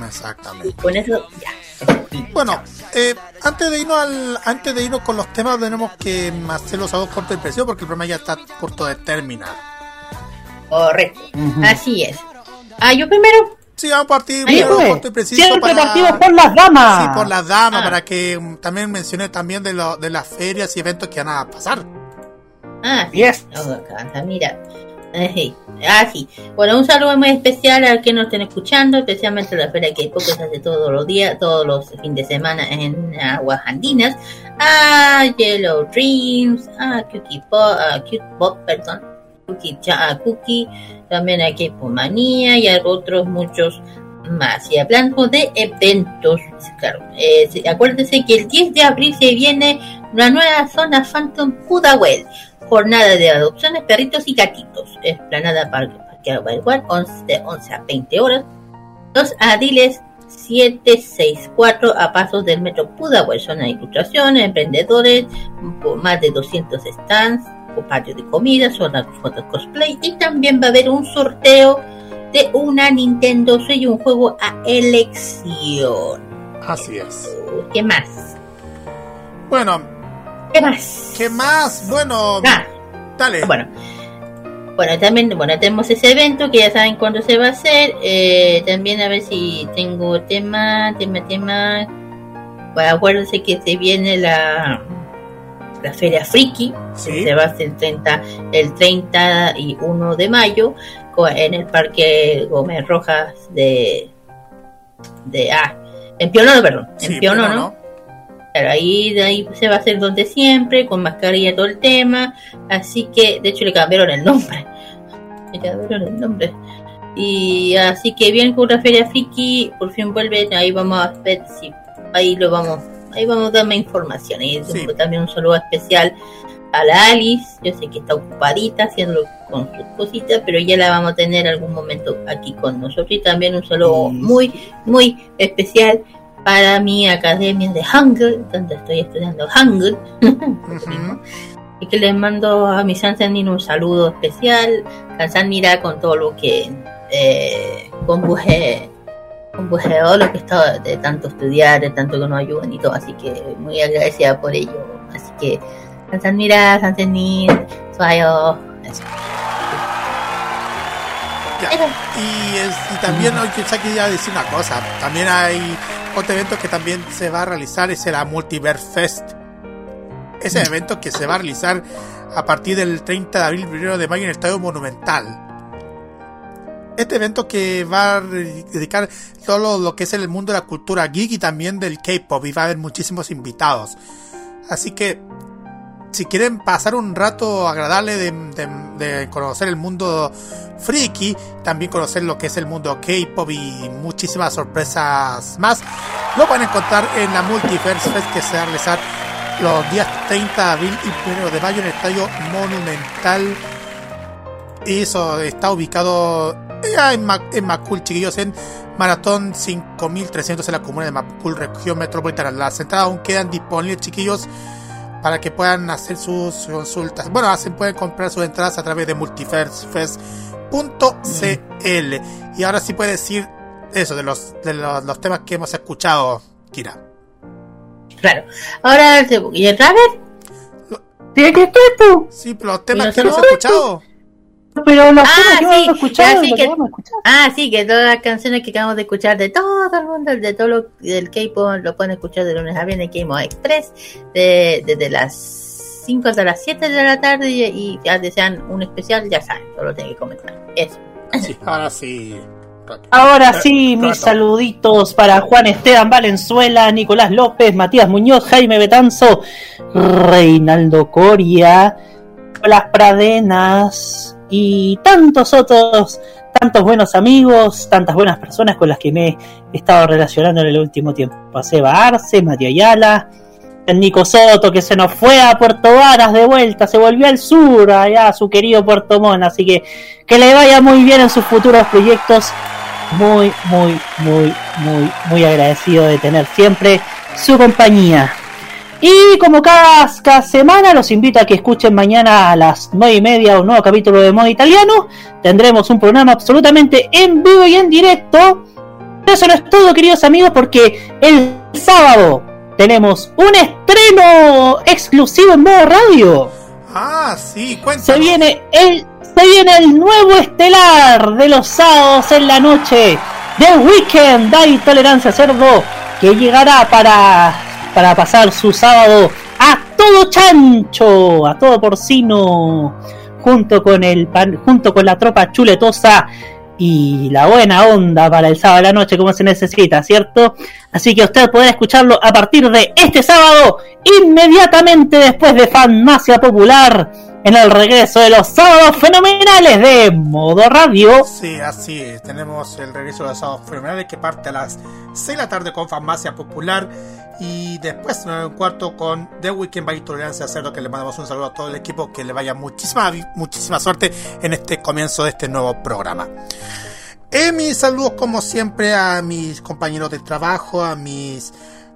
Exactamente. Con eso, ya. Bueno, eh, antes de irnos al, antes de irnos con los temas tenemos que hacer los saludos cortos y precisos porque el programa ya está punto de terminar. Correcto. Así es. Ah, yo primero. Sí, vamos a partir corto y preciso Siempre para- partimos por las damas. Sí, por las damas, Ah. para que mm, también mencioné también de, lo, de las ferias y eventos que van a pasar. Ah, sí. Oh, mira. Eh, sí. Ah, sí. Bueno, un saludo muy especial a que nos estén escuchando, especialmente la feria que se hace todos los días, todos los fines de semana en aguas andinas. A Yellow Dreams, a Cookie Pop, a Cute Pop, perdón. Cookie, Cha- a Cookie, también a K-Pop Manía y otros muchos más. Y hablando de eventos, claro, eh, acuérdense que el 10 de abril se viene una nueva zona Phantom Pudahuel. Jornada de adopciones, perritos y gatitos. Esplanada Parque Parque Igual, 11, de 11 a 20 horas. Los adiles 764 a pasos del metro Pudahuel. Zona de ilustraciones, emprendedores, más de 200 stands, o patio de comida, zona de fotos cosplay. Y también va a haber un sorteo de una Nintendo Switch y un juego a elección. Así es. ¿Qué más? Bueno. ¿Qué más? ¿Qué más? Bueno, dale. Bueno. Bueno, también, bueno, tenemos ese evento que ya saben cuándo se va a hacer. Eh, también a ver si tengo tema, tema, tema. Bueno, acuérdense que se viene la, la Feria Friki. que Se va a hacer el 30, el 30 y 1 de mayo en el Parque Gómez Rojas de... de ah, en Pionono, perdón. En Sí, Pionono. Pionono. Claro, ahí, de ahí se va a hacer donde siempre, con mascarilla todo el tema. Así que, de hecho, le cambiaron el nombre. Le cambiaron el nombre. Y así que bien con la Feria Friki, por fin vuelve. Ahí vamos a ver si ahí lo vamos, ahí vamos a dar más información. Y también un saludo especial a la Alice. Yo sé que está ocupadita haciendo con sus cositas, pero ya la vamos a tener algún momento aquí con nosotros. Y también un saludo muy, muy especial para mi academia de Hangul, donde estoy estudiando Hangul. y que les mando a mi Sansanin un saludo especial. Sansan mira con todo lo que eh, combujeó lo que está de tanto estudiar, de tanto que nos ayudan y todo. Así que muy agradecida por ello. Así que Sansan mira, Sansanin, Suayo. eso. Ya. Y, es- y también hoy que quería decir una cosa. También hay otro evento que también se va a realizar, es la Multiverse Fest. Ese evento que se va a realizar a partir del 30 de abril, 1 de mayo en el Estadio Monumental. Este evento que va a dedicar todo lo que es el mundo de la cultura geek y también del K-pop y va a haber muchísimos invitados. Así que si quieren pasar un rato agradable de, conocer el mundo friki, también conocer lo que es el mundo K-pop y muchísimas sorpresas más, lo van a encontrar en la Multiverse Fest que se va a realizar los días 30 de abril y 1 de mayo en el Estadio Monumental. Eso está ubicado ya en, Ma- en Macul, chiquillos, en Maratón 5300 en la comuna de Macul, región metropolitana. Las entradas aún quedan disponibles, chiquillos, para que puedan hacer sus consultas. Bueno, hacen, pueden comprar sus entradas a través de multiversefest.cl. Y ahora sí puede decir eso de los, de los, los temas que hemos escuchado, Kira. Claro. Ahora, ¿y el Raver? ¿Tiene que estar tú? Sí, pero los temas que hemos escuchado. Pero los Ah, que sí, escuchado, que-. Ah, sí, que todas las canciones que acabamos de escuchar de todo el mundo, de todo lo del K-pop, lo pueden escuchar de lunes a viernes en K-pop Express, de- desde las 5 hasta las 7 de la tarde y, y ya desean un especial, ya saben, solo tienen que comentar. Eso. Sí, ahora sí. Ahora Eh, sí, mis rato. saluditos para Juan Esteban Valenzuela, Nicolás López, Matías Muñoz, Jaime Betanzo, Reinaldo Coria, Las Pradenas y tantos otros, tantos buenos amigos, tantas buenas personas con las que me he estado relacionando en el último tiempo. A Arce, Matías Ayala, Nico Soto, que se nos fue a Puerto Varas de vuelta, se volvió al sur, allá a su querido Puerto Montt, así que que le vaya muy bien en sus futuros proyectos. Muy, muy, muy, muy, muy agradecido de tener siempre su compañía. Y como cada, cada semana, los invito a que escuchen mañana a las 9 y media un nuevo capítulo de Modo Italiano. Tendremos un programa absolutamente en vivo y en directo. Eso no es todo, queridos amigos, porque el sábado tenemos un estreno exclusivo en modo radio. Ah, sí, cuéntanos. Se viene el se viene el nuevo estelar de los sábados en la noche. The Weekend da Tolerancia Cerdo que llegará para para pasar su sábado a todo chancho, a todo porcino, junto con el pan- junto con la tropa chuletosa y la buena onda para el sábado a la noche como se necesita, ¿cierto? Así que usted podrá escucharlo a partir de este sábado, inmediatamente después de Farmacia Popular, en el regreso de los sábados fenomenales de Modo Radio. Sí, así es. Tenemos el regreso de los sábados fenomenales que parte a las 6 de la tarde con Farmacia Popular y después en el cuarto con The Weekend by Tolerancia Cerdo que le mandamos un saludo a todo el equipo que le vaya muchísima muchísima suerte en este comienzo de este nuevo programa. Eh, mis saludos como siempre a mis compañeros de trabajo, a mis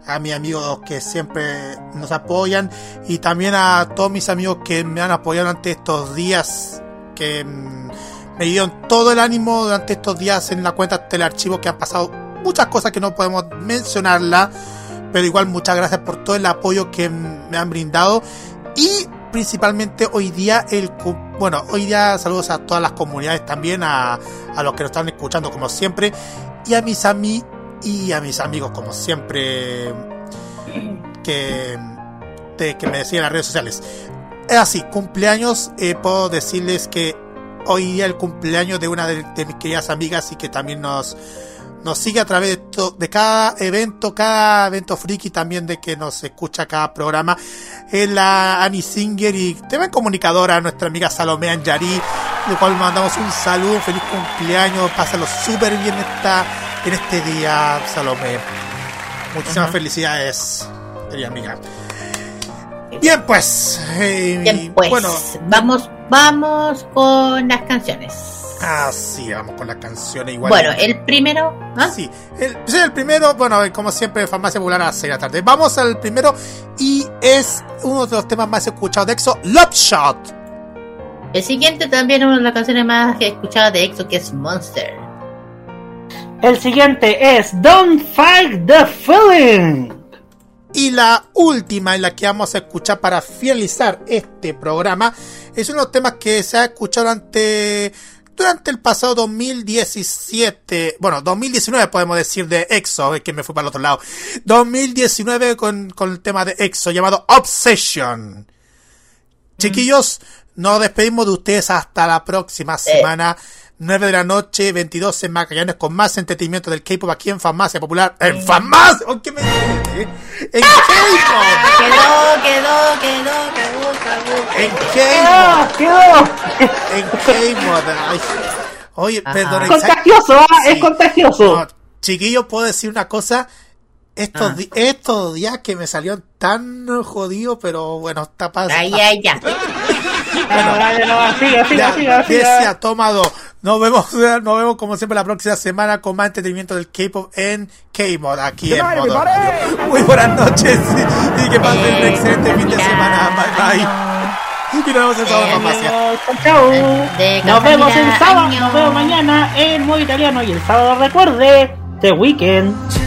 a mis amigos que siempre nos apoyan y también a todos mis amigos que me han apoyado durante estos días que mm, me dieron todo el ánimo durante estos días en la cuenta Telearchivo que han pasado muchas cosas que no podemos mencionarla pero igual muchas gracias por todo el apoyo que mm, me han brindado. Y principalmente hoy día el bueno hoy día saludos a todas las comunidades también a, a los que nos están escuchando como siempre y a mis ami y a mis amigos como siempre que, de- que me decían en las redes sociales es así cumpleaños eh, puedo decirles que hoy día el cumpleaños de una de, mis queridas amigas y que también nos nos sigue a través de, to- de cada evento, cada evento friki también de que nos escucha cada programa. Es la Annie Singer y también comunicadora, nuestra amiga Salomé Anjari, de cual mandamos un saludo, feliz cumpleaños, pásalo súper bien esta, en este día, Salomé. Muchísimas felicidades, querida amiga. Bien, pues, eh, Bien, pues, bueno, vamos, vamos con las canciones. así vamos con las canciones igual. Bueno, el primero. ¿ah? Sí, el, sí, el primero, bueno, como siempre, Farmacia Popular a las 6 de la tarde. Vamos al primero y es uno de los temas más escuchados de EXO, Love Shot. El siguiente también es una de las canciones más escuchadas de EXO, que es Monster. El siguiente es Don't Fight the Feeling. Y la última en la que vamos a escuchar para finalizar este programa es uno de los temas que se ha escuchado durante, durante el pasado 2017, bueno, 2019 podemos decir de EXO, es que me fui para el otro lado, 2019 con, con el tema de EXO llamado Obsession. Chiquillos, nos despedimos de ustedes hasta la próxima semana. 9 de la noche, 22 en Magallanes, con más entretenimiento del K-pop aquí en Farmacia Popular. ¡En Farmacia! ¡Oh, qué me dice? ¡En K-pop! Quedó, quedó, quedó, quedó, quedó. ¡En K-pop! ¡Quedó! ¡En K-pop! Oye, perdón. Es contagioso, ¿ah? Es contagioso. Chiquillos, puedo decir una cosa. Estos, Ah. di- estos días que me salieron tan jodidos, pero bueno, está pasando. Ay, ay, ya. Bueno, dale, no, siga, siga, Ya, siga, siga. toma dos. Nos vemos, nos vemos como siempre la próxima semana con más entretenimiento del K-pop en K-Mod, aquí en Modo. Muy buenas noches y que pasen un excelente fin de semana. Bye bye. Y nos vemos el sábado en Farmacia. Nos vemos el sábado, nos vemos mañana en Modo Italiano y el sábado recuerde The Weekend.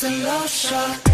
just a love shot.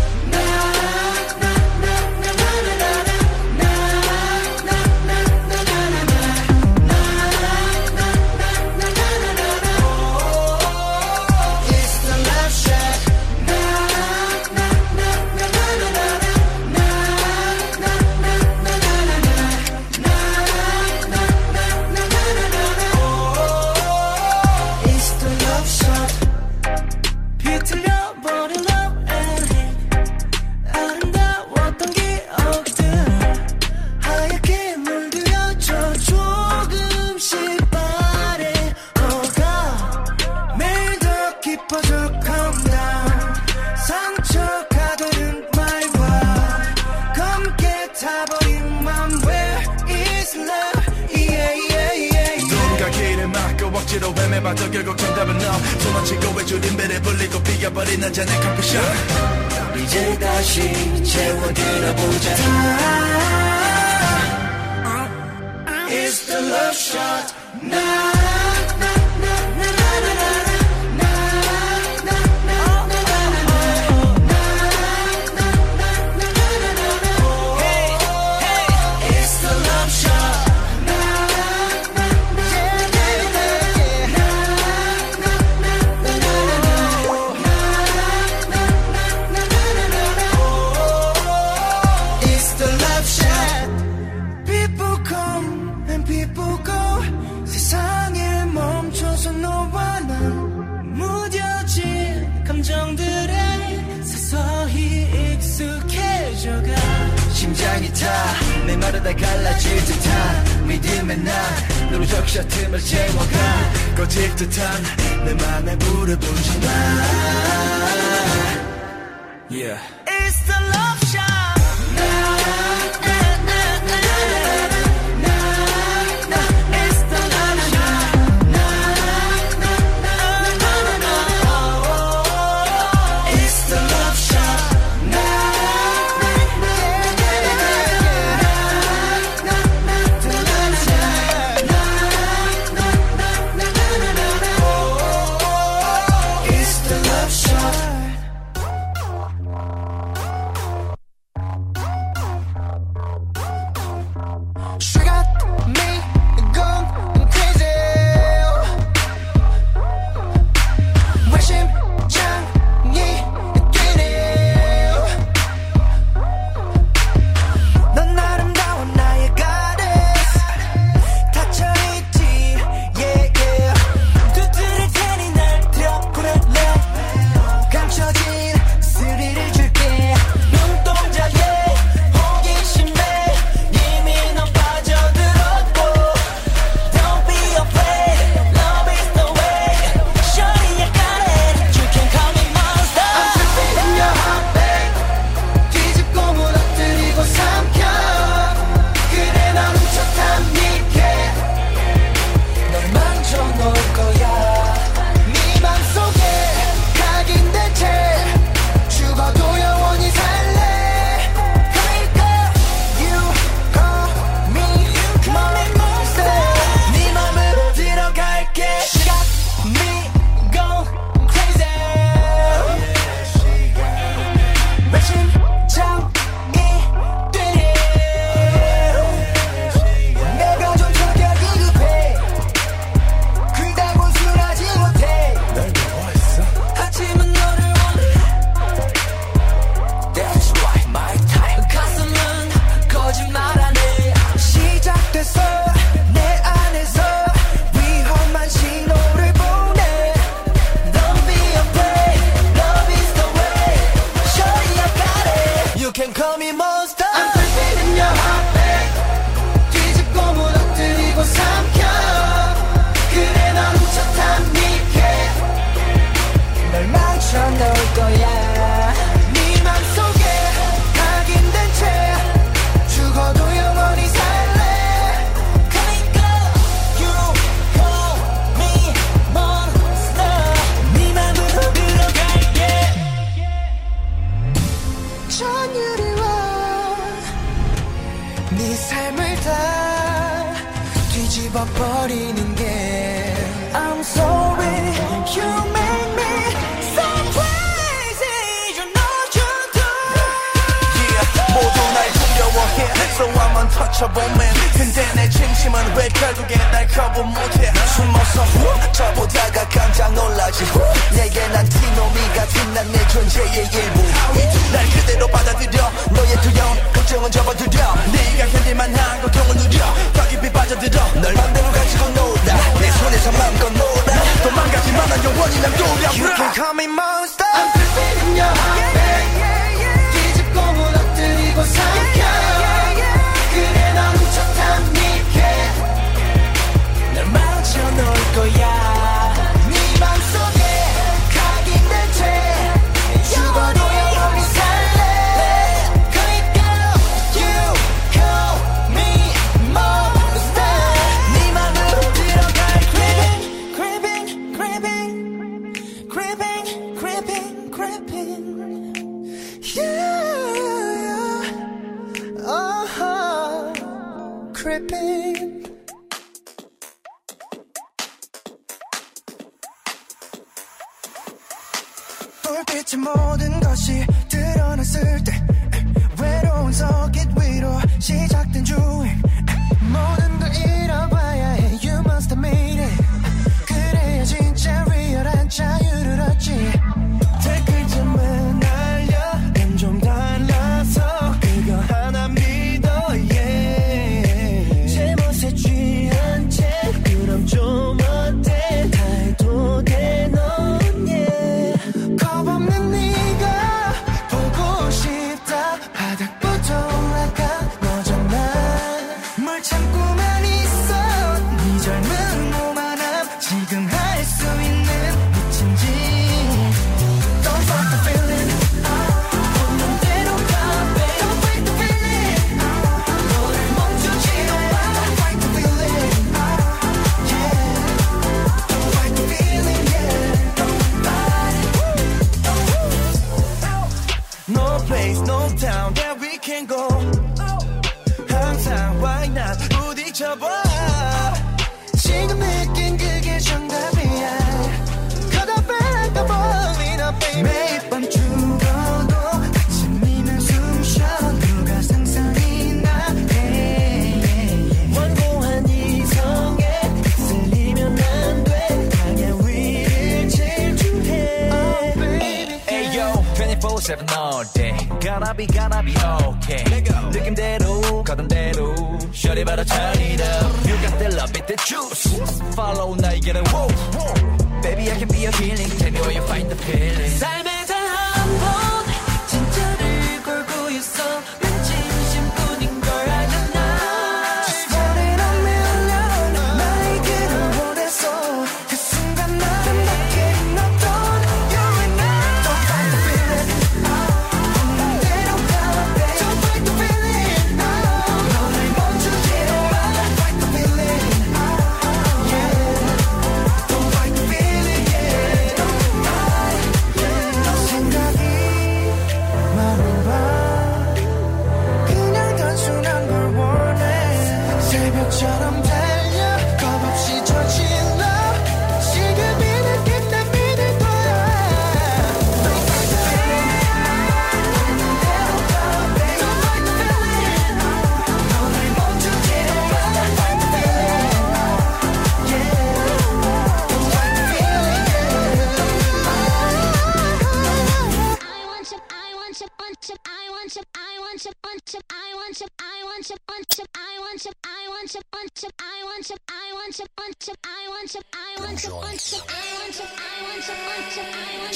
것처럼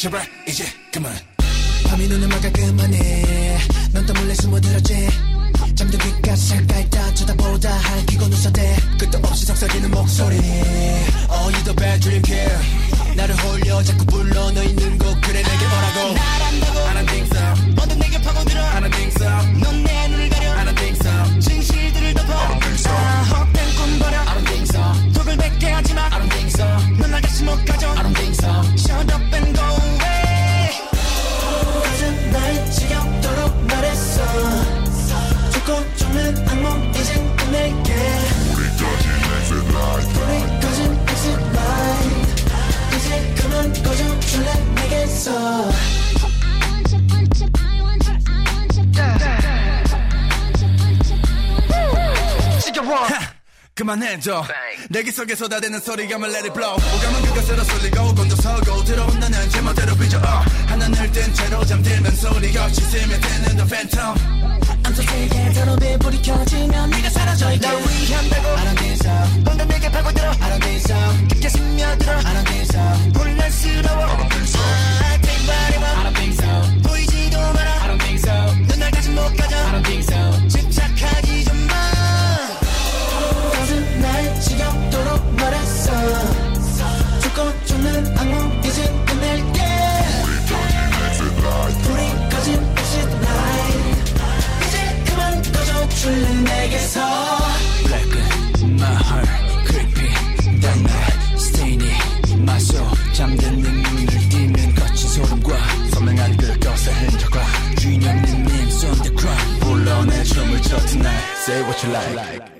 Shabbat. 해줘 내기 속에 쏟아대는 소리감을 let it blow 오감은 그것으로 쏠리고 곤두서고 들어온다 난 제멋대로 삐져 어. 하나 늘땐 채로 잠들면 소리가 지슴에 드는 the phantom I'm so sick 해 더럽이 불이 켜지면 네가 사라져 있게 날 위한다고 I don't think so 뭔가 내게 파고들어 I don't think so 깊게 스며들어 I don't think so 혼란스러워 I don't think so I take my name I don't think so 보이지도 마라 I don't think so 눈날 다시 못 가져 I don't think so 줄래 내게서 Blacken my heart Creepy down my Stainy my soul 잠든 내 눈을 띄면 거친 소름과 선명한 그 것의 흔적과 주인 없는 names on the ground 불러내 춤을 춰 tonight Say what you like